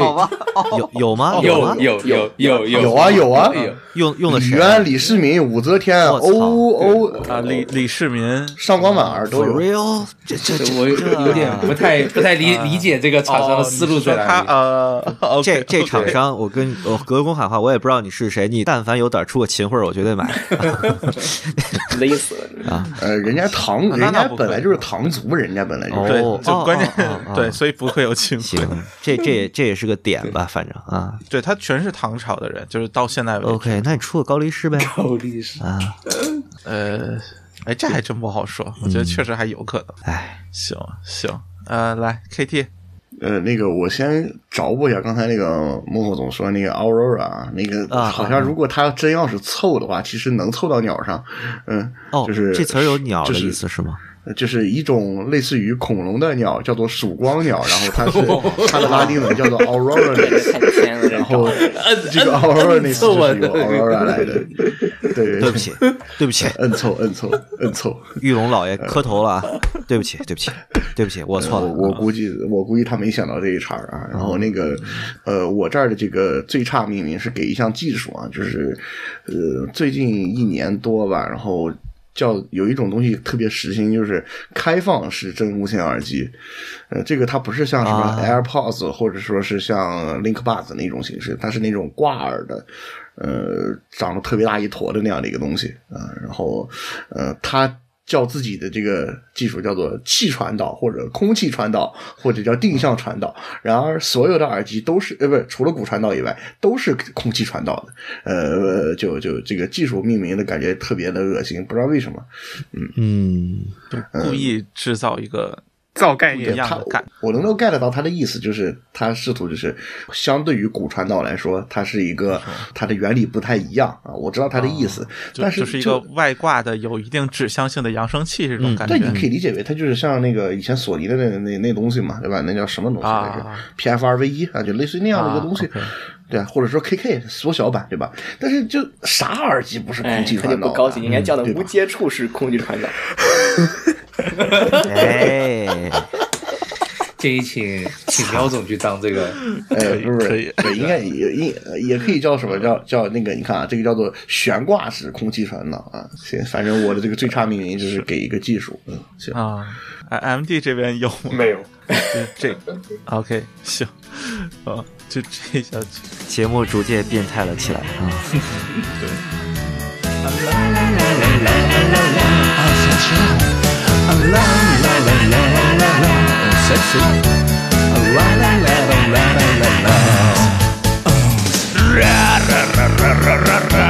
有有吗？吗？有有有有有有啊有啊，有用用的谁？李渊、李世民、武则天、欧欧啊，李李世民上官婉儿都有。real？这这这我有点不太不太理理解这个厂商的思路在哪里。呃，OK，这这厂商，我跟我隔空喊话，我也不知道你是谁，你但凡有胆出个秦桧，我绝对买。勒死了你。呃，人家唐，那人家那不会本来就是唐族，人家本来就是。就关键哦哦哦 对，所以不会有清行。，这这也这也是个点吧，反正啊。对他全是唐朝的人，就是到现在为止。OK，那你出个高力士呗？高力士，啊，呃，哎，这还真不好说，我觉得确实还有可能。哎，行行，呃，来 KT，呃，那个我先找补一下刚才那个幕后总说那个 Aurora，啊那个啊好像如果他真要是凑的话，其实能凑到鸟上。嗯，哦，就是这词儿有鸟的就是意思是吗？就是一种类似于恐龙的鸟，叫做曙光鸟，然后它是它的拉丁文叫做 Aurora 然后这个 Aurora 是由 Aurora 来的。对对不起，对不起，摁错摁错摁错。玉龙老爷磕头了啊！对不起，对不起，对不起，我错了。我我估计我估计他没想到这一茬儿啊。然后那个呃，我这儿的这个最差命名是给一项技术啊，就是呃最近一年多吧，然后。叫有一种东西特别时兴，就是开放式真无线耳机。呃，这个它不是像什么啊 AirPods、或者说是像 LinkBuds 那种形式，它是那种挂耳的，呃，长得特别大一坨的那样的一个东西啊、然后呃，它叫自己的这个技术叫做气传导或者空气传导或者叫定向传导。然而，所有的耳机都是呃，不是除了骨传导以外，都是空气传导的。呃，就就这个技术命名的感觉特别的恶心，不知道为什么。嗯，故意制造一个造概念一样他的感我能够 get 到他的意思，就是他试图就是相对于骨传导来说，它是一个它的原理不太一样啊。我知道他的意思，就但是就是一个外挂的有一定指向性的扬声器这种感觉。对，你可以理解为它就是像那个以前索尼的那那那东西嘛，对吧？那叫什么东西来着、啊 p f 二 V 一啊，就类似于那样的一个啊东西对啊，或者说 KK 缩小版，对吧？但是就啥耳机不是哎空气，传导、啊？就不高兴，应该叫的无接触式空气传导。哎，建议请请苗总去当这个，呃，不是，可以对，应该也也也可以叫什么叫叫那个？你看啊，这个叫做悬挂式空气传导啊。行，反正我的这个最差命名就是给一个技术。嗯，行，啊，M D 这边有吗？没有，这这 OK 行，啊，就这一下节目逐渐变态了起来啊！啦 la la la la la la sexy. La la la la la la la. Ra ra ra ra ra ra.